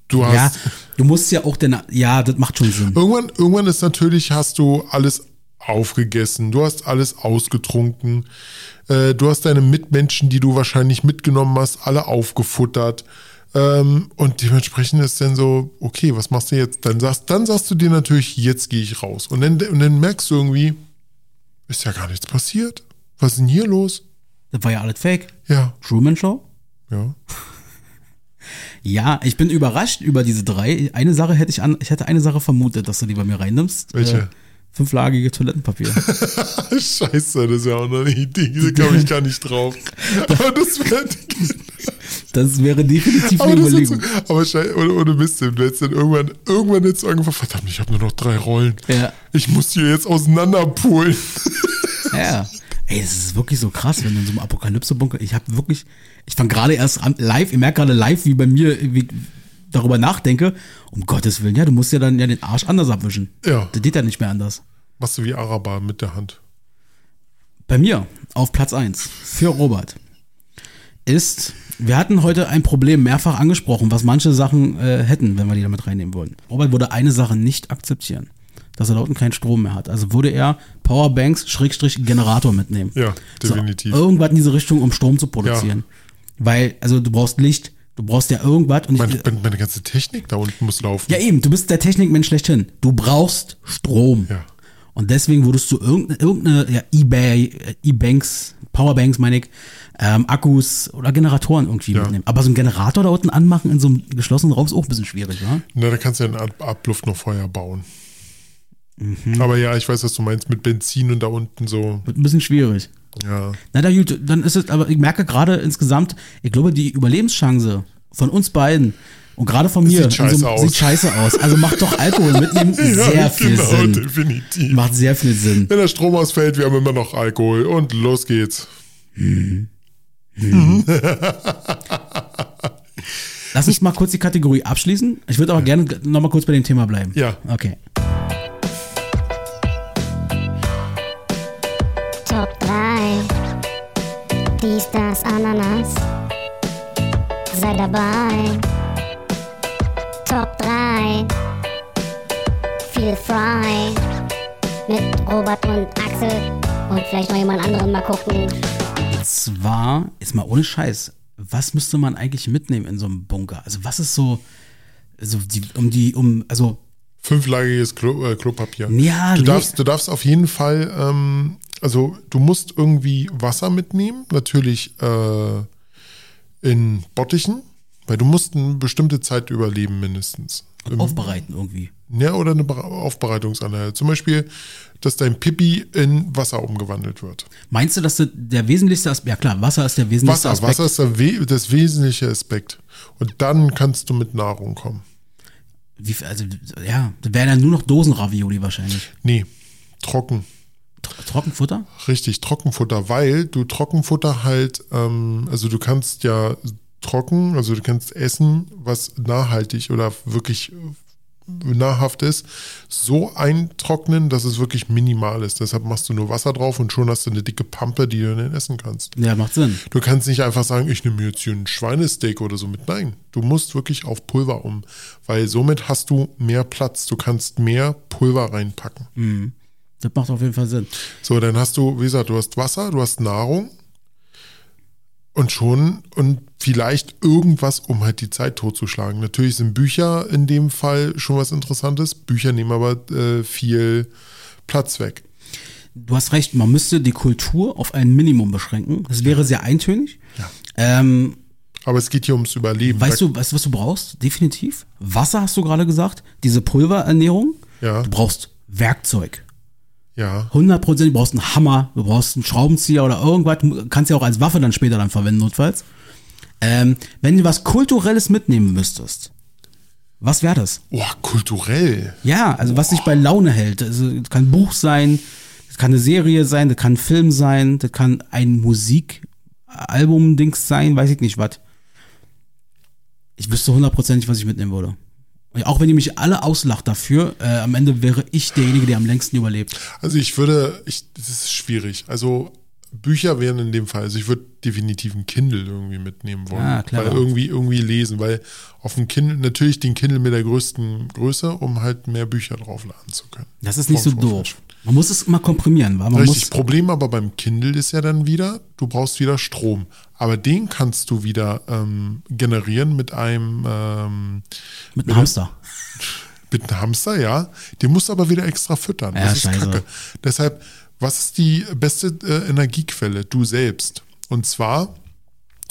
du hast. Ja, du musst ja auch denn, ja, das macht schon Sinn. Irgendwann, irgendwann ist natürlich, hast du alles aufgegessen, du hast alles ausgetrunken, äh, du hast deine Mitmenschen, die du wahrscheinlich mitgenommen hast, alle aufgefuttert. Ähm, und dementsprechend ist dann so, okay, was machst du jetzt? Dann sagst, dann sagst du dir natürlich, jetzt gehe ich raus. Und dann, und dann merkst du irgendwie, ist ja gar nichts passiert. Was ist denn hier los? Das war ja alles fake. Ja, Truman Show? ja. *laughs* Ja, ich bin überrascht über diese drei. Eine Sache hätte ich an, ich hätte eine Sache vermutet, dass du die bei mir reinnimmst. Welche? Fünflagige Toilettenpapier. *laughs* Scheiße, das ist ja auch noch eine Idee, da kam ich gar nicht drauf. *laughs* Aber das wäre Das wäre definitiv eine ist so, Überlegung. aber ohne, ohne Mist, du hättest dann irgendwann, irgendwann jetzt so angefangen, verdammt, ich habe nur noch drei Rollen. Ja. Ich muss die jetzt auseinanderpulen. Ja. *laughs* Ey, das ist wirklich so krass, wenn du in so einem Apokalypse-Bunker, ich habe wirklich, ich fange gerade erst an, live, ich merke gerade live, wie bei mir, wie darüber nachdenke, um Gottes Willen, ja, du musst ja dann ja den Arsch anders abwischen. Ja. Das geht ja nicht mehr anders. Machst du wie Araber mit der Hand. Bei mir auf Platz 1 für Robert ist, wir hatten heute ein Problem mehrfach angesprochen, was manche Sachen äh, hätten, wenn wir die damit reinnehmen wollen. Robert würde eine Sache nicht akzeptieren, dass er unten keinen Strom mehr hat. Also würde er Powerbanks Schrägstrich Generator mitnehmen. Ja, definitiv. So, irgendwas in diese Richtung, um Strom zu produzieren. Weil, also du brauchst Licht, du brauchst ja irgendwas und Meine, ich, meine, meine ganze Technik da unten muss laufen. ja eben, du bist der Technikmensch schlechthin. Du brauchst Strom. Ja. Und deswegen würdest du irgendeine, irgendeine ja, eBay, äh, E-Banks, Powerbanks, meine ich, ähm, Akkus oder Generatoren irgendwie Ja. mitnehmen. Aber so einen Generator da unten anmachen in so einem geschlossenen Raum ist auch ein bisschen schwierig, wa? Na, da kannst du ja in Ab Abluft noch Feuer bauen. Mhm. Aber ja, ich weiß, was du meinst, mit Benzin und da unten so. Wird ein bisschen schwierig. Ja. Na da gut, dann ist es, aber ich merke gerade insgesamt, ich glaube, die Überlebenschance von uns beiden und gerade von mir Sieht scheiße in aus. sieht scheiße aus. Also macht doch Alkohol mitnehmen *laughs* sehr ja, viel genau, Sinn. definitiv. Macht sehr viel Sinn. Wenn der Strom ausfällt, wir haben immer noch Alkohol und los geht's. Lass uns mal kurz die Kategorie abschließen. Ich würde aber gerne noch mal kurz bei dem Thema bleiben. Ja. Okay. Top 3. Dies, das, Ananas. Sei dabei. Top 3. Feel frei. Mit Robert und Axel. Und vielleicht noch jemand anderen mal gucken. Zwar, ist mal ohne Scheiß, was müsste man eigentlich mitnehmen in so einem Bunker? Also was ist so, also die, um die, um, also Fünflagiges Klo, äh, Klopapier. Ja, du nee. darfst, du darfst auf jeden Fall, ähm, also du musst irgendwie Wasser mitnehmen, natürlich äh, in Bottichen, weil du musst eine bestimmte Zeit überleben mindestens. Im- aufbereiten irgendwie. Ja, oder eine Bere- Aufbereitungsanlage. Zum Beispiel, dass dein Pipi in Wasser umgewandelt wird. Meinst du, dass das der wesentlichste Aspekt, ja klar, Wasser ist der wesentlichste Wasser, Aspekt. Wasser ist der We das wesentliche Aspekt. Und dann kannst du mit Nahrung kommen. Wie, viel- also, ja, das wären dann nur noch Dosenravioli wahrscheinlich. Nee, trocken. Tro- Trockenfutter? Richtig, Trockenfutter, weil du Trockenfutter halt, ähm, also du kannst ja trocken, also du kannst essen, was nachhaltig oder wirklich nahrhaft ist, so eintrocknen, dass es wirklich minimal ist. Deshalb machst du nur Wasser drauf und schon hast du eine dicke Pampe, die du dann essen kannst. Ja, macht Sinn. Du kannst nicht einfach sagen, ich nehme jetzt hier einen Schweinesteak oder so mit. Nein, du musst wirklich auf Pulver um, weil somit hast du mehr Platz. Du kannst mehr Pulver reinpacken. Das macht auf jeden Fall Sinn. So, dann hast du, wie gesagt, du hast Wasser, du hast Nahrung und schon und vielleicht irgendwas, um halt die Zeit totzuschlagen. Natürlich sind Bücher in dem Fall schon was Interessantes. Bücher nehmen aber äh, viel Platz weg. Du hast recht, man müsste die Kultur auf ein Minimum beschränken. Das wäre sehr eintönig. Ja. Ähm, Aber es geht hier ums Überleben. weißt du, weißt du, was du brauchst? Definitiv. Wasser hast du gerade gesagt. Diese Pulverernährung. Ja. Du brauchst Werkzeug. Ja, 100 Prozent, du brauchst einen Hammer, du brauchst einen Schraubenzieher oder irgendwas, du kannst ja auch als Waffe dann später dann verwenden, notfalls. Ähm, wenn du was Kulturelles mitnehmen müsstest, was wäre das? oh, kulturell. Ja, also was dich bei Laune hält. Also, das kann ein Buch sein, das kann eine Serie sein, das kann ein Film sein, das kann ein Musik, Album-Dings sein, weiß ich nicht was. Ich wüsste hundertprozentig, was ich mitnehmen würde. Auch wenn ihr mich alle auslacht dafür, äh, am Ende wäre ich derjenige, der am längsten überlebt. Also ich würde, ich, das ist schwierig. Also Bücher wären in dem Fall, also ich würde definitiv ein Kindle irgendwie mitnehmen wollen. Ah, clever. weil irgendwie, irgendwie lesen, weil auf dem Kindle, natürlich den Kindle mit der größten Größe, um halt mehr Bücher draufladen zu können. Das ist nicht so Vom doof. Man muss es immer komprimieren, weil man Richtig, muss. Problem aber beim Kindle ist ja dann wieder, du brauchst wieder Strom. Aber den kannst du wieder ähm, generieren mit einem ähm, Mit einem Hamster. *laughs* mit einem Hamster, ja. Den musst du aber wieder extra füttern. Ja, das ist scheiße. kacke. Deshalb, was ist die beste äh, Energiequelle? Du selbst. Und zwar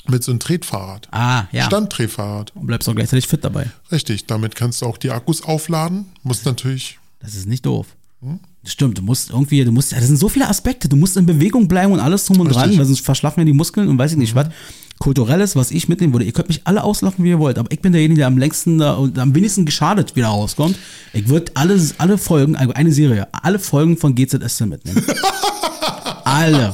mit so einem Tretfahrrad. Ah, ja. Standtretfahrrad. Und bleibst auch gleichzeitig fit dabei. Richtig, damit kannst du auch die Akkus aufladen. Muss natürlich. Das ist nicht doof. Hm? Stimmt, du musst irgendwie, du musst, ja, das sind so viele Aspekte, du musst in Bewegung bleiben und alles drum und Richtig. dran, weil sonst verschlafen ja die Muskeln und weiß ich nicht was. Kulturelles, was ich mitnehmen würde. Ihr könnt mich alle auslachen, wie ihr wollt, aber ich bin derjenige, der am längsten da und am wenigsten geschadet wieder rauskommt. Ich würde alle, alle Folgen, also eine Serie, alle Folgen von GZSZ mitnehmen. *laughs* alle.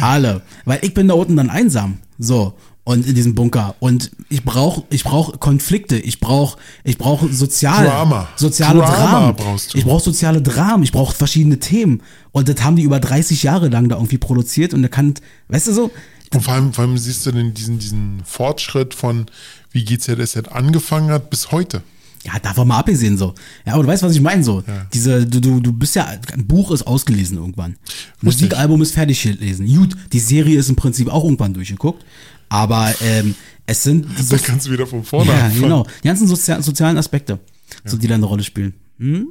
Alle. Weil ich bin da unten dann einsam. So. Und in diesem Bunker. Und ich brauche ich brauch Konflikte. Ich brauche ich brauch sozial, Drama. soziale Drama Dramen. brauchst du. Ich brauche soziale Dramen. Ich brauche verschiedene Themen. Und das haben die über 30 Jahre lang da irgendwie produziert. Und da kann, weißt du so, Und vor allem, vor allem siehst du denn diesen, diesen Fortschritt von, wie GZSZ angefangen hat, bis heute. Ja, davon mal abgesehen so. Ja, aber du weißt, was ich meine so. Diese, du, du, du bist ja, ein Buch ist ausgelesen irgendwann. Musikalbum ist fertig gelesen. Gut, die Serie ist im Prinzip auch irgendwann durchgeguckt. Aber ähm, es sind *laughs* so, Da kannst du wieder von vorne *laughs* ja, anfangen. genau, die ganzen sozia sozialen Aspekte, so die da eine Rolle spielen. Hm?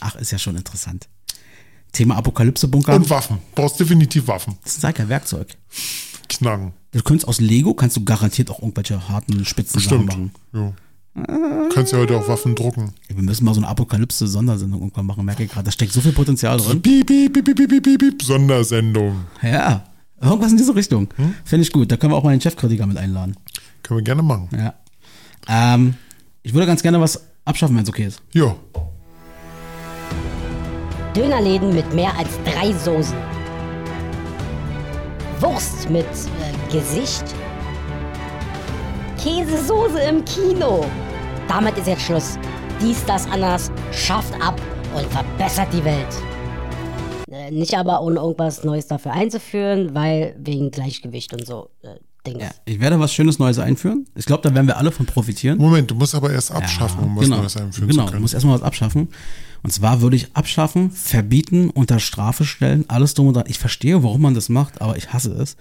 Ach, ist ja schon interessant. Thema Apokalypse-Bunker. Und Waffen. Brauchst definitiv Waffen. Das ist kein Werkzeug. Knarren. Du könntest aus Lego, kannst du garantiert auch irgendwelche harten Spitzen Bestimmt. machen. Jo. Kannst ja heute auch Waffen drucken. Wir müssen mal so eine Apokalypse-Sondersendung irgendwann machen, merke ich gerade. Da steckt so viel Potenzial drin. Piep, piep, piep, piep, piep, piep, piep, Sondersendung. Ja, irgendwas in diese Richtung. Finde ich gut. Da können wir auch mal den Chefkritiker mit einladen. Können wir gerne machen. Ja. Ähm, ich würde ganz gerne was abschaffen, wenn es okay ist. Jo. Dönerläden mit mehr als drei Soßen. Wurst mit äh, Gesicht. Käsesoße im Kino. Damit ist jetzt Schluss. Dies, das, anders schafft ab und verbessert die Welt. Äh, nicht aber ohne irgendwas Neues dafür einzuführen, weil wegen Gleichgewicht und so äh, Dings. Ja, ich werde was Schönes Neues einführen. Ich glaube, da werden wir alle von profitieren. Moment, du musst aber erst abschaffen, um was genau, Neues einführen genau, zu du können. musst erstmal was abschaffen. Und zwar würde ich abschaffen, verbieten, unter Strafe stellen, alles drum und dran. Ich verstehe, warum man das macht, aber ich hasse es.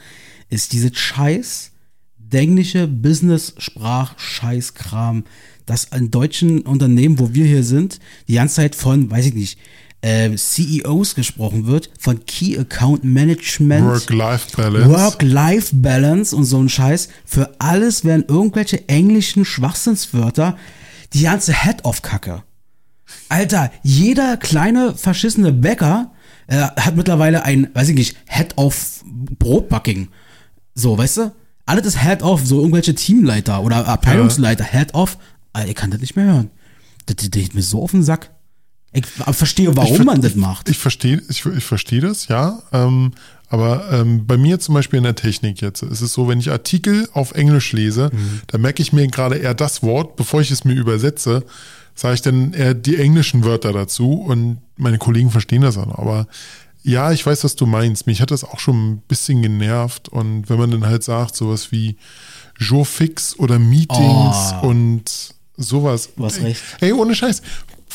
Ist diese scheiß dängliche Business-Sprach-Scheißkram, das in deutschen Unternehmen, wo wir hier sind, die ganze Zeit von, weiß ich nicht, äh, CEOs gesprochen wird, von Key Account Management. Work-Life-Balance. Work-Life-Balance und so ein Scheiß. Für alles werden irgendwelche englischen Schwachsinnswörter die ganze Head-of-Kacke. Alter, jeder kleine verschissene Bäcker äh, hat mittlerweile ein, weiß ich nicht, Head-of Brotbacking. So, weißt du? Alles ist Head-of, so irgendwelche Teamleiter oder Abteilungsleiter, Head-of. Alter, ich kann das nicht mehr hören. Das, das geht mir so auf den Sack. Ich verstehe, warum ver- man das macht. Ich verstehe ich, ich verstehe das, ja. Ähm, aber ähm, bei mir zum Beispiel in der Technik jetzt ist es so, wenn ich Artikel auf Englisch lese, Mhm. da merke ich mir gerade eher das Wort, bevor ich es mir übersetze, sage ich dann eher die englischen Wörter dazu und meine Kollegen verstehen das auch. Aber ja, ich weiß, was du meinst. Mich hat das auch schon ein bisschen genervt. Und wenn man dann halt sagt, sowas wie Jour fix oder Meetings Oh. und sowas. Du hast recht. Ey, ohne Scheiß.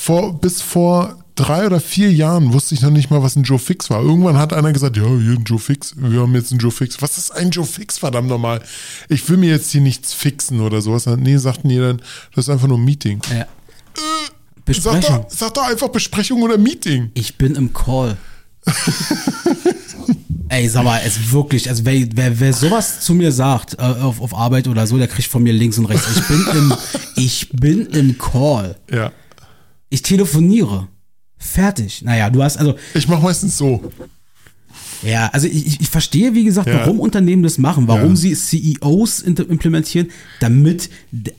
Vor, bis vor drei oder vier Jahren wusste ich noch nicht mal, was ein Joe Fix war. Irgendwann hat einer gesagt, ja, hier ein Joe Fix, wir haben jetzt einen Joe Fix. Was ist ein Joe Fix, verdammt nochmal? Ich will mir jetzt hier nichts fixen oder sowas. Nee, sagten die dann, das ist einfach nur ein Meeting. Ja. Sag Besprechen. doch, sag doch einfach Besprechung oder Meeting. Ich bin im Call. *laughs* Ey, sag mal, es wirklich, also wer, wer, wer sowas zu mir sagt, äh, auf, auf Arbeit oder so, der kriegt von mir links und rechts. Ich bin im, *laughs* ich bin im Call. Ja. Ich telefoniere. Fertig. Naja, du hast, also, Ich mache meistens so. Ja, also ich, ich- verstehe, wie gesagt, Ja. warum Unternehmen das machen, warum Ja. sie CEOs implementieren, damit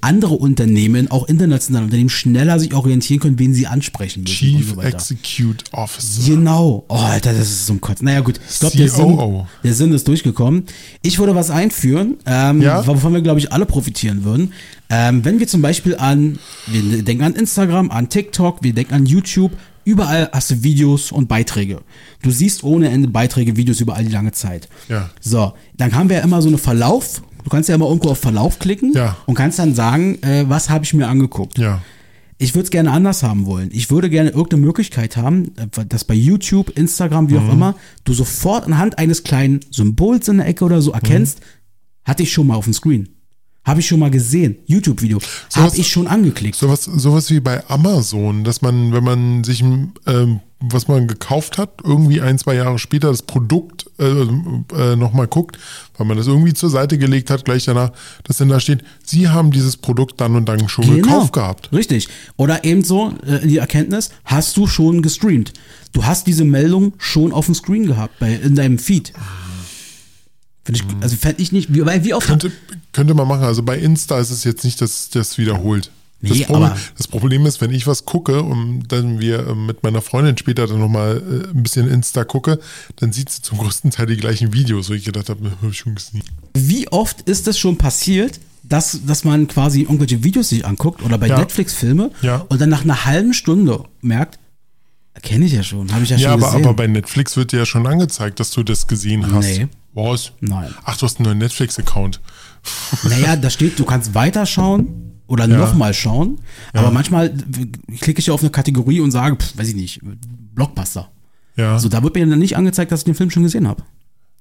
andere Unternehmen, auch internationale Unternehmen, schneller sich orientieren können, wen sie ansprechen müssen Chief so. Execute Officer. Genau. Oh, Alter, das ist so ein Kotz. Naja, gut. Ich glaube, der Sinn, der Sinn ist durchgekommen. Ich würde was einführen, ähm, Ja? wovon wir, glaube ich, alle profitieren würden. Ähm, wenn wir zum Beispiel an, wir denken an Instagram, an TikTok, wir denken an YouTube, überall hast du Videos und Beiträge. Du siehst ohne Ende Beiträge, Videos über all die lange Zeit. Ja. So, dann haben wir ja immer so eine Verlauf. Du kannst ja immer irgendwo auf Verlauf klicken Ja. und kannst dann sagen, äh, was habe ich mir angeguckt. Ja. Ich würde es gerne anders haben wollen. Ich würde gerne irgendeine Möglichkeit haben, äh, dass bei YouTube, Instagram, wie auch Mhm. immer, du sofort anhand eines kleinen Symbols in der Ecke oder so erkennst, hatte ich schon mal auf dem Screen. Habe ich schon mal gesehen. YouTube-Video. Sowas- Habe ich schon angeklickt. Sowas, sowas wie bei Amazon, dass man, wenn man sich, ähm, was man gekauft hat, irgendwie ein, zwei Jahre später das Produkt äh, äh, nochmal guckt, weil man das irgendwie zur Seite gelegt hat, gleich danach, dass dann da steht, Sie haben dieses Produkt dann und dann schon gekauft gehabt. Genau. Richtig. Oder eben so, äh, die Erkenntnis, hast du schon gestreamt. Du hast diese Meldung schon auf dem Screen gehabt, bei, in deinem Feed. Finde ich, also fände ich nicht, wie, wie oft Könnte, könnte man machen. Also bei Insta ist es jetzt nicht, dass das wiederholt. Das, Nee, Problem, aber- das Problem ist, wenn ich was gucke und dann wir äh, mit meiner Freundin später dann nochmal äh, ein bisschen Insta gucke, dann sieht sie zum größten Teil die gleichen Videos, wo ich gedacht habe, *laughs* hab ich schon gesehen. Wie oft ist es schon passiert, dass, dass man quasi irgendwelche Videos sich anguckt oder bei Ja. Netflix Filme Ja. und dann nach einer halben Stunde merkt, kenne ich ja schon, habe ich ja, Ja, schon aber, gesehen. aber bei Netflix wird dir ja schon angezeigt, dass du das gesehen hast. Nee. Was? Nein. Ach, du hast einen neuen Netflix-Account. naja, da steht, du kannst weiterschauen oder Ja. nochmal schauen, aber manchmal klicke ich ja auf eine Kategorie und sage, pf, weiß ich nicht, Blockbuster. Ja. So, da wird mir dann nicht angezeigt, dass ich den Film schon gesehen habe.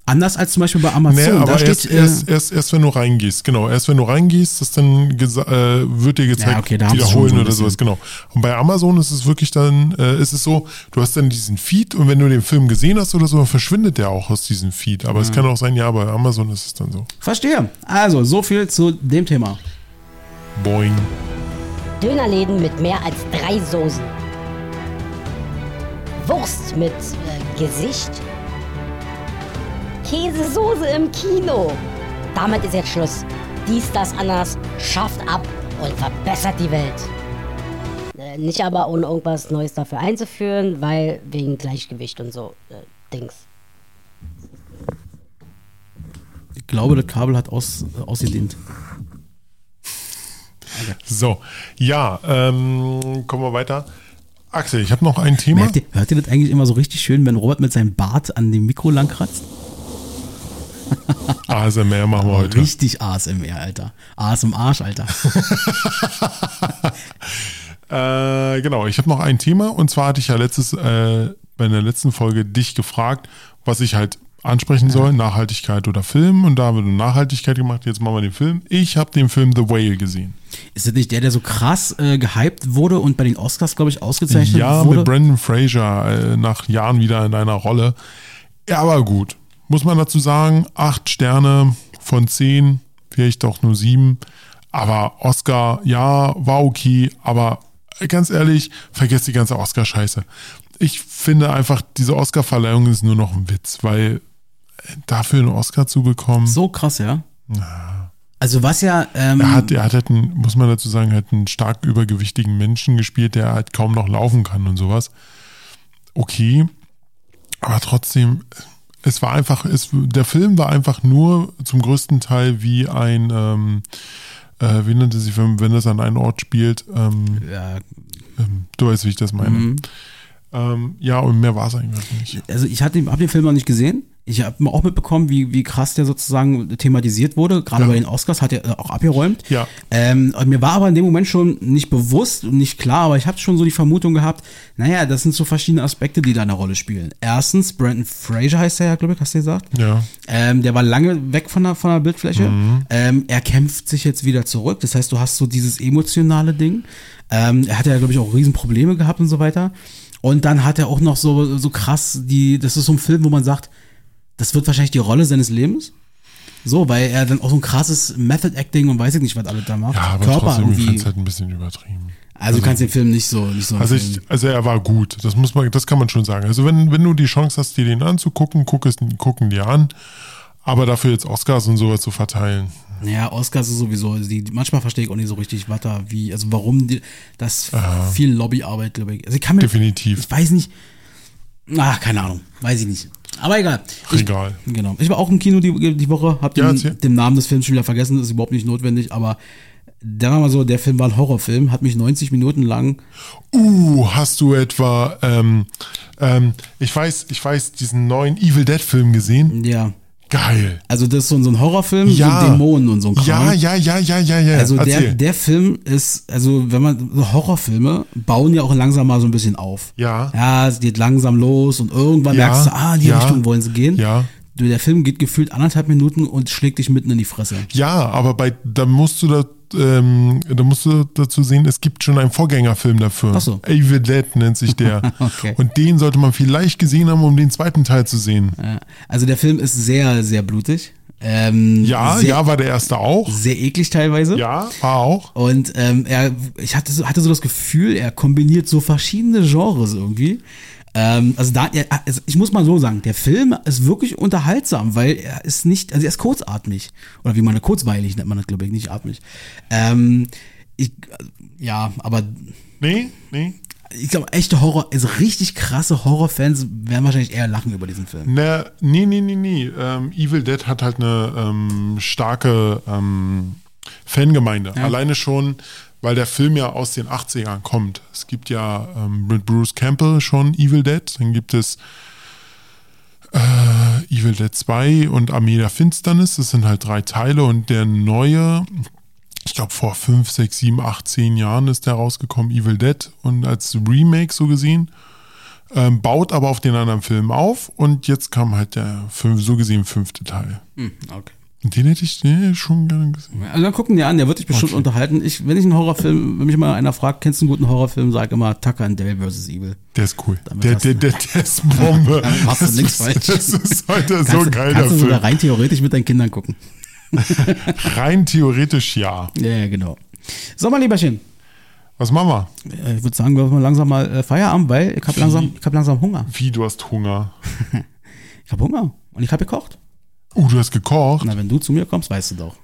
Anders als zum Beispiel bei Amazon. Nee, aber da steht, erst, äh, erst, erst, erst wenn du reingehst, genau. Erst wenn du reingehst, das dann äh, wird dir gezeigt, Ja, okay, wiederholen so oder sowas, genau. Und bei Amazon ist es wirklich dann, äh, ist es so, du hast dann diesen Feed und wenn du den Film gesehen hast oder so, dann verschwindet der auch aus diesem Feed. Aber Mhm. es kann auch sein, ja, bei Amazon ist es dann so. verstehe. Also, so viel zu dem Thema. Boing. Dönerläden mit mehr als drei Soßen. Wurst mit äh, Gesicht. Käsesoße im Kino. Damit ist jetzt Schluss. Dies, das, anders schafft ab und verbessert die Welt. Äh, nicht aber ohne irgendwas Neues dafür einzuführen, weil wegen Gleichgewicht und so äh, Dings. Ich glaube, das Kabel hat aus, äh, ausgedehnt. So, ja, ähm, kommen wir weiter. Axel, ich habe noch ein Thema. Merkt ihr, hört ihr das eigentlich immer so richtig schön, wenn Robert mit seinem Bart an dem Mikro lang kratzt? *laughs* ASMR machen wir heute. Richtig ASMR, Alter. AS im Arsch, Alter. *laughs* Äh, genau, ich habe noch ein Thema und zwar hatte ich ja letztes, äh, bei der letzten Folge dich gefragt, was ich halt ansprechen soll, Nachhaltigkeit oder Film und da haben wir Nachhaltigkeit gemacht, jetzt machen wir den Film. Ich habe den Film The Whale gesehen. Ist das nicht der, der so krass äh, gehypt wurde und bei den Oscars, glaube ich, ausgezeichnet Ja, wurde? mit Brandon Fraser äh, nach Jahren wieder in einer Rolle. Ja, aber gut. Muss man dazu sagen, acht Sterne von zehn, vielleicht auch nur sieben. Aber Oscar, ja, war okay, aber ganz ehrlich, vergesst die ganze Oscar-Scheiße. Ich finde einfach, diese Oscar-Verleihung ist nur noch ein Witz, weil äh, dafür einen Oscar zu bekommen, So krass, ja. Also was ja, ähm, er hat, er hat halt einen, muss man dazu sagen, halt einen stark übergewichtigen Menschen gespielt, der halt kaum noch laufen kann und sowas. Okay, aber trotzdem, es war einfach, es, der Film war einfach nur zum größten Teil wie ein, ähm, äh, wie nennt es sich, wenn, wenn das an einem Ort spielt, ähm, ja, ähm, du weißt, wie ich das meine. Ähm, ja, und mehr war es eigentlich nicht. also ich hatte, habe den Film noch nicht gesehen. Ich habe auch mitbekommen, wie, wie krass der sozusagen thematisiert wurde. Gerade Ja. bei den Oscars hat er äh, auch abgeräumt. Ja. Ähm, und mir war aber in dem Moment schon nicht bewusst und nicht klar, aber ich habe schon so die Vermutung gehabt, naja, das sind so verschiedene Aspekte, die da eine Rolle spielen. Erstens, Brandon Fraser heißt er ja, glaube ich, hast du gesagt. Ja. Ähm, der war lange weg von der, von der Bildfläche. Ähm, er kämpft sich jetzt wieder zurück. Das heißt, du hast so dieses emotionale Ding. Ähm, er hat ja, glaube ich, auch Riesenprobleme gehabt und so weiter. Und dann hat er auch noch so, so krass die, das ist so ein Film, wo man sagt, das wird wahrscheinlich die Rolle seines Lebens. So, weil er dann auch so ein krasses Method Acting und weiß ich nicht, was alles da macht. Ja, aber Körper trotzdem, ich irgendwie. fand es halt ein bisschen übertrieben. Also du kannst den Film nicht so, nicht so Also, ich, also er war gut, das muss man, das kann man schon sagen. Also wenn, wenn du die Chance hast, dir den anzugucken, guck es, gucken dir an. Aber dafür jetzt Oscars und sowas zu verteilen. Ja, Oscars ist sowieso, also die, manchmal verstehe ich auch nicht so richtig, was da, wie, also warum die, das viel Lobbyarbeit, glaube ich. Also ich kann mir, Definitiv. ich weiß nicht, ach, keine Ahnung, weiß ich nicht. Aber egal. Ich, Egal. Genau. Ich war auch im Kino die, die Woche, hab den, Ja, den Namen des Films schon wieder vergessen, das ist überhaupt nicht notwendig, aber sagen wir mal so, der Film war ein Horrorfilm, hat mich 90 Minuten lang, Uh, hast du etwa, ähm, ähm, ich weiß, ich weiß, diesen neuen Evil Dead Film gesehen? ja, Geil. also das ist so, ein- so ein Horrorfilm, Ja. so Dämonen und so ein Kram. Ja, ja, ja, ja, ja, ja. Also der, der Film ist, also wenn man, so Horrorfilme bauen ja auch langsam mal so ein bisschen auf. Ja. Ja, es geht langsam los und irgendwann Ja, merkst du, ah, in die ja, Richtung wollen sie gehen. ja. Der Film geht gefühlt anderthalb Minuten und schlägt dich mitten in die Fresse. Ja, aber bei, da musst du da, ähm, da musst du dazu sehen, es gibt schon einen Vorgängerfilm dafür. Ach so. Evil Dead nennt sich der. *laughs* Okay. Und den sollte man vielleicht gesehen haben, um den zweiten Teil zu sehen. Also der Film ist sehr, sehr blutig. Ähm, Ja, sehr, ja, war der erste auch. Sehr eklig teilweise. Ja, war auch. Und ähm, er, ich hatte so, hatte so das Gefühl, er kombiniert so verschiedene Genres irgendwie. Ähm, also da, also ich muss mal so sagen, der Film ist wirklich unterhaltsam, weil er ist nicht, also er ist kurzatmig. Oder wie man das, kurzweilig nennt man das, glaube ich, nicht atmig. Ähm, ich, ja, aber Nee, nee. ich glaube, echte Horror, also richtig krasse Horrorfans werden wahrscheinlich eher lachen über diesen Film. Ne, nee, nee, nee, nee. Ähm, Evil Dead hat halt eine ähm, starke ähm, Fangemeinde. Ja. Alleine schon, weil der Film ja aus den 80ern kommt. Es gibt ja ähm, mit Bruce Campbell schon Evil Dead. Dann gibt es äh, Evil Dead 2 und Armee der Finsternis. Das sind halt drei Teile. Und der neue, ich glaube vor 5, 6, 7, 8, 10 Jahren ist der rausgekommen, Evil Dead. Und als Remake so gesehen ähm, baut aber auf den anderen Film auf und jetzt kam halt der so gesehen fünfte Teil. Hm, okay. Den hätte ich ich schon gerne gesehen. Also dann gucken die an, der wird dich bestimmt Okay. unterhalten. Ich, wenn ich einen Horrorfilm, wenn mich mal einer fragt, kennst du einen guten Horrorfilm, sag immer Tucker and Dale vs. Evil. Der ist cool. Damit Der, der, du- der, der ist Bombe. *laughs* Machst du nichts falsch. das ist heute so Kannst, du- geiler kannst du Film. rein theoretisch mit deinen Kindern gucken. *laughs* Rein theoretisch ja. Ja, genau. So, mein Lieberchen, Was machen wir? äh, ich würde sagen, wir machen langsam mal äh, Feierabend, weil ich habe langsam, ich hab langsam Hunger. Wie, du hast Hunger? *laughs* Ich habe Hunger und ich habe gekocht. Uh, du hast gekocht? Na, wenn du zu mir kommst, weißt du doch.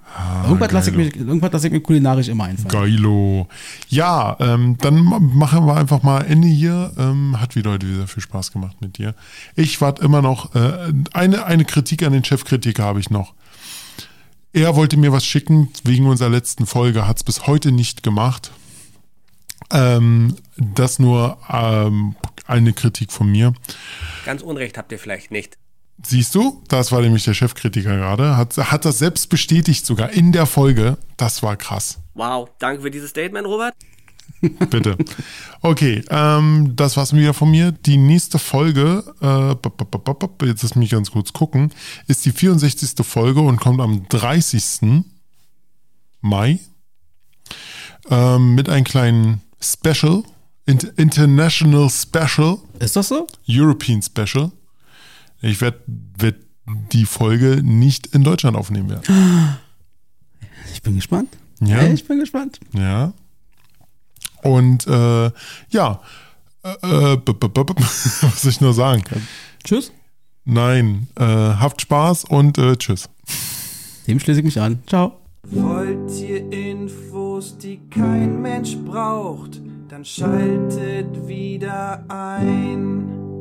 irgendwas lasse ich, mir- irgendwas lass ich mir kulinarisch immer einfallen. Geilo. Ja, ähm, dann ma- machen wir einfach mal Ende hier. Ähm, hat wieder heute wieder viel Spaß gemacht mit dir. Ich warte immer noch, äh, eine, eine Kritik an den Chefkritiker habe ich noch. Er wollte mir was schicken, wegen unserer letzten Folge, hat es bis heute nicht gemacht. Ähm, das nur ähm, eine Kritik von mir. Ganz Unrecht habt ihr vielleicht nicht. Siehst du, das war nämlich der Chefkritiker gerade, hat, hat das selbst bestätigt sogar in der Folge. Das war krass. Wow, danke für dieses Statement, Robert. *laughs* Bitte. Okay, ähm, das war's wieder von mir. Die nächste Folge, äh, jetzt lass mich ganz kurz gucken, ist die 64. Folge und kommt am 30. Mai ähm, mit einem kleinen Special, Int International Special, Ist das so? European Special. Ich werde werd die Folge nicht in Deutschland aufnehmen werden. Ich bin gespannt. Ja. Hey, ich bin gespannt. Ja. Und äh, ja, äh, äh, b- b- b- *laughs* was soll ich nur sagen? Tschüss. Nein, äh, habt Spaß und äh, tschüss. Dem schließe ich mich an. Ciao. Wollt ihr Infos, die kein Mensch braucht, dann schaltet wieder ein.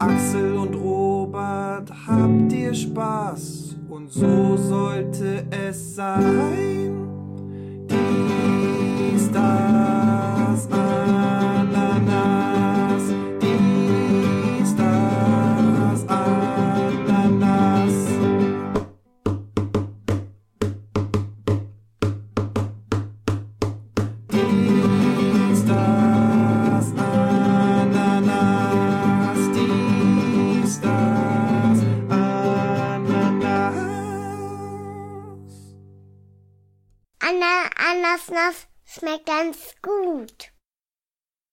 Axel und Robert habt ihr Spaß und so sollte es sein. Dies, das, Ananas. Schmeckt ganz gut.